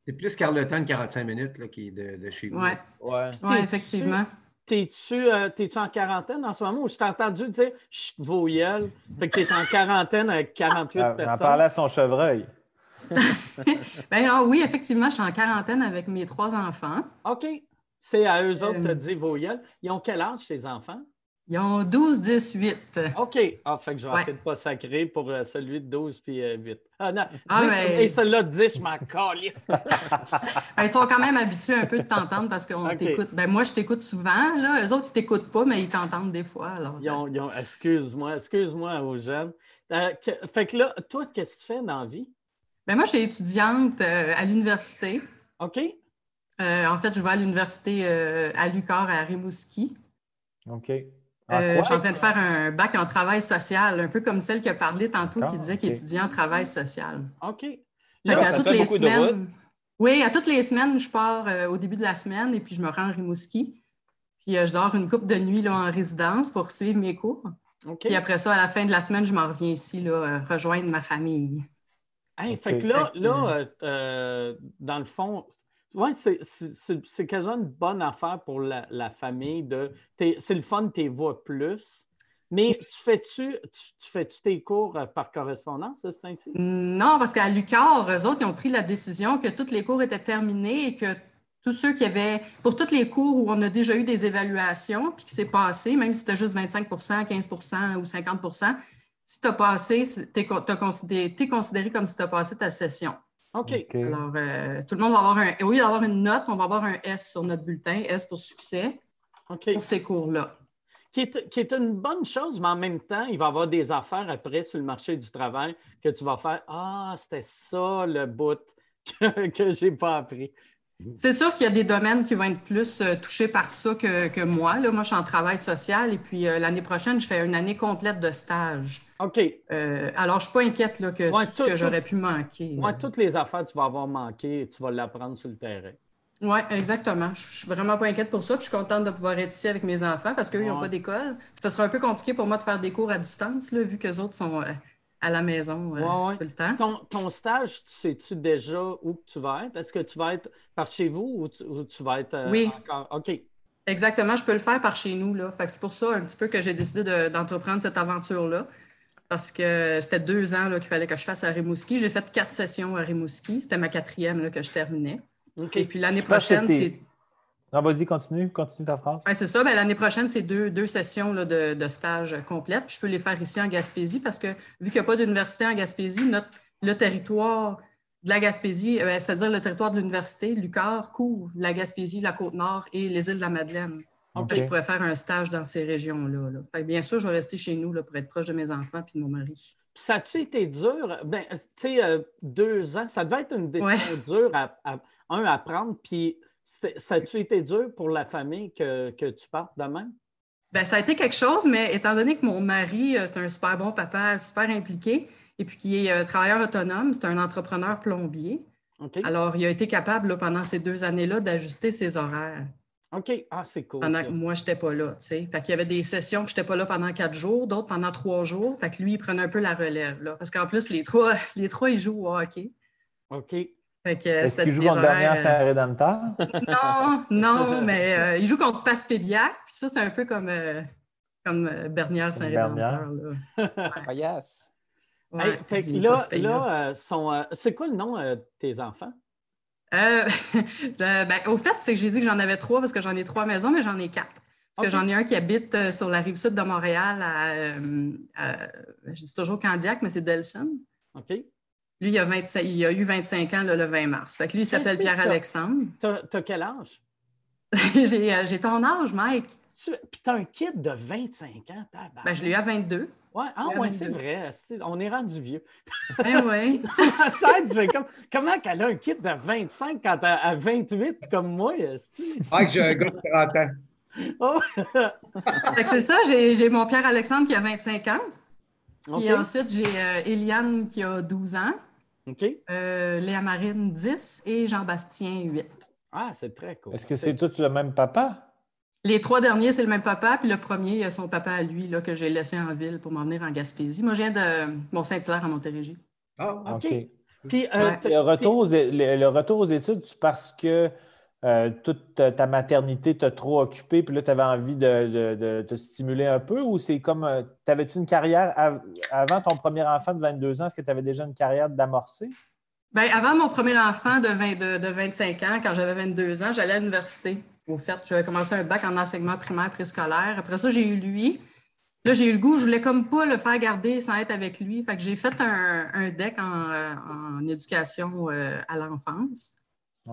C'est plus Carleton, 45 minutes, là, qui est de, de chez vous. Ouais, Ouais. ouais, effectivement. T'es-tu euh, en quarantaine en ce moment ou je t'ai entendu dire chut, vos gueules? Fait que t'es en quarantaine avec 48 Ah, On en personnes. parlait à son chevreuil. Ben ah oui, effectivement, je suis en quarantaine avec mes trois enfants. OK. C'est à eux autres de te Euh. dire vos. Ils ont quel âge, tes enfants? Ils ont 12, 10, 8. OK. Ah, fait que je vais Ouais. essayer de ne pas sacrer pour euh, celui de 12 puis euh, 8. Ah non. Ah, 10, ben- Et celui-là, 10, je m'en calisse. Ben, ils sont quand même habitués un peu de t'entendre parce qu'on t'écoute. Ben, moi, je t'écoute souvent. Là. Eux autres, ils t'écoutent pas, mais ils t'entendent des fois. Alors, Ils ont, ils ont- excuse-moi, excuse-moi aux jeunes. Euh, que- fait que là, toi, qu'est-ce que tu fais dans la vie? Ben, moi, je suis étudiante euh, à l'université. OK? Euh, en fait, je vais à l'université euh, à Lucar, à Rimouski. OK. Euh, quoi? je suis en train de faire un bac en travail social, un peu comme celle qui a parlé tantôt, qui disait ok. qu'il étudiait en travail social. OK. Fait Là, ça toutes fait les semaines. Oui, à toutes les semaines, je pars euh, au début de la semaine et puis je me rends à Rimouski. Puis euh, je dors une couple de nuit là, en résidence pour suivre mes cours. OK. Puis après ça, à la fin de la semaine, je m'en reviens ici là, euh, rejoindre ma famille. Hey. Fait que là, là dans le fond, ouais, c'est- quasiment une bonne affaire pour la, la famille. de C'est le fun, tu vois plus. Mais tu fais-tu tu, tu fais-tu tes cours euh, par correspondance, c'est ainsi? Non, parce qu'à Lucar, eux autres, ils ont pris la décision que tous les cours étaient terminés et que tous ceux qui avaient, pour tous les cours où on a déjà eu des évaluations, puis qui s'est passé, même si c'était juste 25% 15% ou 50% si tu as passé, tu es, considéré comme si tu as passé ta session. OK. OK. Alors, euh, tout le monde va avoir un, au lieu d'avoir une note, on va avoir un S sur notre bulletin, S pour succès, pour ces cours-là. Qui est, qui est une bonne chose, mais en même temps, il va y avoir des affaires après sur le marché du travail que tu vas faire Ah, c'était ça le bout que, que je n'ai pas appris. C'est sûr qu'il y a des domaines qui vont être plus euh, touchés par ça que, que moi. Là, moi, je suis en travail social et puis euh, l'année prochaine, je fais une année complète de stage. OK. Euh, alors, je ne suis pas inquiète là, que Ouais, tout que j'aurais pu manquer. Moi, toutes les affaires que tu vas avoir manquées, tu vas l'apprendre sur le terrain. Oui, exactement. Je ne suis vraiment pas inquiète pour ça. Puis je suis contente de pouvoir être ici avec mes enfants parce qu'eux, ils n'ont Ouais. pas d'école. Ce sera un peu compliqué pour moi de faire des cours à distance, là, vu que les autres sont à la maison euh, Ouais, ouais. tout le temps. Ton, ton stage, tu sais-tu déjà où tu vas être? Est-ce que tu vas être par chez vous ou tu, ou tu vas être euh, Oui. encore? OK. Exactement, je peux le faire par chez nous. Là. Fait que c'est pour ça un petit peu que j'ai décidé de- d'entreprendre cette aventure-là. Parce que c'était deux ans là, qu'il fallait que je fasse à Rimouski. J'ai fait quatre sessions à Rimouski. C'était ma quatrième là, que je terminais. OK. Et puis l'année prochaine, c'est. Non, vas-y, continue, continue ta phrase. Ouais, c'est ça. Ben, l'année prochaine, c'est deux, deux sessions là, de, de stage complètes. Puis je peux les faire ici en Gaspésie parce que vu qu'il n'y a pas d'université en Gaspésie, notre, le territoire de la Gaspésie, euh, c'est-à-dire le territoire de l'université, Lucar, couvre la Gaspésie, la Côte-Nord et les îles de la Madeleine. Je pourrais faire un stage dans ces régions-là. là. Bien sûr, je vais rester chez nous là, pour être proche de mes enfants et de mon mari. Ça a-tu été dur? Ben, tu sais, euh, deux ans, ça devait être une décision dure à, à- un, à prendre. Puis ça a-tu été dur pour la famille que, que tu partes de même? Ben, ça a été quelque chose, mais étant donné que mon mari, euh, c'est un super bon papa, super impliqué, et puis qui est euh, travailleur autonome, c'est un entrepreneur plombier. OK. Alors, il a été capable, là, pendant ces deux années-là, d'ajuster ses horaires. OK. Ah, c'est cool. Pendant que moi, je n'étais pas là. tu sais. Fait qu'il y avait des sessions que je n'étais pas là pendant quatre jours, d'autres pendant trois jours. Fait que lui, il prenait un peu la relève. Là, parce qu'en plus, les trois, les trois, ils jouent au hockey. OK. Fait que, Est-ce qu'il joue contre horaires, euh, Saint-Rédempteur? Non, non, mais euh, il joue contre Passepébiac, puis ça, c'est un peu comme, euh, comme euh, Bernière Saint-Rédempteur. Ah, yes. Ouais, Hey, fait que il est là, là euh, c'est quoi le nom euh, de tes enfants? Euh, ben, au fait, c'est que j'ai dit que j'en avais trois parce que j'en ai trois maisons, mais j'en ai quatre. Parce que j'en ai un qui habite sur la rive sud de Montréal, à, à- je dis toujours Candiac, mais c'est Delson. OK? Lui, il a, 25 il a eu 25 ans là, le 20 mars. Fait que lui, il s'appelle Qu'est-ce que Pierre-Alexandre. T'as, t'as quel âge? j'ai euh, j'ai ton âge, Mike. Tu, puis t'as un kid de 25 ans. Ben, je l'ai eu à 22. Ouais, ah ouais, c'est 22. vrai. on est rendu vieux. Ben oui. Comme, comment qu'elle a un kid de 25 quand elle a 28 comme moi? Ah, que j'ai un gars de 30 ans. Oh! Fait que c'est ça, j'ai j'ai mon Pierre-Alexandre qui a 25 ans. Et ensuite, j'ai euh, Eliane qui a 12 ans, OK. euh, Léa Marine 10 et Jean-Bastien 8. Ah, c'est très cool. Est-ce que c'est tous le même papa? Les trois derniers, c'est le même papa, puis le premier, il a son papa à lui là, que j'ai laissé en ville pour m'en venir en Gaspésie. Moi, je viens de Mont-Saint-Hilaire à Montérégie. Ah, OK. Puis, euh, Ouais. Le retour, aux, é- le, le retour aux études, c'est parce que euh, toute ta, maternité t'a trop occupé, puis là, tu avais envie de, te stimuler un peu, ou c'est comme, euh, t'avais-tu une carrière av- avant ton premier enfant de 22 ans, est-ce que tu avais déjà une carrière d'amorcer? Ben, avant mon premier enfant de, 20 de, de 25 ans, quand j'avais 22 ans, j'allais à l'université. Au fait, j'avais commencé un bac en enseignement primaire préscolaire. Après ça, j'ai eu lui. Là, j'ai eu le goût, je voulais comme pas le faire garder sans être avec lui. Fait que j'ai fait un, un deck en, euh, éducation à l'enfance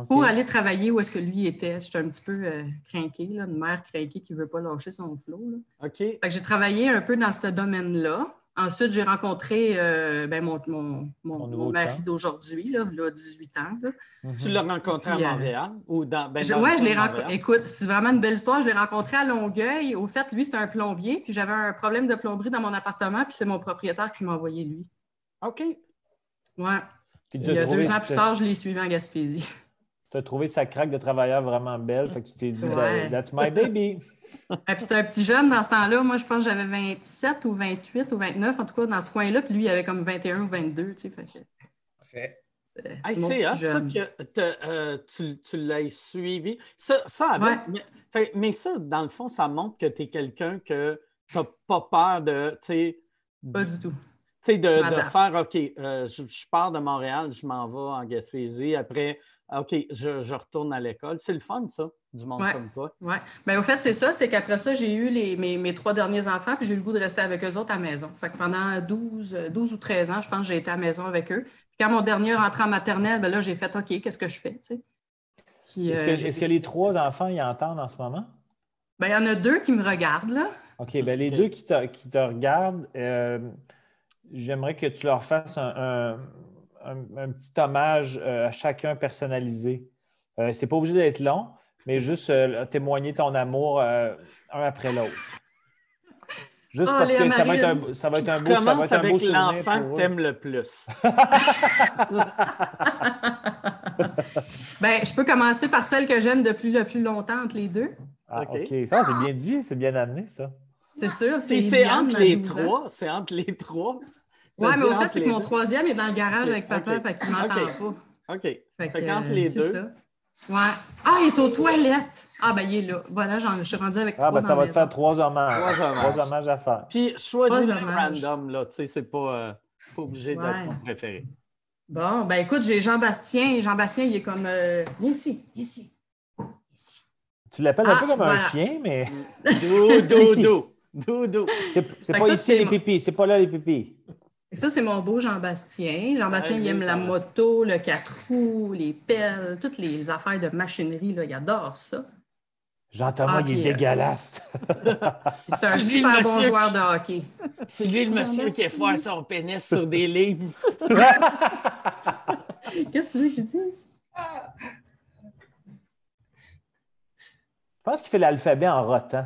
Pour aller travailler où est-ce que lui était. J'étais un petit peu euh, crinquée, là, une mère crinquée qui veut pas lâcher son flot. là. OK. Fait que j'ai travaillé un peu dans ce domaine-là. Ensuite, j'ai rencontré euh, ben, mon, mon, mon- mari d'aujourd'hui, là, il a 18 ans. là. Tu l'as rencontré à euh, Montréal ou dans. Ben, Je- dans le ouais, je l'ai rencontré. Écoute, c'est vraiment une belle histoire. Je l'ai rencontré à Longueuil. Au fait, lui, c'était un plombier, puis j'avais un problème de plomberie dans mon appartement, puis c'est mon propriétaire qui m'a envoyé lui. OK. Ouais. Puis Puis, t'as euh, trouvé- deux ans plus tard, je l'ai suivi en Gaspésie. Tu as trouvé sa craque de travailleur vraiment belle, fait que tu t'es dit, ben, Ouais. that's my baby. Et puis c'était un petit jeune dans ce temps-là. Moi, je pense que j'avais 27 ou 28 ou 29, en tout cas, dans ce coin-là. Puis lui, il avait comme 21 ou 22, tu sais. Fait que, Parfait. euh, Hey, c'est ça jeune. que euh, tu, tu l'as suivi. Ça, ça avec- Ouais. mais, fait- mais ça, dans le fond, ça montre que tu es quelqu'un que tu n'as pas peur de. Pas du tout. De, de faire, OK, euh, je, je pars de Montréal, je m'en vais en Gaspésie. Après, OK, je, je retourne à l'école. C'est le fun, ça, du monde Ouais. comme toi. Oui. Bien, au fait, c'est ça, c'est qu'après ça, j'ai eu les, mes, mes trois derniers enfants, puis j'ai eu le goût de rester avec eux autres à la maison. Fait que pendant 12, euh, 12 ou 13 ans, je pense que j'ai été à la maison avec eux. Puis quand mon dernier rentré en maternelle, ben là, j'ai fait OK, qu'est-ce que je fais? tu sais? Puis, Est-ce euh, que, j'ai est-ce que décidé- les trois enfants y entendent en ce moment? Ben, il y en a deux qui me regardent, là. OK, ben les deux qui te, qui te regardent, euh, j'aimerais que tu leur fasses un, un- un- un petit hommage euh, à chacun personnalisé. Euh, c'est pas obligé d'être long, mais juste euh, témoigner ton amour euh, un après l'autre. Juste Oh, parce Léa que ça va, être un, ça va être un beau, ça va être un beau avec souvenir l'enfant pour que eux. tu aimes le plus. Ben, je peux commencer par celle que j'aime depuis le plus longtemps entre les deux. Ah, OK. Ça, c'est bien dit, c'est bien amené, ça. C'est sûr, c'est entre les 12 ans. trois. C'est entre les trois. Ouais, T'as mais au fait, c'est que mon troisième est dans le garage avec papa, OK. fait qu'il m'entend OK. pas. OK. Fait Fait que, qu'entre euh, les c'est deux. ça. Ouais. Ah, il est aux toilettes. Ah, ben, il est là. Voilà, j'en- je suis rendue avec Ah, trois ben, dans ça va te faire trois hommages. Trois hommages. Trois hommages à faire. Puis choisis le random, là. Tu sais, c'est pas, euh, pas obligé d'être Ouais. ton préféré. Bon, ben écoute, j'ai Jean-Bastien. Jean-Bastien, il est comme. euh, Viens ici, viens ici. Ici. Tu l'appelles un Ah, peu comme voilà. un chien, mais Doudou, Ici. doudou. Doudou. c'est Fait pas ici les mon- pipis. C'est pas là les pipis. Et ça, c'est mon beau Jean-Bastien. Jean-Bastien, il aime la ça- moto, le quatre roues, les pelles, toutes les affaires de machinerie. Là. Il adore ça. Jean-Thomas, Ah, il est euh, dégueulasse. C'est un super le bon monsieur joueur de hockey. C'est lui le monsieur qui foire son pénis sur des livres. Qu'est-ce que tu veux que je dise? Je pense qu'il fait l'alphabet en rotant.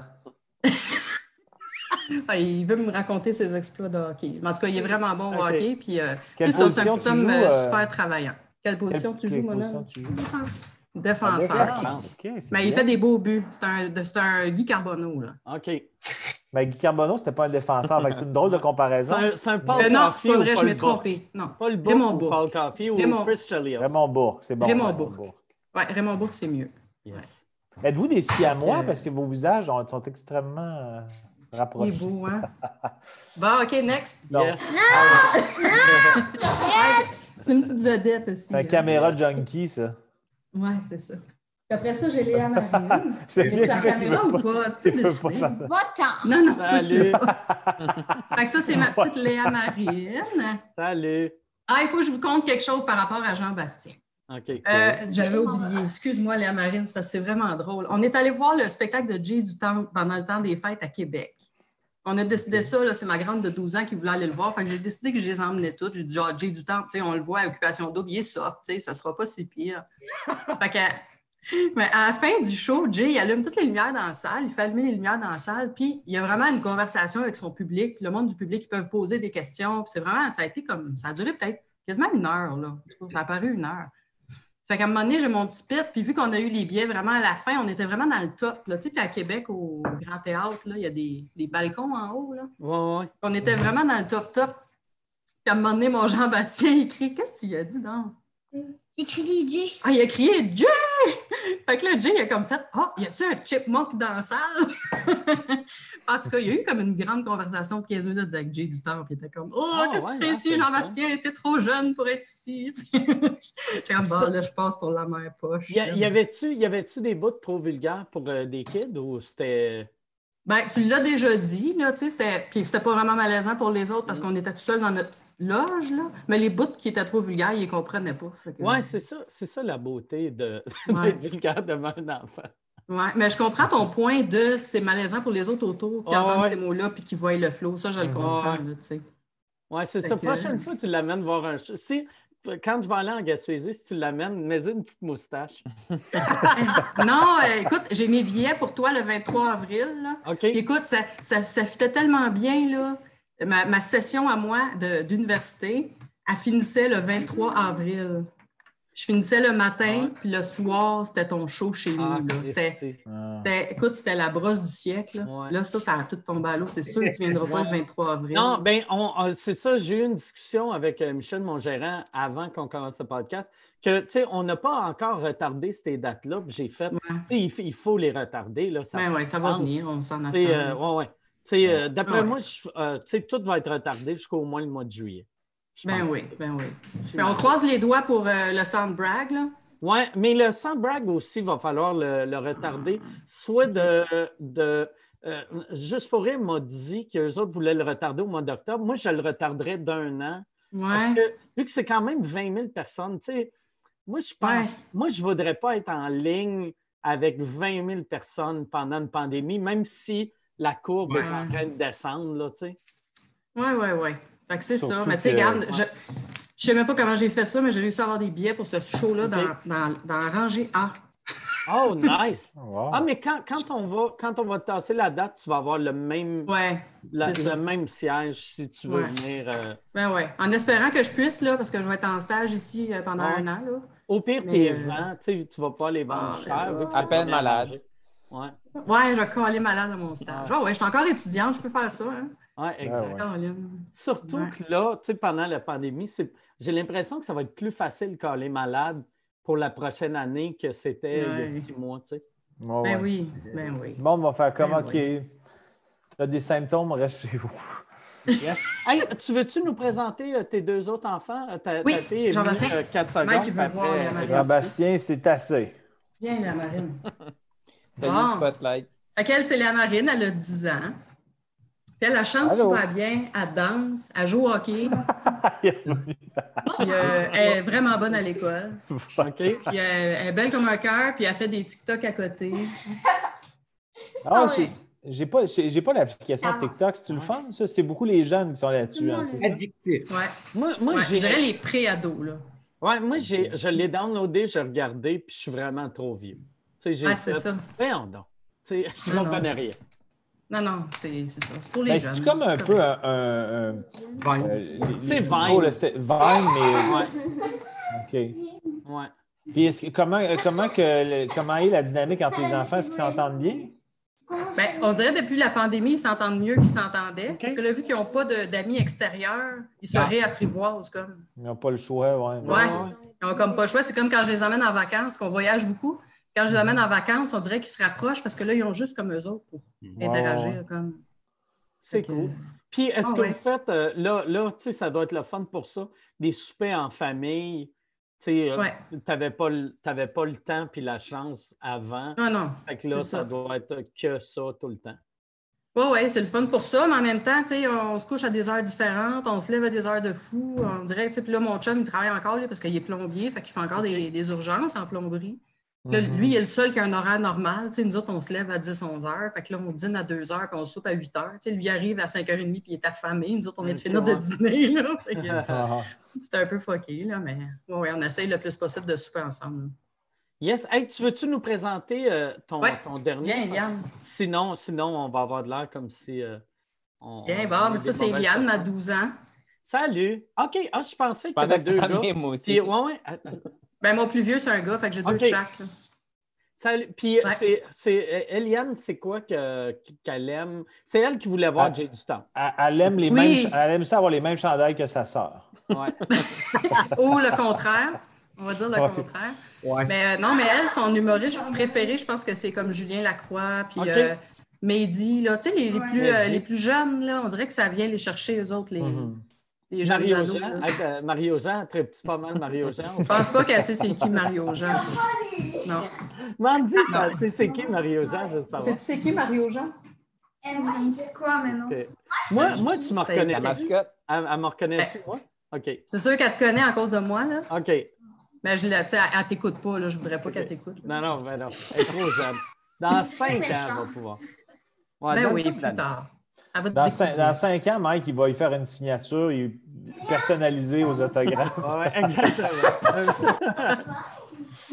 Ah, il veut me raconter ses exploits de hockey. Mais En tout cas, il est vraiment bon au hockey. Puis, euh, c'est ça, c'est un petit homme joues, euh, euh, super travaillant. Quelle position Quelle- tu joues, mon homme? Défense. Défenseur. Défense. C'est Mais il fait des beaux buts. C'est un, un Guy Carbonneau, là. OK. Mais Guy Carbonneau, c'était pas un défenseur. C'est une drôle de C'est comparaison. c'est un Paul Euh, non, c'est pas vrai, je m'ai trompé. Non. Paul Bourque Raymond ou Bourque. Paul Coffey ou Raymond- Chris Chelios? Raymond Bourque, c'est bon. Raymond Bourque. Ouais, Raymond Bourque, c'est mieux. Yes. Êtes-vous des siamois parce que vos visages ont- sont extrêmement euh, Il est beau, hein? Bon, OK, next. Donc, Yes. C'est une petite vedette aussi. C'est un caméra junkie, ça. Ouais, c'est ça. Puis après ça, j'ai Léa Marine. C'est bien caméra qu'il ou pas? Tu peux décider. Va-t'en! Non, non, pas Salut. ça. Fait que ça, c'est ma petite Léa Marine. Salut. Ah, il faut que je vous conte quelque chose par rapport à Jean-Bastien. OK. cool. Euh, J'avais oublié. Excuse-moi, Léa Marine, c'est parce que c'est vraiment drôle. On est allé voir le spectacle de Jay du Temple pendant le temps des fêtes à Québec. On a décidé ça, c'est ma grande de 12 ans qui voulait aller le voir. Fait que j'ai décidé que je les emmenais toutes. J'ai dit, ah, Jay du tu sais, on le voit à Occupation Double, il est soft, tu sais, ça sera pas si pire. fait que, mais à la fin du show, Jay, il allume toutes les lumières dans la salle, il fait allumer les lumières dans la salle, puis il y a vraiment une conversation avec son public. Le monde du public, ils peuvent poser des questions. C'est vraiment, ça a été comme, ça a duré peut-être quasiment une heure, là. Ça a paru une heure. Fait qu'à un moment donné, j'ai mon petit pit, puis vu qu'on a eu les billets vraiment à la fin, on était vraiment dans le top. Là. Tu sais, puis à Québec, au Grand Théâtre, là, il y a des, des balcons en haut. Là. Ouais, ouais. On était vraiment dans le top top. Puis à un moment donné, mon Jean-Bastien écrit Qu'est-ce que tu as dit donc? Écris DJ. Ah, il a crié Jay! Fait que là, Jay, il a comme fait Ah, y a-tu un chipmunk dans la salle? en tout cas, il y a eu comme une grande conversation de 15 minutes avec Jay du Temple. Il était comme Oh, Ah, qu'est-ce que ouais, tu fais non, ici, Jean-Bastien? T'es trop jeune pour être ici. J'étais comme Bon, là, je passe pour la mère poche. Y, a- y avait-tu y avait-tu des bouts trop vulgaires pour euh, des kids ou c'était. Ben, tu l'as déjà dit, là, tu sais, c'était, puis c'était pas vraiment malaisant pour les autres parce qu'on était tout seul dans notre loge, là, mais les bouts qui étaient trop vulgaires, ils comprenaient pas. Que- Ouais, c'est ça, c'est ça la beauté de, Ouais. d'être vulgaire devant un enfant. Ouais, mais je comprends ton point de c'est malaisant pour les autres autour qui entendent ouais. ces mots-là puis qui voient le flow. Ça, je le comprends, Ouais. là, tu sais. Ouais, c'est Fait ça. que- Prochaine fois, tu l'amènes voir un show. Si, quand je vais aller en Gaspésie, si tu l'amènes, mets une petite moustache. non, euh, écoute, j'ai mes billets pour toi le 23 avril, là. Écoute, ça, ça, ça fitait tellement bien, là. Ma, ma session à moi d'université, elle finissait le 23 avril. Je finissais le matin, puis le soir, c'était ton show chez nous. Ah, là. C'était. Ah. c'était- écoute, c'était la brosse du siècle. Là, Ouais. Là, ça, ça a tout tombé à l'eau. C'est sûr que tu ne viendras pas le 23 avril. Non, ben, on, on- c'est ça. J'ai eu une discussion avec euh, Michel, mon gérant, avant qu'on commence le podcast, que, tu sais, on n'a pas encore retardé ces dates-là. puis J'ai fait, Ouais. tu sais, il, faut les retarder. Là, ça Ben ouais, ça va venir, on s'en Tu attend. euh, ouais, ouais. Tu sais, euh, D'après moi, je- euh, tu sais, tout va être retardé jusqu'au moins le mois de juillet. Ben pense. oui, ben oui. Ben, on croise les doigts pour euh, le sound brag, là. Oui, mais le Sandbrag aussi, va falloir le, le retarder. Soit de. de euh, juste pour rire, m'a dit qu'eux autres voulaient le retarder au mois d'octobre. Moi, je le retarderais d'un an. Parce Ouais. que, vu que c'est quand même 20 000 personnes, tu sais, moi, je pense. Ouais. Moi, je ne voudrais pas être en ligne avec 20 000 personnes pendant une pandémie, même si la courbe est en train de descendre, là, tu sais. Oui, oui, oui. Fait que c'est ça. Mais tu sais, regarde, je ne sais même pas comment j'ai fait ça, mais j'ai réussi à avoir des billets pour ce show-là dans, dans, dans la rangée A. Oh, nice! Wow. Ah, mais quand, quand, on va, quand on va tasser la date, tu vas avoir le même, Ouais, la- le même siège si tu veux Ouais. venir. euh, ben ouais. En espérant que je puisse, là, parce que je vais être en stage ici euh, pendant Ouais. un an, là. Au pire, tes euh, vents, tu vas pas les vendre Ah, cher. ben pas bien malade. Ouais, Ouais, je vais coller malade à mon stage. Ah ouais, je suis encore étudiante, je peux faire ça, hein. Ouais, exact. ouais. Caroline. Surtout Ouais. que là, tu sais, pendant la pandémie, c'est- j'ai l'impression que ça va être plus facile quand les malades pour la prochaine année que c'était il y a six mois, tu sais. Ouais, Ben ouais. oui, ben oui. Le monde va faire comme, Ben OK, oui. tu as des symptômes, reste chez vous. Yes. Hey, tu veux-tu nous présenter euh, tes deux autres enfants? Euh, Ta, Oui, ta fille est venue Jean-Bastien. euh. Jean-Bastien, c'est assez. Viens, la marine. Bon. Spotlight. Fait qu'elle, c'est la marine, elle a 10 ans. Puis elle, elle chante Allô? super bien, elle danse, elle joue au hockey, puis euh, elle est vraiment bonne à l'école. Puis euh, elle est belle comme un cœur, puis elle fait des TikTok à côté. Ah, c'est- j'ai pas, j'ai j'ai pas l'application TikTok. C'est-tu le fun, ça? C'est beaucoup les jeunes qui sont là-dessus, hein, c'est ça? Addictif. Ouais. Moi, moi Ouais, j'ai. je dirais les pré-ados, là. Ouais, moi, j'ai, je l'ai downloadé, j'ai regardé, puis je suis vraiment trop vieux. Tu sais, j'ai Ah, c'est fait, ça. Voyons donc. Tu sais, je Non, ne non. connais rien. Non, non, c'est c'est ça. C'est pour les Ben, jeunes. c'est comme un peu un. un- un- Vine. euh, C'est Vine. oh, Vine, mais. Ouais. OK. Ouais. Puis est-ce que- comment, comment, que le- comment est la dynamique entre les enfants? Est-ce qu'ils s'entendent bien? Ben, on dirait depuis la pandémie, ils s'entendent mieux qu'ils s'entendaient. Parce que là, vu qu'ils n'ont pas d'amis extérieurs, ils se Ah. réapprivoisent comme. Ils n'ont pas le choix, ouais. Ouais. Ils n'ont comme pas le choix. C'est comme quand je les emmène en vacances, qu'on voyage beaucoup. Quand je les emmène en vacances, on dirait qu'ils se rapprochent parce que là, ils ont juste comme eux autres pour interagir. Comme... C'est cool. Puis, est-ce Ah que ouais. vous faites, euh, là, là tu sais, ça doit être le fun pour ça, des soupers en famille. Tu sais, euh, Ouais. t'avais pas, pas le temps puis la chance avant. Non, non. Fait que là, ça. ça. doit être que ça tout le temps. Oui, oui, c'est le fun pour ça, mais en même temps, tu sais, on se couche à des heures différentes, on se lève à des heures de fou. On dirait, tu sais, puis là, mon chum, il travaille encore lui, parce qu'il est plombier, fait qu'il fait encore des, des urgences en plomberie. Là, lui, il est le seul qui a un horaire normal. Tu sais, nous autres, on se lève à 10-11 heures. Fait que là, on dîne à 2 heures, puis on soupe à 8 heures. Tu sais, lui il arrive à 5h30, puis il est affamé. Nous autres, on vient de Ok, finir de dîner. C'était un peu fucké, là, mais ouais, ouais, on essaye le plus possible de souper ensemble. Yes. Hey, tu veux-tu nous présenter euh, ton, Ouais. ton dernier? Parce- Eliane. Sinon, sinon, on va avoir de l'air comme si. euh, on, Bien, on- bon, on mais ça, c'est Eliane, à personnes. 12 ans. Salut. OK. Ah, je pensais que deux c'était la gars. moi aussi. Puis, ouais, ouais. Ben, mon plus vieux, c'est un gars, fait que j'ai deux de chaque. là. Salut. Puis, Ouais. c'est, c'est, Eliane, c'est quoi que, qu'elle aime? C'est elle qui voulait voir Ah. Jay du temps. Elle, elle aime les Oui. mêmes, ch- elle aime ça avoir les mêmes chandails que sa sœur. Ouais. Ou le contraire. On va dire le Ouais. contraire. Ouais. Mais euh, non, mais elle, son humoriste préféré, je pense que c'est comme Julien Lacroix, puis euh, Mehdi, là, tu sais, les, les plus, euh, les plus jeunes, là, on dirait que ça vient les chercher, eux autres, les, Mhm. Les jeunes Mario ados. Jean. là. Hey, euh, Mario Jean, très petit, pas mal Mario Jean. Je pense pas qu'elle sait c'est qui Mario Jean. Non. Mandy, c'est, c'est qui Mario Jean? Je veux savoir. C'est c'est qui Mario Jean? Elle va me dire quoi? Ok. Moi, moi, tu me C'est reconnais. La mascotte. Elle, elle me reconnaît-tu, moi? OK. C'est sûr qu'elle te connaît à cause de moi, là. OK. Mais je la, tu sais, elle, t'écoute pas, là. Je voudrais pas qu'elle t'écoute. là. Non, non, ben non. Elle est trop jeune. Dans cinq ans, elle va pouvoir. Ouais, Ben oui, plus tard. Dans, cinq, découvrir. dans cinq ans, Mike, il va y faire une signature il- personnalisée aux autographes. Ouais, exactement.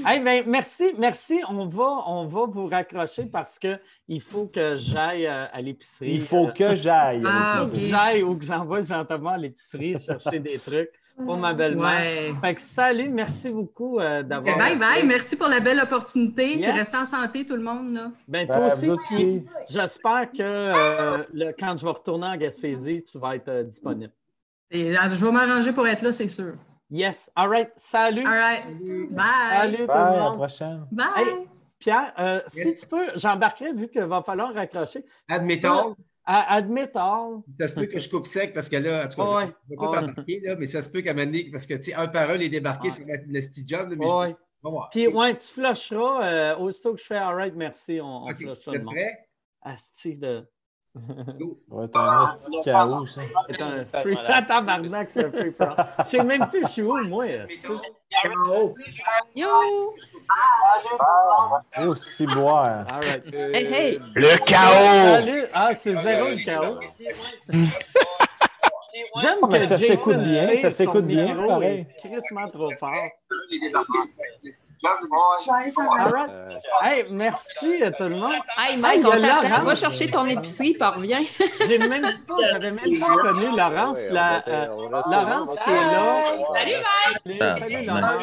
hey, ben, merci, merci. On va, on va vous raccrocher parce que il faut que j'aille euh, à l'épicerie. Il faut que j'aille. Ah, il faut que ok. j'aille ou que j'envoie Jean-Thomas à l'épicerie chercher des trucs pour ma belle-mère. Ouais. Fait que salut, merci beaucoup euh, d'avoir. Bye bye, merci pour la belle opportunité. Yes. restez en santé, tout le monde. Là. Ben, Ben, toi aussi, j'espère que euh, le- quand je vais retourner en Gaspésie, tu vas être euh, disponible. Et, je vais m'arranger pour être là, c'est sûr. Yes. All right. Salut. All right. Bye. Salut tout Bye, le à la monde. prochaine. Bye. Hey, Pierre, euh, si tu peux, j'embarquerai vu qu'il va falloir raccrocher. Admettons, Admit All. ça se peut que je coupe sec parce que là, en tout cas, je ne vais pas t'embarquer, là, mais ça se peut qu'à donné, parce que, tu sais, un par un, les débarquer, va être le petit job, là, mais Ouais. je- on va voir. Puis, ouais, tu flusheras. euh, aussitôt que je fais All right, merci, on, on OK, flushera le monde. prêt? Asti de. Ouais, t'as un esti de chaos, ça. C'est un free. Tabarnak, c'est un free for all. Je sais même plus, je suis où, moi? Yo! Oh, si boire. All right. Hey, hey! Le chaos! Salut. Ah, c'est zéro le chaos. J'aime que ça s'écoute bien, ça s'écoute bien, pareil. crissement trop fort. Hey, merci à tout le monde. Hey, Hey, Mike, il y a on t'attend. Va chercher ton épicerie, puis reviens. J'ai même pas, j'avais même pas connu Laurence. La, euh, Laurence qui est là. Salut, Mike! Salut, salut Laurence.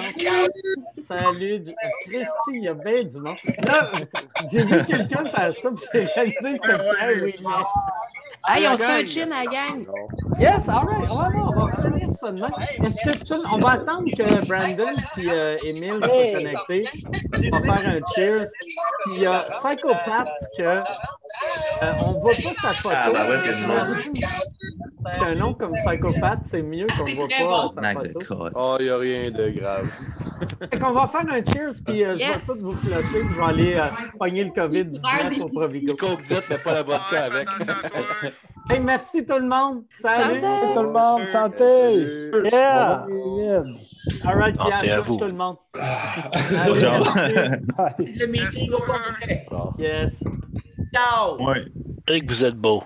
Salut. du- Christy, il y a bien du monde. Là, j'ai vu quelqu'un faire ça, puis j'ai réalisé que c'était Ouimet. Hey, on se fait un chin à la gang. Yes, all right. Ouais, non, on va finir ça demain. Est-ce que tu... On va attendre que Brandon et euh, Emile soient connectés. On va faire un cheers. Puis il y a Psychopath que euh, on voit pas sa photo. Ah, bah ouais, il y a du monde. C'est un nom comme Psychopath, c'est mieux qu'on C'est voit pas bon. sa photo. Oh, il n'y a rien de grave. Fait qu'on va faire un cheers, puis euh, je vais Yes. tous vous flusher, puis je vais aller euh, pogner le COVID-19 au Provigo. Coke mais pas la vodka avec. Hey, merci tout le monde. Salut. Santé. Tout le monde, santé! Salut. Yeah. All right, Santé à Pierre, vous. tout le monde. Le meeting au complet. Yes. Ciao! Ouais. Et que vous êtes beau.